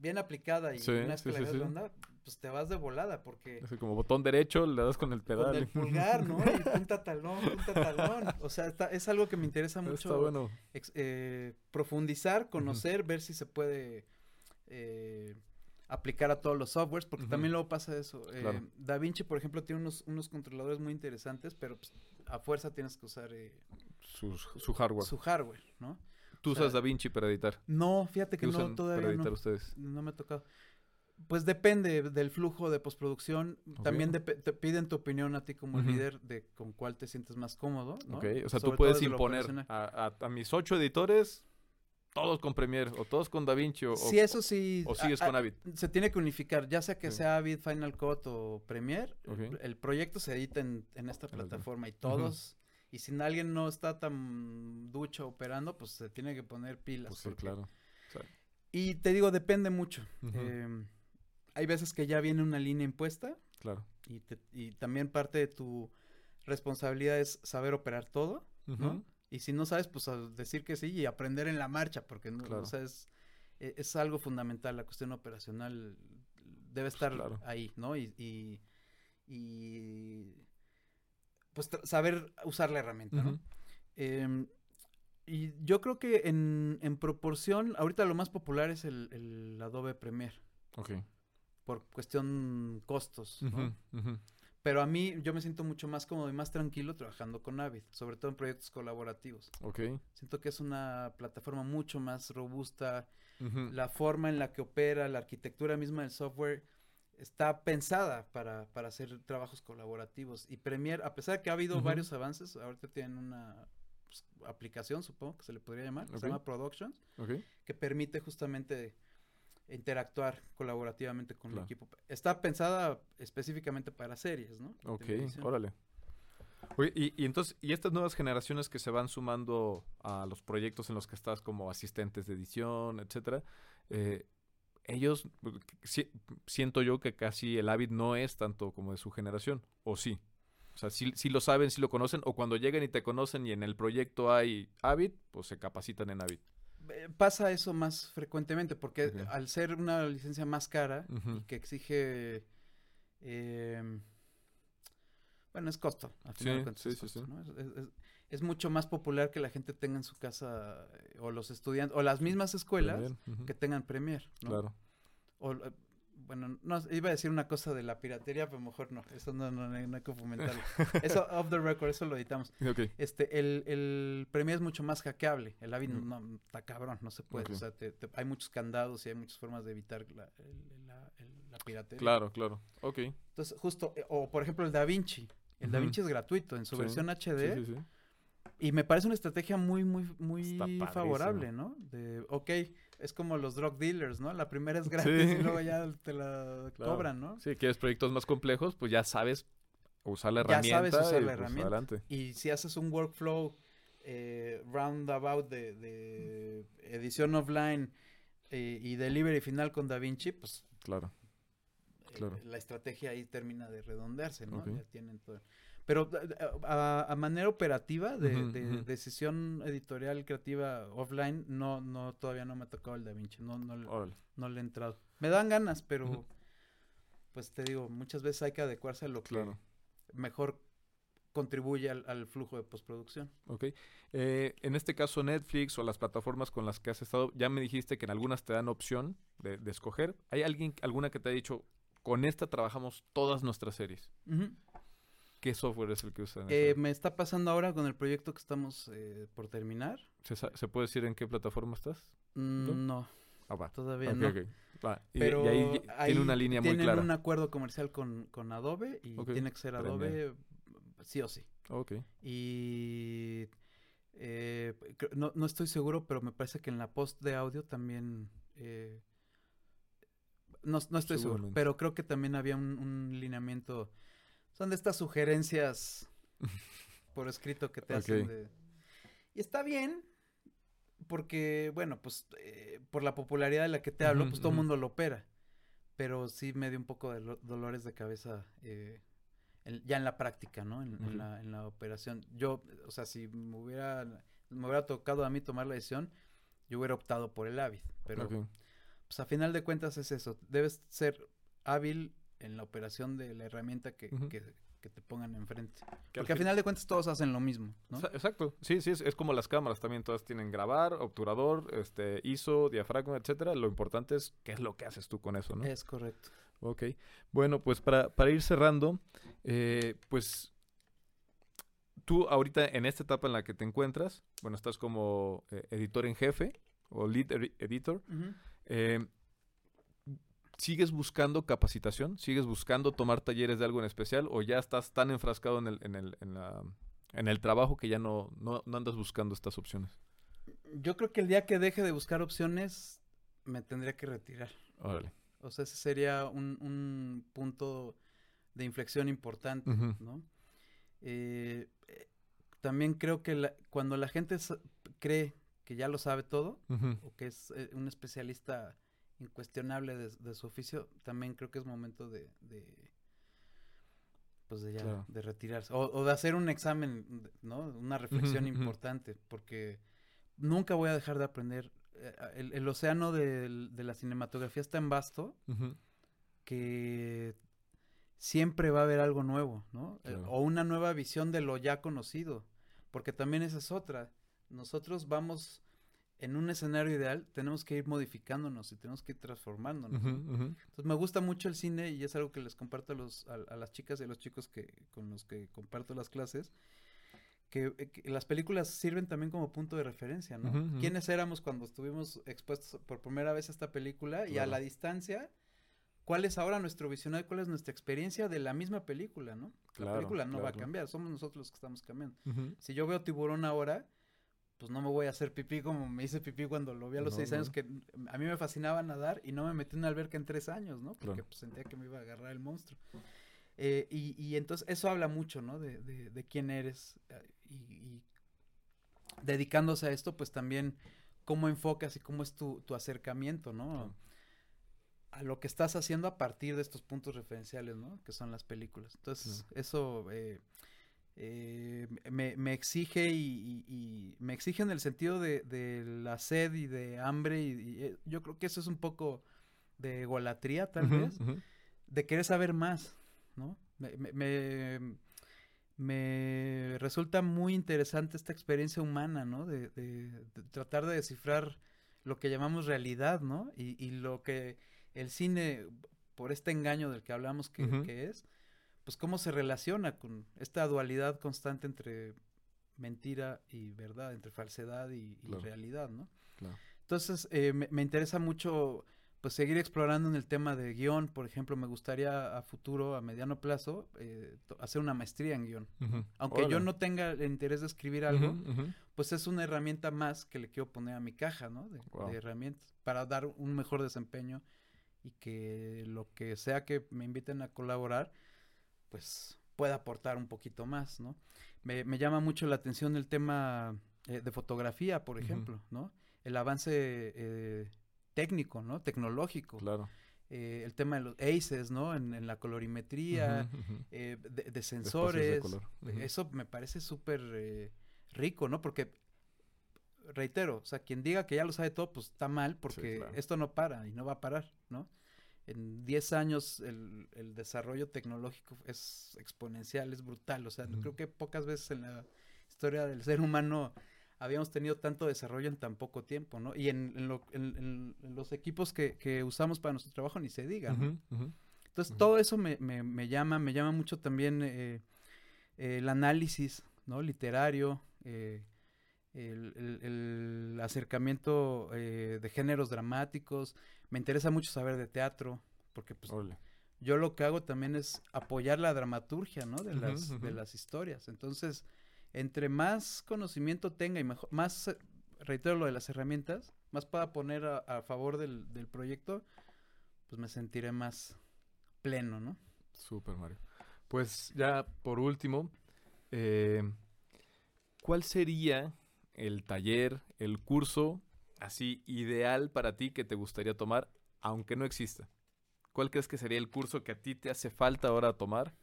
bien aplicada y Sí, una vez sí, onda, pues te vas de volada porque Así como botón derecho, le das con el pedal. con el pulgar, ¿no? Y punta talón, punta talón. O sea, está- es algo que me interesa mucho Está bueno. ex- eh, profundizar, conocer, ver si se puede eh, aplicar a todos los softwares, porque también luego pasa eso. Eh, Claro. Da Vinci, por ejemplo, tiene unos, unos controladores muy interesantes, pero pues, a fuerza tienes que usar eh, Sus- su hardware. su hardware, ¿no? Tú o sea, usas DaVinci para editar. No, fíjate ¿Qué que no, todavía para editar no. ustedes? No me ha tocado. Pues depende del flujo de postproducción. También te piden tu opinión a ti como líder de con cuál te sientes más cómodo, ¿no? Ok, o sea, Sobre tú puedes imponer a, a- a mis ocho editores, todos con Premiere, o todos con DaVinci, o, Sí, eso sí. o sigues a- con a- Avid. Se tiene que unificar, ya sea que Sí. sea Avid, Final Cut o Premiere. Ok. el- El proyecto se edita en, en esta plataforma y todos. Y si alguien no está tan ducho operando, pues se tiene que poner pilas. Pues sí, claro. Y te digo, depende mucho. Em, hay veces que ya viene una línea impuesta Claro. y, te- y también parte de tu responsabilidad es saber operar todo, ¿no? Y si no sabes, pues a decir que sí y aprender en la marcha, porque no, Claro. o sea, es, e- es algo fundamental, la cuestión operacional debe estar claro. ahí, ¿no? Y, y, y, pues saber usar la herramienta, ¿no? Em, y yo creo que en, en proporción, ahorita lo más popular es el, el Adobe Premiere, Ok. por cuestión costos. Pero a mí yo me siento mucho más cómodo y más tranquilo trabajando con Avid, sobre todo en proyectos colaborativos. Ok. Siento que es una plataforma mucho más robusta, la forma en la que opera, la arquitectura misma del software está pensada para, para hacer trabajos colaborativos. Y Premiere, a pesar de que ha habido varios avances, ahorita tienen una pues, aplicación, supongo que se le podría llamar, que se llama Productions, que permite justamente interactuar colaborativamente con Claro. el equipo. Está pensada específicamente para series, ¿no? Ok, órale. Oye, y, y entonces, y estas nuevas generaciones que se van sumando a los proyectos en los que estás como asistentes de edición, etcétera, eh, ellos, pues, si- siento yo que casi el Avid no es tanto como de su generación, o sí. O sea, sí, sí lo saben, sí lo conocen, o cuando llegan y te conocen y en el proyecto hay Avid, pues se capacitan en Avid. Eh, Pasa eso más frecuentemente porque al ser una licencia más cara y que exige... eh, bueno, es costo. Al final Sí, de cuentas sí, es costo, sí. ¿no? Es, es- es- mucho más popular que la gente tenga en su casa eh, o los estudiantes o las mismas escuelas que tengan Premiere, ¿no? Claro. O, eh, bueno, no, iba a decir una cosa de la piratería, pero mejor no. Eso no, no, no hay- que fomentarlo. Eso off the record, eso lo editamos. Ok. Este, el, el Premiere es mucho más hackeable. El Avid Ujú. no, está cabrón, no se puede. O sea, te- te- hay muchos candados y hay muchas formas de evitar la, el- la- el- la piratería. Claro, claro. Ok. Entonces, justo, eh, o por ejemplo el Da Vinci. El Da Ujú. Vinci es gratuito en su Sí. versión HD. Sí, sí. Y me parece una estrategia muy, muy, muy favorable, ¿no? De, ok, es como los drug dealers, ¿no? La primera es gratis Sí. y luego ya te la Claro. cobran, ¿no? Si quieres proyectos más complejos, pues ya sabes usar la Ya herramienta. sabes usar y, la pues, herramienta. adelante. Y si haces un workflow eh, roundabout de, de edición offline eh, y delivery final con DaVinci, pues Claro. eh, Claro. la estrategia ahí termina de redondearse, ¿no? Ya tienen todo. Pero eh, a, a manera operativa de, decisión editorial creativa offline, no, no, todavía no me ha tocado el DaVinci, no, no, le- Órale. no le he entrado. Me dan ganas, pero pues te digo, muchas veces hay que adecuarse a lo que mejor contribuye al, al flujo de postproducción. Ok. Eh, en este caso, Netflix o las plataformas con las que has estado, ya me dijiste que en algunas te dan opción de, de escoger. ¿Hay alguien, alguna que te ha dicho, con esta trabajamos todas nuestras series? Ujú. ¿Qué software es el que usan? Eh, me está pasando ahora con el proyecto que estamos eh, por terminar. ¿Se, puede decir en qué plataforma estás? Mm, no, Ah, va. todavía no. ok. Va. Y, Pero y ahí ahí tiene una línea muy tienen clara. un acuerdo comercial con, con Adobe y tiene que ser. Adobe sí o sí. Ok. Y eh, no, no estoy seguro, pero me parece que en la post de audio también... eh, no, no estoy seguro, pero creo que también había un, un lineamiento. Son de estas sugerencias por escrito que te hacen de... Y está bien, porque, bueno, pues eh, por la popularidad de la que te hablo, pues todo el mundo lo opera. Pero sí me dio un poco de lo- dolores de cabeza eh, en- ya en la práctica, ¿no? En, la, en la operación. Yo, o sea, si me hubiera, me hubiera tocado a mí tomar la decisión, yo hubiera optado por el Avid. Pero, pues a final de cuentas es eso. Debes ser hábil en la operación de la herramienta que, que, que te pongan enfrente. Que Porque al fin- final de cuentas todos hacen lo mismo, ¿no? Exa- Exacto, sí, sí, es, es como las cámaras también, todas tienen grabar, obturador, este, ISO, diafragma, etcétera. Lo importante es qué es lo que haces tú con eso, ¿no? Es correcto. Ok, bueno, pues para, para ir cerrando, eh, pues tú ahorita en esta etapa en la que te encuentras, bueno, estás como eh, editor en jefe o lead edi- editor, eh, ¿sigues buscando capacitación? ¿Sigues buscando tomar talleres de algo en especial? ¿O ya estás tan enfrascado en el, en el, en la, en el trabajo que ya no, no, no andas buscando estas opciones? Yo creo que el día que deje de buscar opciones, me tendría que retirar. Órale. O sea, ese sería un, un punto de inflexión importante. ¿no? Eh, eh, también creo que la- cuando la gente cree que ya lo sabe todo, o que es eh, un especialista incuestionable de, de su oficio, también creo que es momento de, de pues de ya, Claro. de retirarse. O, o de hacer un examen, ¿no? Una reflexión importante, porque nunca voy a dejar de aprender. Eh, El, el océano de la cinematografía es tan vasto que siempre va a haber algo nuevo, ¿no? Eh, Claro. o una nueva visión de lo ya conocido, porque también esa es otra. Nosotros vamos en un escenario ideal, tenemos que ir modificándonos y tenemos que ir transformándonos. Ujú, ¿no? ujú. Entonces me gusta mucho el cine y es algo que les comparto a, los, a, a las chicas y a los chicos que, con los que comparto las clases, que, eh, que las películas sirven también como punto de referencia, ¿no? Ujú, ujú. ¿Quiénes éramos cuando estuvimos expuestos por primera vez a esta película y a Claro. la distancia? ¿Cuál es ahora nuestro visionario? ¿Cuál es nuestra experiencia de la misma película, no? Claro, la película no va a claro. cambiar, somos nosotros los que estamos cambiando. Si yo veo tiburón ahora, pues no me voy a hacer pipí como me hice pipí cuando lo vi a los No, seis no. años, que a mí me fascinaba nadar y no me metí en una alberca en tres años, ¿no? Porque Claro. pues, sentía que me iba a agarrar el monstruo. Eh, y, y entonces eso habla mucho, ¿no? De, de, de quién eres eh, y, y dedicándose a esto, pues también cómo enfocas y cómo es tu, tu acercamiento, ¿no? A lo que estás haciendo a partir de estos puntos referenciales, ¿no? Que son las películas. Entonces, eso eh, eh, me, me exige y, y- y me exige en el sentido de, de la sed y de hambre y, y, eh, yo creo que eso es un poco de egolatría, tal vez de querer saber más, ¿no? Me, me- me- resulta muy interesante esta experiencia humana, ¿no? De, de- de tratar de descifrar lo que llamamos realidad, ¿no? Y, lo que el cine, por este engaño del que hablamos que, Ujú. que es, pues cómo se relaciona con esta dualidad constante entre mentira y verdad, entre falsedad y, y Claro. realidad, ¿no? Claro. Entonces, eh, me, me interesa mucho pues seguir explorando en el tema de guion. Por ejemplo, me gustaría a futuro, a mediano plazo, eh, hacer una maestría en guion. Aunque yo no tenga el interés de escribir algo, pues es una herramienta más que le quiero poner a mi caja, ¿no? De herramientas para dar un mejor desempeño y que lo que sea que me inviten a colaborar, pues pueda aportar un poquito más, ¿no? Me, me llama mucho la atención el tema eh, de fotografía, por ejemplo, ¿no? El avance eh, técnico, ¿no? Tecnológico. Claro. Eh, el tema de los ACES, ¿no? En, en la colorimetría, eh, de, de espacios de sensores. color. Eso me parece súper eh, rico, ¿no? Porque, reitero, o sea, quien diga que ya lo sabe todo, pues está mal, porque claro. esto no para y no va a parar, ¿no? En 10 años el, el desarrollo tecnológico es exponencial, es brutal. O sea, Ujú. creo que pocas veces en la historia del ser humano habíamos tenido tanto desarrollo en tan poco tiempo, ¿no? Y en, en lo- en- los equipos que, que usamos para nuestro trabajo ni se diga, ¿no? Entonces, todo eso me, me, me llama, me llama mucho también eh, eh, el análisis, ¿no? Literario, eh, el, el- el acercamiento eh, de géneros dramáticos. Me interesa mucho saber de teatro, porque pues yo lo que hago también es apoyar la dramaturgia, ¿no? De las, de las historias. Entonces, entre más conocimiento tenga y mejor, más, eh, reitero lo de las herramientas, más pueda poner a, a favor del, del proyecto, pues me sentiré más pleno, ¿no? Súper, Mario. Pues ya por último, eh, ¿cuál sería el taller, el curso así ideal para ti que te gustaría tomar, aunque no exista? ¿Cuál crees que sería el curso que a ti te hace falta ahora tomar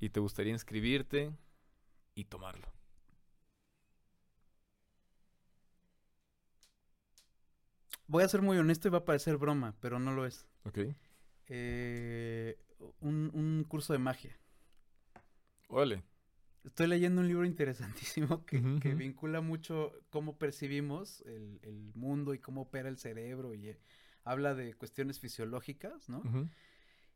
y te gustaría inscribirte y tomarlo? Voy a ser muy honesto y va a parecer broma, pero no lo es. Ok. Eh, un, un curso de magia. Órale. Estoy leyendo un libro interesantísimo que, que vincula mucho cómo percibimos el, el mundo y cómo opera el cerebro y eh, habla de cuestiones fisiológicas, ¿no? Ujú.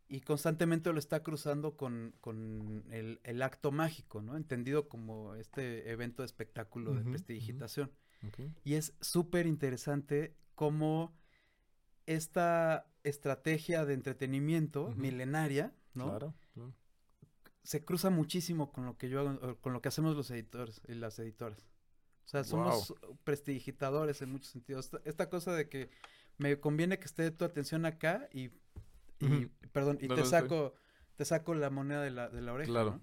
Y constantemente lo está cruzando con, con el, el acto mágico, ¿no? Entendido como este evento de espectáculo de prestidigitación. Y es súper interesante cómo esta estrategia de entretenimiento milenaria, ¿no? Claro, claro. Se cruza muchísimo con lo que yo hago, con lo que hacemos los editores y las editoras. O sea, somos prestidigitadores en muchos sentidos. Esta, esta cosa de que me conviene que esté tu atención acá y, perdón, y No, te no, estoy- saco, te saco la moneda de la, de la oreja. Claro. ¿no?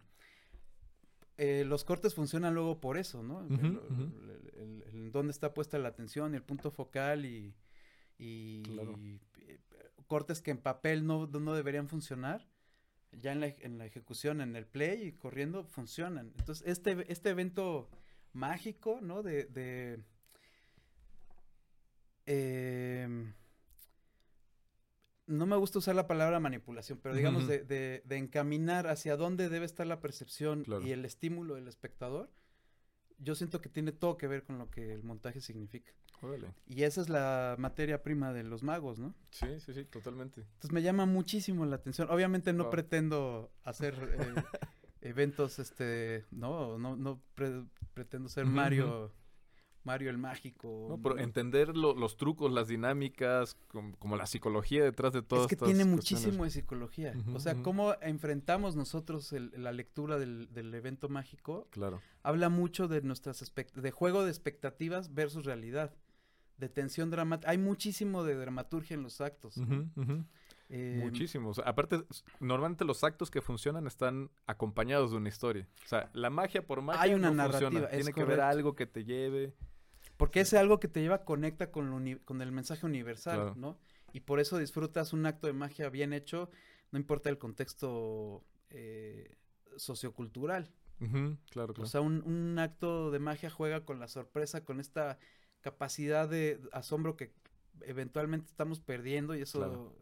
Eh, los cortes funcionan luego por eso, ¿no? El- el- el- el dónde está puesta la atención y el punto focal y, y Claro. eh, cortes que en papel no, no deberían funcionar ya en la, en la ejecución, en el play y corriendo, funcionan. Entonces, este, este evento mágico, ¿no? De, de em, no me gusta usar la palabra manipulación, pero digamos de, de- de encaminar hacia dónde debe estar la percepción Claro. y el estímulo del espectador, yo siento que tiene todo que ver con lo que el montaje significa. Órale. Y esa es la materia prima de los magos, ¿no? Sí, sí, sí, totalmente. Entonces me llama muchísimo la atención. Obviamente no pretendo hacer eh, eventos, este, no, no, no pre- pretendo ser Mario, Mario el mágico. No, pero entender lo- los trucos, las dinámicas, com- como, la psicología detrás de todas es que estas tiene cuestiones. muchísimo de psicología. O sea, ujú. cómo enfrentamos nosotros el- la lectura del, del evento mágico Claro. habla mucho de nuestras de juego de expectativas versus realidad, de tensión dramática. Hay muchísimo de dramaturgia en los actos. Eh, Muchísimos. Aparte, normalmente los actos que funcionan están acompañados de una historia. O sea, la magia por magia Hay una no narrativa, funciona. Tiene que haber algo que te lleve. Porque ese algo que te lleva conecta con, lo uni- con el mensaje universal, Claro. ¿no? Y por eso disfrutas un acto de magia bien hecho, no importa el contexto eh, sociocultural. Claro, claro. O sea, un, un acto de magia juega con la sorpresa, con esta capacidad de asombro que eventualmente estamos perdiendo y eso Claro.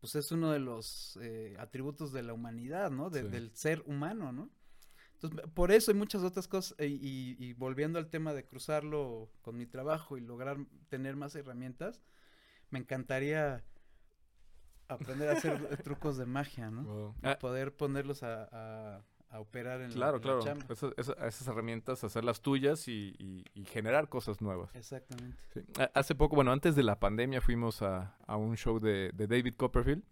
pues es uno de los eh, atributos de la humanidad, ¿no? De- Sí. Del ser humano, ¿no? Entonces, por eso y muchas otras cosas, y, y- y volviendo al tema de cruzarlo con mi trabajo y lograr tener más herramientas, me encantaría aprender a hacer trucos de magia, ¿no? Wow. Y Ah, poder ponerlos a, a- a operar en la- claro, la claro. chamba. Esas, esas- esas herramientas, hacerlas tuyas y, y- y generar cosas nuevas. Exactamente. Sí. Hace poco, bueno, antes de la pandemia fuimos a, a un show de, de David Copperfield.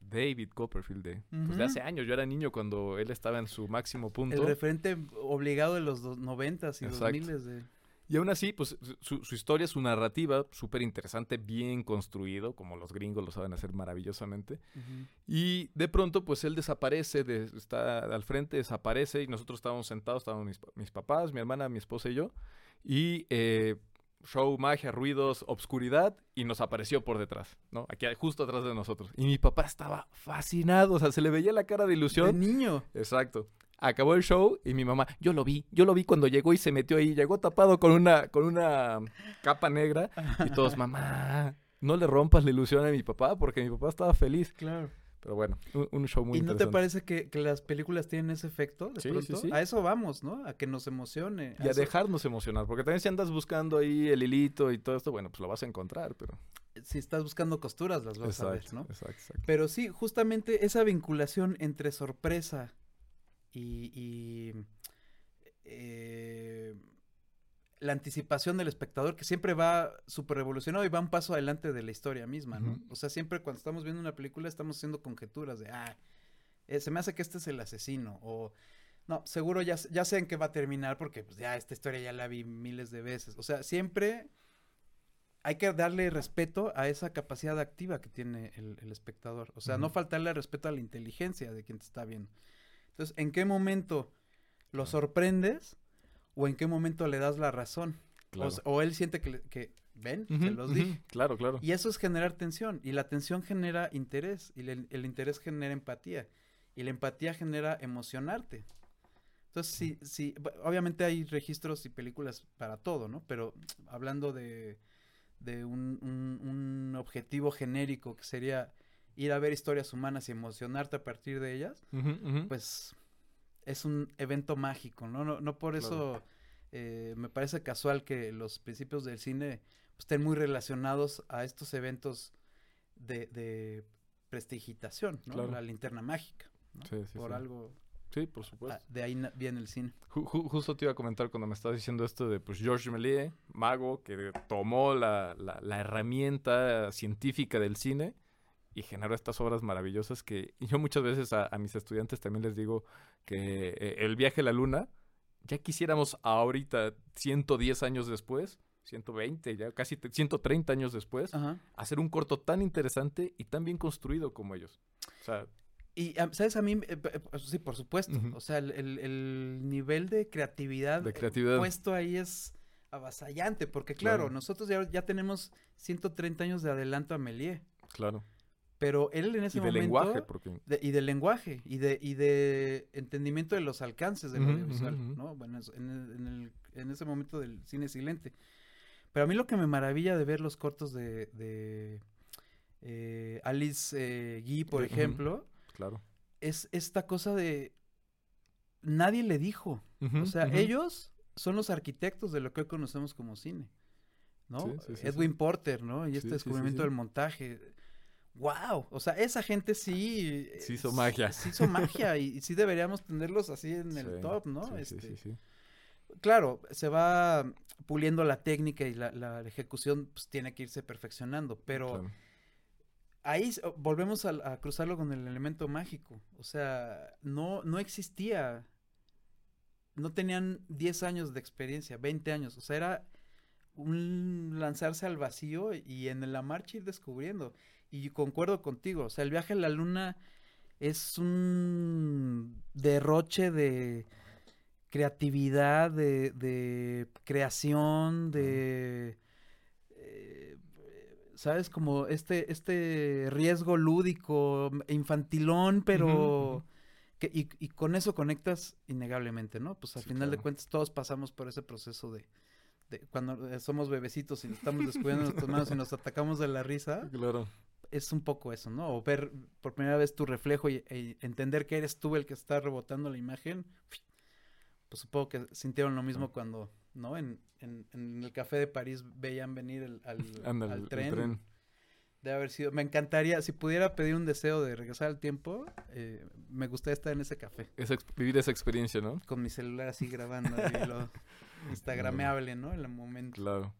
David Copperfield, de, pues de hace años. Yo era niño cuando él estaba en su máximo punto. El referente obligado de los noventas y dos miles de... Y aún así, pues su, su historia, su narrativa, súper interesante, bien construido, como los gringos lo saben hacer maravillosamente. Y de pronto, pues él desaparece, de- está al frente, desaparece y nosotros estábamos sentados, estábamos mis, mis papás, mi hermana, mi esposa y yo. Y eh, show, magia, ruidos, obscuridad y nos apareció por detrás, ¿no? Aquí justo atrás de nosotros. Y mi papá estaba fascinado, o sea, se le veía la cara de De ilusión. niño. Exacto. Acabó el show y mi mamá, yo lo vi, yo lo vi cuando llegó y se metió ahí, llegó tapado con una, con una capa negra y todos, mamá, no le rompas la ilusión a mi papá porque mi papá estaba feliz. Claro. Pero bueno, un, un show muy ¿Y no te interesante. parece que, que las películas tienen ese efecto de Sí, pronto? sí. A eso vamos, ¿no? A que nos emocione. Y a dejarnos emocionar, porque también si andas buscando ahí el hilito y todo esto, bueno, pues lo vas a encontrar, pero... Si estás buscando costuras, las vas a ver, ¿no? exacto, exacto. Pero sí, justamente esa vinculación entre sorpresa y, y, eh, la anticipación del espectador, que siempre va súper revolucionado y va un paso adelante de la historia misma, ¿no? O sea, siempre cuando estamos viendo una película estamos haciendo conjeturas de, ah, eh, se me hace que este es el asesino, o no, seguro ya, ya sé en qué va a terminar porque pues ya esta historia ya la vi miles de veces. O sea, siempre hay que darle respeto a esa capacidad activa que tiene el, el espectador. O sea, no faltarle respeto a la inteligencia de quien te está viendo. Entonces, ¿en qué momento lo sorprendes o en qué momento le das la razón? O Claro. O, él siente que, ven, se Ujú, los dije. Claro, claro. Y eso es generar tensión. Y la tensión genera interés. Y el, el interés genera empatía. Y la empatía genera emocionarte. Entonces, sí, sí, obviamente hay registros y películas para todo, ¿no? Pero hablando de, de un, un- un objetivo genérico que sería ir a ver historias humanas y emocionarte a partir de ellas, Ujú, ujú. pues es un evento mágico, ¿no? No, no por Claro. eso eh, me parece casual que los principios del cine pues, estén muy relacionados a estos eventos de, de prestigitación, ¿no? Claro. La linterna mágica, ¿no? Sí, sí, por sí. algo, Sí, por supuesto. de ahí viene el cine. Ju- ju- justo te iba a comentar cuando me estabas diciendo esto de pues Georges Méliès, mago, que tomó la, la- la herramienta científica del cine y generó estas obras maravillosas que yo muchas veces a, a mis estudiantes también les digo que eh, el viaje a la luna, ya quisiéramos ahorita, 110 años después, 120, ya casi te- 130 años después, Ajá. hacer un corto tan interesante y tan bien construido como ellos. O sea, Y, ¿sabes? A mí, eh, eh, sí, por supuesto. O sea, el, el- el nivel de creatividad, De creatividad. puesto ahí es avasallante, porque claro, Claro. nosotros ya, ya tenemos 130 años de adelanto a Méliès, claro. Pero él en ese Y de momento... lenguaje, porque... de- y del lenguaje, y de, y de entendimiento de los alcances del Ujú, audiovisual, ujú, ujú. ¿no? Bueno, en, el- en, el- en ese momento del cine silente. Pero a mí lo que me maravilla de ver los cortos de, de eh, Alice eh, Guy, por Ujú. ejemplo, Claro. es esta cosa de... Nadie le dijo. O sea, ellos son los arquitectos de lo que hoy conocemos como cine, ¿no? Sí, sí, sí, Edwin. Porter, ¿no? Y este descubrimiento del montaje. ¡Wow! O sea, esa gente sí... Sí hizo eh, magia. Sí hizo magia y, y sí deberíamos tenerlos así en el Sí, top, ¿no? sí, Este, sí, sí. Claro, se va puliendo la técnica y la, la ejecución pues, tiene que irse perfeccionando, pero Claro. ahí volvemos al- a, cruzarlo con el elemento mágico. O sea, no, no existía. No tenían 10 años de experiencia, 20 años. O sea, era un lanzarse al vacío y en la marcha ir descubriendo. Y concuerdo contigo, o sea, el viaje a la luna es un derroche de creatividad, de, de creación, de... Eh, ¿Sabes? Como este, este riesgo lúdico, infantilón, pero... Que, y, con eso conectas innegablemente, ¿no? Pues al final de cuentas todos pasamos por ese proceso de, de cuando eh, somos bebecitos y estamos descubriendo nuestras manos y nos atacamos de la risa. Claro es un poco eso, ¿no? O ver por primera vez tu reflejo y, entender que eres tú el que está rebotando la imagen. Pues supongo que sintieron lo mismo cuando, ¿no? En, en, el café de París veían venir el, al, tren. Debe haber sido. Me encantaría, si pudiera pedir un deseo de regresar al tiempo, eh, me gustaría estar en ese café. vivir esa experiencia, ¿no? Con mi celular así grabando y lo instagrameable, ¿no? En el momento. Claro.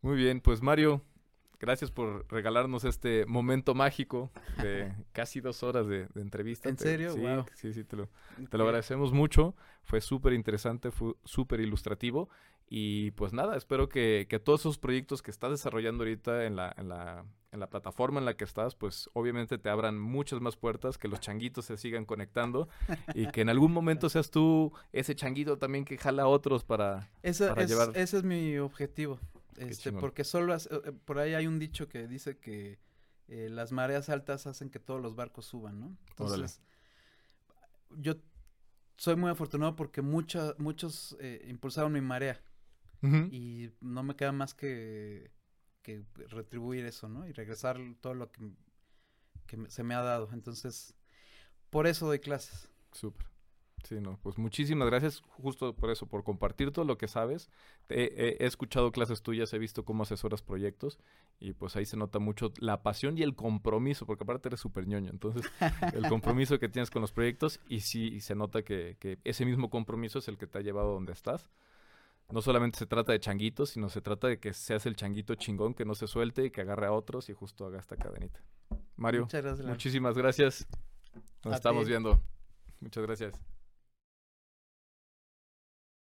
Muy bien, pues Mario, Gracias por regalarnos este momento mágico de casi dos horas de, entrevista. ¿En serio? Sí, sí, sí, te lo, te lo agradecemos mucho. Fue súper interesante, fue súper ilustrativo. Y pues nada, espero que, que, todos esos proyectos que estás desarrollando ahorita en la, en, la, en la plataforma en la que estás, pues obviamente te abran muchas más puertas, que los changuitos se sigan conectando y que en algún momento seas tú ese changuito también que jala a otros para, para llevar. Ese es mi objetivo. Este, porque solo eh, eh, por ahí hay un dicho que dice que eh, las mareas altas hacen que todos los barcos suban, ¿no? Entonces, yo soy muy afortunado porque muchos impulsaron mi marea y no me queda más que, que retribuir eso, ¿no? Y regresar todo lo que, que se me ha dado. Entonces, por eso doy clases. Súper. Sí, no, pues muchísimas gracias justo por eso, por compartir todo lo que sabes. He, escuchado clases tuyas, he visto cómo asesoras proyectos y pues ahí se nota mucho la pasión y el compromiso, porque aparte eres súper ñoño, entonces el compromiso que tienes con los proyectos y sí se nota que, que ese mismo compromiso es el que te ha llevado a donde estás. No solamente se trata de changuitos, sino se trata de que seas el changuito chingón que no se suelte y que agarre a otros y justo haga esta cadenita. Mario, muchísimas gracias. Nos estamos viendo. Muchas gracias.